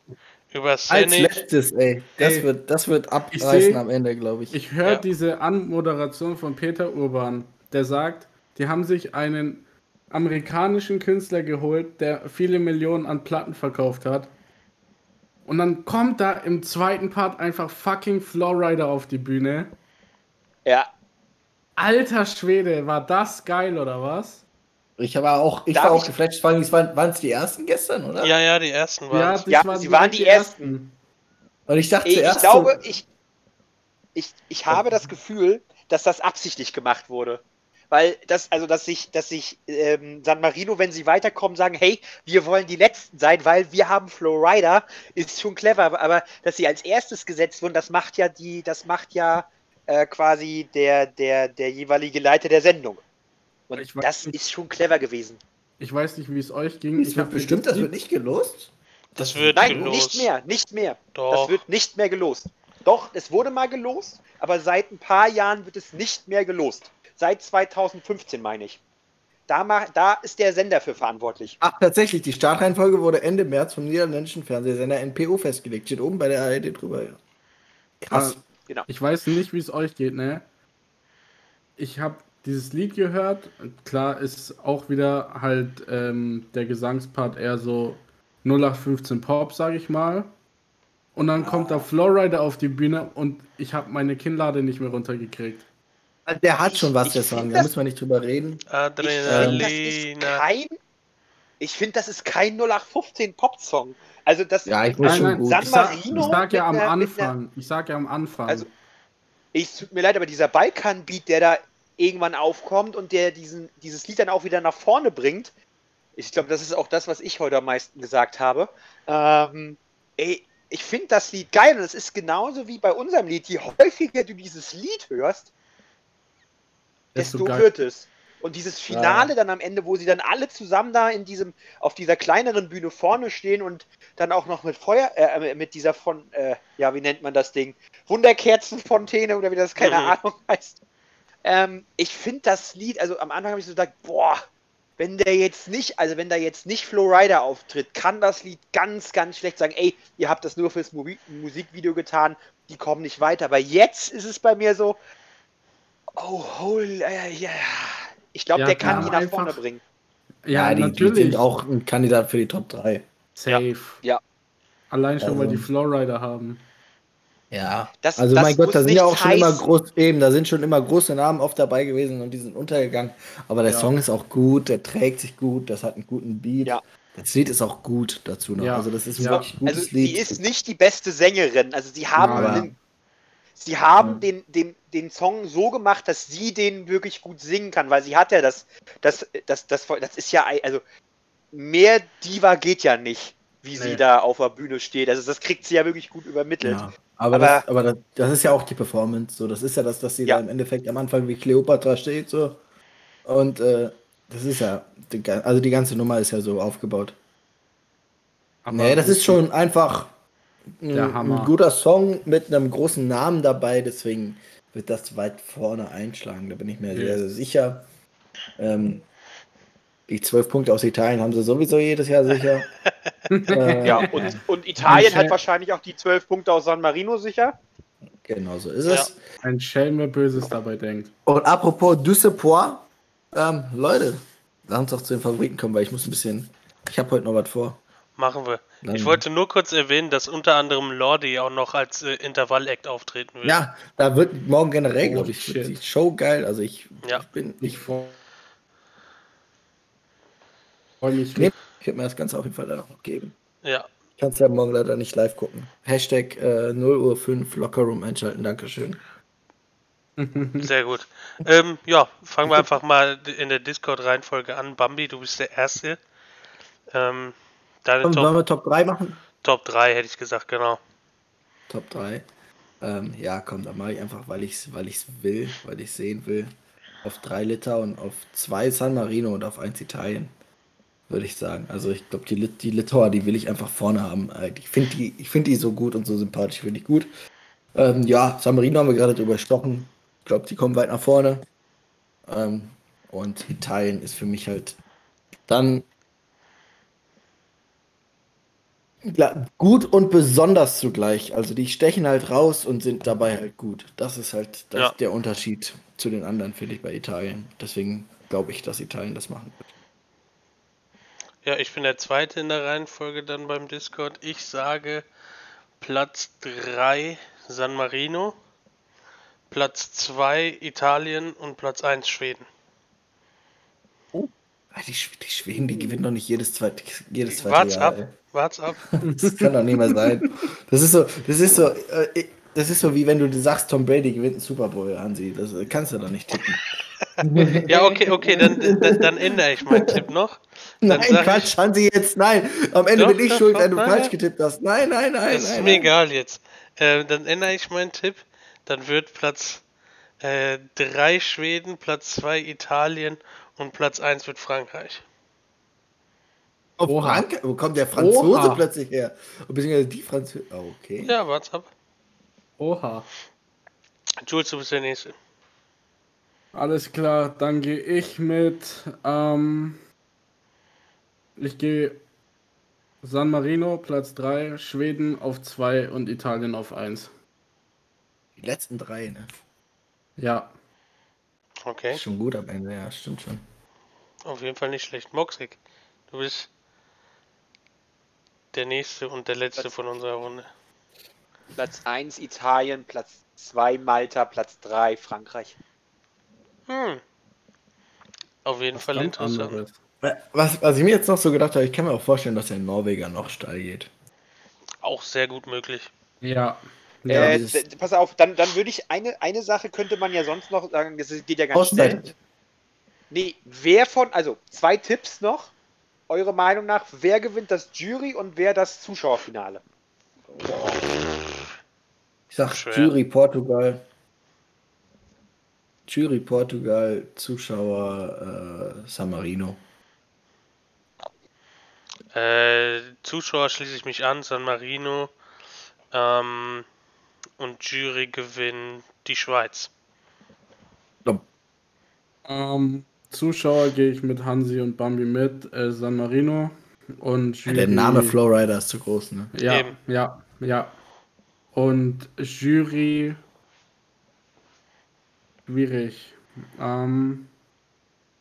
Über Als Senic. letztes, ey. Das Ey, wird, das wird ich abreißen seh- am Ende, glaube ich. Ich höre Ja. diese Anmoderation von Peter Urban, der sagt, die haben sich einen amerikanischen Künstler geholt, der viele Millionen an Platten verkauft hat. Und dann kommt da im zweiten Part einfach fucking Flowrider auf die Bühne. ja, Alter Schwede, war das geil oder was? Ich war auch, ich Darf war auch ich- geflasht, vor allem, waren waren es die ersten gestern, oder? Ja, ja, die ersten waren Ja, Ja, waren sie waren die ersten. Und ich dachte Ich, ich glaube, so, ich, ich, ich habe das Gefühl, dass das absichtlich gemacht wurde. Weil das, also dass sich, dass sich ähm, San Marino, wenn sie weiterkommen, sagen, hey, wir wollen die Letzten sein, weil wir haben Flowrider, ist schon clever, aber, aber dass sie als erstes gesetzt wurden, das macht ja die, das macht ja äh, quasi der, der, der jeweilige Leiter der Sendung. Und Ich weiß das nicht. ist schon clever gewesen. Ich weiß nicht, wie es euch ging. Ich habe bestimmt, das wird nicht gelost. Das wird Nein, gelost. nicht mehr, nicht mehr. Doch. Das wird nicht mehr gelost. Doch, es wurde mal gelost, aber seit ein paar Jahren wird es nicht mehr gelost. Seit 2015 meine ich. Da, da ist der Sender für verantwortlich. Ach, tatsächlich, die Startreihenfolge wurde Ende März vom niederländischen Fernsehsender NPO festgelegt. Steht oben bei der ARD drüber, ja. Krass. Ah, Ich weiß nicht, wie es euch geht, ne? Ich habe dieses Lied gehört. Klar ist auch wieder halt ähm, der Gesangspart eher so 0815 Pop, sag ich mal. Und dann kommt da Flowrider auf die Bühne und ich habe meine Kinnlade nicht mehr runtergekriegt. Der hat schon was, Ich- der Song, da müssen wir nicht drüber reden. Ich finde, das ist Adrenalina. kein. Ich finde, das ist kein 0815 Pop-Song. Also das. Ja, ich muss schon gut. San Ich sag, Marino ich sag ja am einer- Anfang. Ich sag ja am Anfang. Also- Ich tut mir leid, aber dieser Balkan-Beat, der da irgendwann aufkommt und der diesen, dieses Lied dann auch wieder nach vorne bringt, ich glaube, das ist auch das, was ich heute am meisten gesagt habe. Ähm, ey, ich finde das Lied geil und es ist genauso wie bei unserem Lied. Je häufiger du dieses Lied hörst, Desto wird es. Und dieses Finale dann am Ende, wo sie dann alle zusammen da in diesem, auf dieser kleineren Bühne vorne stehen und dann auch noch mit Feuer, äh, mit dieser von, äh, ja, wie nennt man das Ding? Wunderkerzenfontäne oder wie das, keine Mhm. Ahnung heißt. Ähm, ich finde das Lied, also am Anfang habe ich so gedacht, boah, wenn der jetzt nicht, also wenn da jetzt nicht Flowrider auftritt, kann das Lied ganz, ganz schlecht sagen, ey, ihr habt das nur fürs Mu Musikvideo getan, die kommen nicht weiter. Aber jetzt ist es bei mir so, oh, holy, äh, ja. Ich glaube, Ja, der kann die nach einfach- vorne bringen. ja, Ja, die, die natürlich. sind auch ein Kandidat für die Top 3. Safe. Ja. Allein schon, weil Also- die Flowrider haben. Ja. Das- also das mein Gott, da sind ja auch schon immer heißen. groß, eben, da sind schon immer große Namen oft dabei gewesen und die sind untergegangen. Aber der Ja. Song ist auch gut, der trägt sich gut, das hat einen guten Beat. Ja. Das Lied ist auch gut dazu noch. Ja. Also das ist ein Ja. wirklich gutes Also Lied. sie ist nicht die beste Sängerin. Also sie haben, Aber- den, sie haben Ja. den, den, den Song so gemacht, dass sie den wirklich gut singen kann, weil sie hat ja das, das, das, das, das ist ja, ein- also mehr Diva geht ja nicht, wie sie Nee. da auf der Bühne steht. Also das kriegt sie ja wirklich gut übermittelt. Aber, Aber- das, aber das, das ist ja auch die Performance. So, das ist ja das, dass sie Ja. da im Endeffekt am Anfang wie Cleopatra steht. So. Und äh, das ist ja, also die ganze Nummer ist ja so aufgebaut. Aber nee, das ist schon einfach ein, ein guter Song mit einem großen Namen dabei. Deswegen wird das weit vorne einschlagen. Da bin ich mir Ja. sehr, sehr sicher. Ähm, die zwölf Punkte aus Italien haben sie sowieso jedes Jahr sicher. äh, Ja, und, und Italien hat wahrscheinlich auch die zwölf Punkte aus San Marino sicher. Genau so ist Ja. es. Ein Schelm, wer Böses dabei denkt. Und apropos Düsseldorf, ähm, Leute, lass uns doch zu den Favoriten kommen, weil ich muss ein bisschen. Ich habe heute noch was vor. Machen wir. Dann- Ich wollte nur kurz erwähnen, dass unter anderem Lordi auch noch als äh, Intervall-Act auftreten wird. Ja, da wird morgen generell, Oh, glaube ich, die Show geil. Also ich, Ja. ich bin. Ich Ich, freue mich. Nee. ich werde mir das Ganze auf jeden Fall dann auch noch geben. Ja. Ich kann es ja morgen leider nicht live gucken. Hashtag äh, 0 Uhr 5 Lockerroom einschalten. Dankeschön. Sehr gut. Ähm, ja, fangen wir einfach mal in der Discord-Reihenfolge an. Bambi, du bist der Erste. Ähm, deine Und wollen Top, wir Top 3 machen? Top 3 hätte ich gesagt, genau. Top 3. Ähm, ja, komm, dann mache ich einfach, weil ich es weil ich's will, weil ich sehen will. Auf 3 Liter und auf 2 San Marino und auf 1 Italien. Würde ich sagen. Also ich glaube, die, Lit die Litauer, die will ich einfach vorne haben. Äh, Ich finde die, ich find die so gut und so sympathisch, finde ich gut. Ähm, ja, San Marino haben wir gerade drüber gesprochen. Ich glaube, die kommen weit nach vorne. Ähm, und Italien ist für mich halt dann gut und besonders zugleich. Also die stechen halt raus und sind dabei halt gut. Das ist halt das, Ja. der Unterschied zu den anderen, finde ich, bei Italien. Deswegen glaube ich, dass Italien das machen wird. Ja, ich bin der Zweite in der Reihenfolge dann beim Discord. Ich sage Platz 3 San Marino, Platz 2 Italien und Platz 1 Schweden. Die, die Schweden, die gewinnen doch nicht jedes zweite, jedes zweite Wart's Jahr. ab, wart's ab. ey. Das kann doch nicht mehr sein. Das ist so, das ist so, äh, das ist so wie wenn du sagst, Tom Brady gewinnt einen Super Bowl, Hansi. Das äh, kannst du doch nicht tippen. Ja, okay, okay, dann, dann, dann ändere ich meinen Tipp noch. Nein, Quatsch, Hansi, jetzt nein. Am Ende Doch, bin ich doch, schuld, doch, wenn du nein, falsch getippt hast. Nein, nein, nein, Das ist nein. mir nein. egal jetzt. Äh, dann ändere ich meinen Tipp. Dann wird Platz 3 Schweden, Platz 2 Italien und Platz 1 wird Frankreich. Auf Oha. Frank wo kommt der Franzose Oha. plötzlich her? Beziehungsweise die Franzose. Oh, okay. Ja, wart's ab. Oha. Jules, du bist der Nächste. Alles klar, dann gehe ich mit. Ähm, ich gehe San Marino, Platz 3, Schweden auf 2 und Italien auf 1. Die letzten drei, ne? Ja, Okay, Ist schon gut am Ende, ja, stimmt schon. auf jeden Fall nicht schlecht. Moxig, du bist der Nächste und der Letzte Platz- von unserer Runde. Platz 1 Italien, Platz 2 Malta, Platz 3 Frankreich. Hm. Auf jeden was Fall interessant. anderes. Was, was ich mir jetzt noch so gedacht habe, ich kann mir auch vorstellen, dass der Norweger noch steil geht. Auch sehr gut möglich. Ja. Ja, äh, pass auf, dann, dann würde ich eine, eine Sache könnte man ja sonst noch sagen, das ist- geht ja ganz schnell. Nee, wer von, also zwei Tipps noch. Eure Meinung nach, wer gewinnt das Jury und wer das Zuschauerfinale? Ich sag Schwer. Jury Portugal. Jury Portugal, Zuschauer äh, San Marino. Äh, Zuschauer schließe ich mich an, San Marino. Ähm, und Jury gewinnt die Schweiz. ähm, Zuschauer gehe ich mit Hansi und Bambi mit, äh, San Marino und Ja, der Name Flowrider ist zu groß, ne? Ja, Eben. ja, ja. Und Jury. Schwierig. Ähm,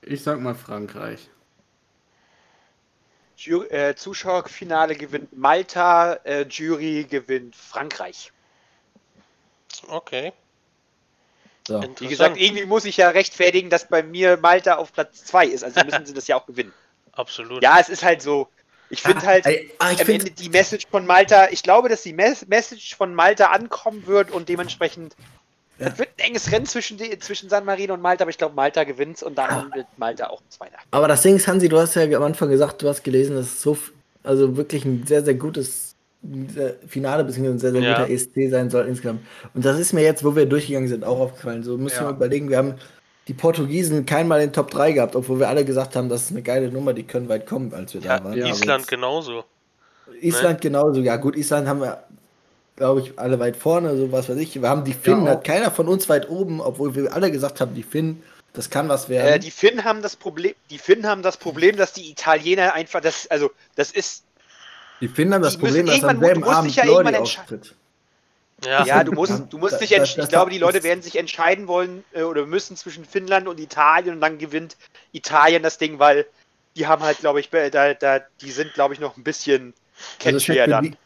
ich sag mal Frankreich. Jury, äh, Zuschauerfinale gewinnt Malta, äh, Jury gewinnt Frankreich. Okay. So. Wie gesagt, irgendwie muss ich ja rechtfertigen, dass bei mir Malta auf Platz 2 ist, also müssen sie das ja auch gewinnen. Absolut. Ja, es ist halt so. Ich finde Ah, halt ah, ich am find- Ende die Message von Malta, ich glaube, dass die Mes Message von Malta ankommen wird und dementsprechend. Es wird ein enges Rennen zwischen, die, zwischen San Marino und Malta, aber ich glaube, Malta gewinnt und dann wird Malta auch Zweiter. Aber das Ding ist, Hansi, du hast ja am Anfang gesagt, du hast gelesen, dass es so, also wirklich ein sehr, sehr gutes Finale, beziehungsweise ein sehr, sehr Ja. guter ESC sein soll insgesamt. Und das ist mir jetzt, wo wir durchgegangen sind, auch aufgefallen. So müssen Ja. wir überlegen, wir haben die Portugiesen keinmal in Top 3 gehabt, obwohl wir alle gesagt haben, das ist eine geile Nummer, die können weit kommen, als wir Ja, da waren. Island jetzt- genauso. Island genauso, ja gut, Island haben wir, glaube ich, alle weit vorne, so was weiß ich. Wir haben die Finnen, auch. hat keiner von uns weit oben, obwohl wir alle gesagt haben, die Finnen, das kann was werden. Äh, die Finnen haben das Problem, die Finnen haben das Problem, dass die Italiener einfach das, also das ist, Die Finnen haben das Problem, dass am selben Abend ja entscheiden. auftritt. Ja, ja, du musst, du musst dich entscheiden. Ich glaube, die Leute werden sich entscheiden wollen äh, oder müssen zwischen Finnland und Italien und dann gewinnt Italien das Ding, weil die haben halt, glaube ich, da, da, die sind, glaube ich, noch ein bisschen Also catchier für, dann.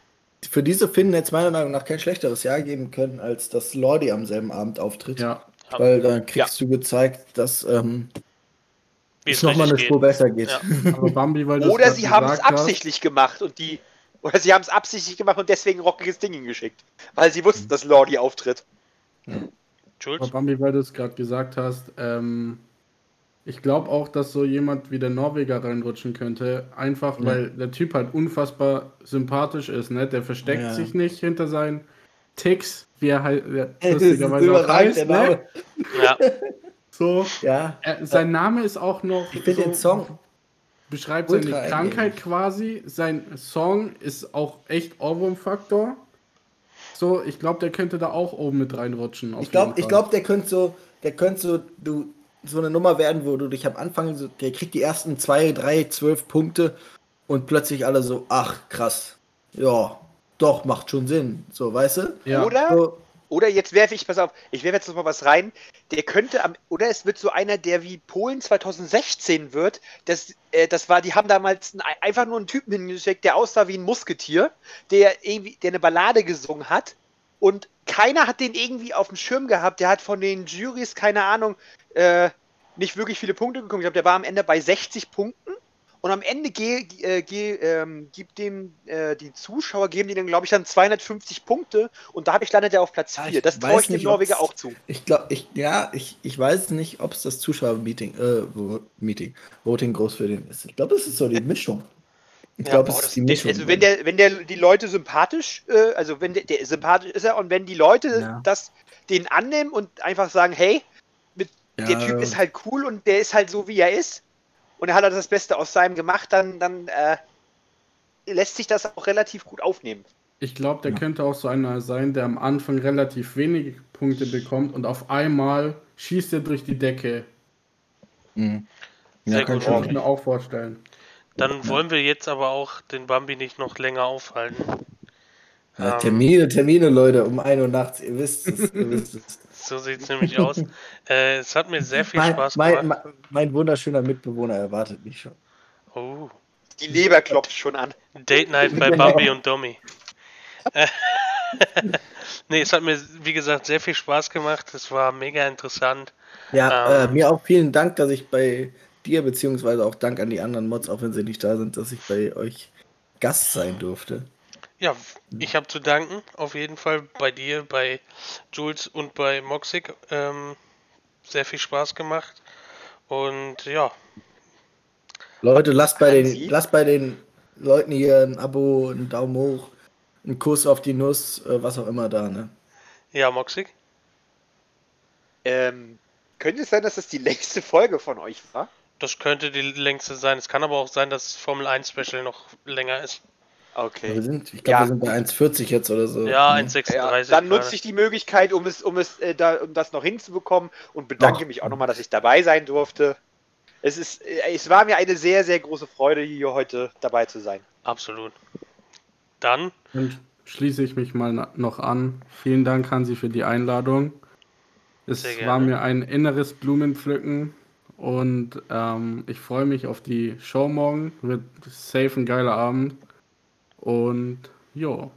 Für diese Finnen jetzt meiner Meinung nach kein schlechteres Jahr geben können, als dass Lordi am selben Abend auftritt. Ja. Weil dann kriegst du gezeigt, dass ähm, es nochmal eine richtig Spur geht. besser geht. Ja. Aber Bambi, Oder sie haben es gesagt hast- absichtlich gemacht und die. Oder sie haben es absichtlich gemacht und deswegen ein rockiges Ding hingeschickt. Weil sie wussten, dass Lordi auftritt. Aber Jules? Bambi, weil du es gerade gesagt hast, ähm, ich glaube auch, dass so jemand wie der Norweger reinrutschen könnte. Einfach Ja. weil der Typ halt unfassbar sympathisch ist, ne? Der versteckt Ja. sich nicht hinter seinen Ticks, wie er halt ist lustigerweise auch heißt, ne? Ja, So. Ja, Er, sein Name ist auch noch. ich finde so, den Song. beschreibt ultra seine Krankheit quasi. Sein Song ist auch echt Ohrwurm-Faktor. So, ich glaube, der könnte da auch oben mit reinrutschen. auf Ich glaube, glaub, der könnte so, der könnte so, du, so eine Nummer werden, wo du dich am Anfang, so, der kriegt die ersten zwei, drei, zwölf Punkte und plötzlich alle so, ach krass, ja, doch, macht schon Sinn, so, weißt du? Ja. Oder? So, Oder jetzt werfe ich, pass auf, ich werfe jetzt noch mal was rein. Der könnte am, oder es wird so einer, der wie Polen 2016 wird. Das, äh, das war, die haben damals einen, einfach nur einen Typen hingeschickt, der aussah wie ein Musketier, der irgendwie, der eine Ballade gesungen hat. Und keiner hat den irgendwie auf dem Schirm gehabt. Der hat von den Juries, keine Ahnung, äh, nicht wirklich viele Punkte gekommen. Ich glaube, der war am Ende bei 60 Punkten. Und am Ende ge, äh, ge, ähm, gibt dem äh, die Zuschauer geben die dann glaube ich dann 250 Punkte und dadurch landet er auf Platz 4. Ja, das traue ich dem Norweger auch zu. Ich glaube, ich, ja, ich, ich weiß nicht, ob es das Zuschauermeeting, äh, Meeting, Voting groß für den ist. Ich glaube, es ist so die Mischung. Ich Ja, glaube, es das, ist die Mischung. also wenn der, wenn der die Leute sympathisch, äh, also wenn der, der sympathisch ist er und wenn die Leute Ja. das den annehmen und einfach sagen, hey, mit, der Ja. Typ ist halt cool und der ist halt so wie er ist und er hat halt das Beste aus seinem gemacht, dann, dann äh, lässt sich das auch relativ gut aufnehmen. Ich glaube, der Ja. könnte auch so einer sein, der am Anfang relativ wenige Punkte bekommt und auf einmal schießt er durch die Decke. Mhm. Ja, Kann ich mir auch vorstellen. Dann wollen wir jetzt aber auch den Bambi nicht noch länger aufhalten. Ja, Ähm, Termine, Termine, Leute, um 1 Uhr nachts, ihr wisst es, ihr wisst es. So sieht es nämlich aus. Äh, es hat mir sehr viel mein, Spaß mein, gemacht. mein, mein wunderschöner Mitbewohner erwartet mich schon. Oh, Die Leber klopft schon an. Date Night bei Bambi und Domi. Nee, es hat mir, wie gesagt, sehr viel Spaß gemacht. Es war mega interessant. Ja, Ähm. äh, mir auch vielen Dank, dass ich bei dir, beziehungsweise auch Dank an die anderen Mods, auch wenn sie nicht da sind, dass ich bei euch Gast sein durfte. Ja, ich habe zu danken, auf jeden Fall bei dir, bei Jules und bei Moxig. Ähm, sehr viel Spaß gemacht. Und ja, Leute, lasst bei, den, lasst bei den Leuten hier ein Abo, einen Daumen hoch, einen Kuss auf die Nuss, äh, was auch immer da, ne? ja, Moxig. Ähm, könnte es sein, dass das die längste Folge von euch war? Das könnte die längste sein. Es kann aber auch sein, dass Formel 1 Special noch länger ist. Wir Okay. sind, ich glaube, Ja. wir sind bei 1,40 jetzt oder so. Ja, ne? 1,36. Ja, dann nutze ich die Möglichkeit, um es, um es, äh, da, um das noch hinzubekommen und bedanke Ach. mich auch nochmal, dass ich dabei sein durfte. Es ist, äh, es war mir eine sehr, sehr große Freude, hier heute dabei zu sein. Absolut. Dann, Dann schließe ich mich mal noch an. Vielen Dank, Hansi, für die Einladung. Es war mir ein inneres Blumenpflücken und ähm, ich freue mich auf die Show morgen. Wird safe ein geiler Abend. Und jo,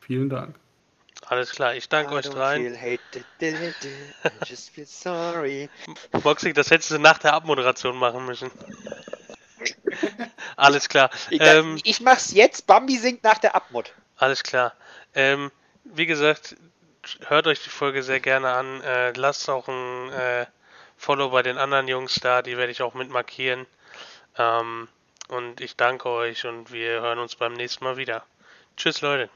vielen Dank. alles klar. Ich danke euch dreien. just feel sorry. Moxig, das hättest du nach der Abmoderation machen müssen. alles klar. Ich, Ähm, ich mach's jetzt, Bambi singt nach der Abmod. Alles klar. Ähm, wie gesagt, hört euch die Folge sehr gerne an. Äh, lasst auch ein äh, Follow bei den anderen Jungs da, die werde ich auch mit markieren. Ähm, und ich danke euch und wir hören uns beim nächsten Mal wieder. Tschüss, Leute.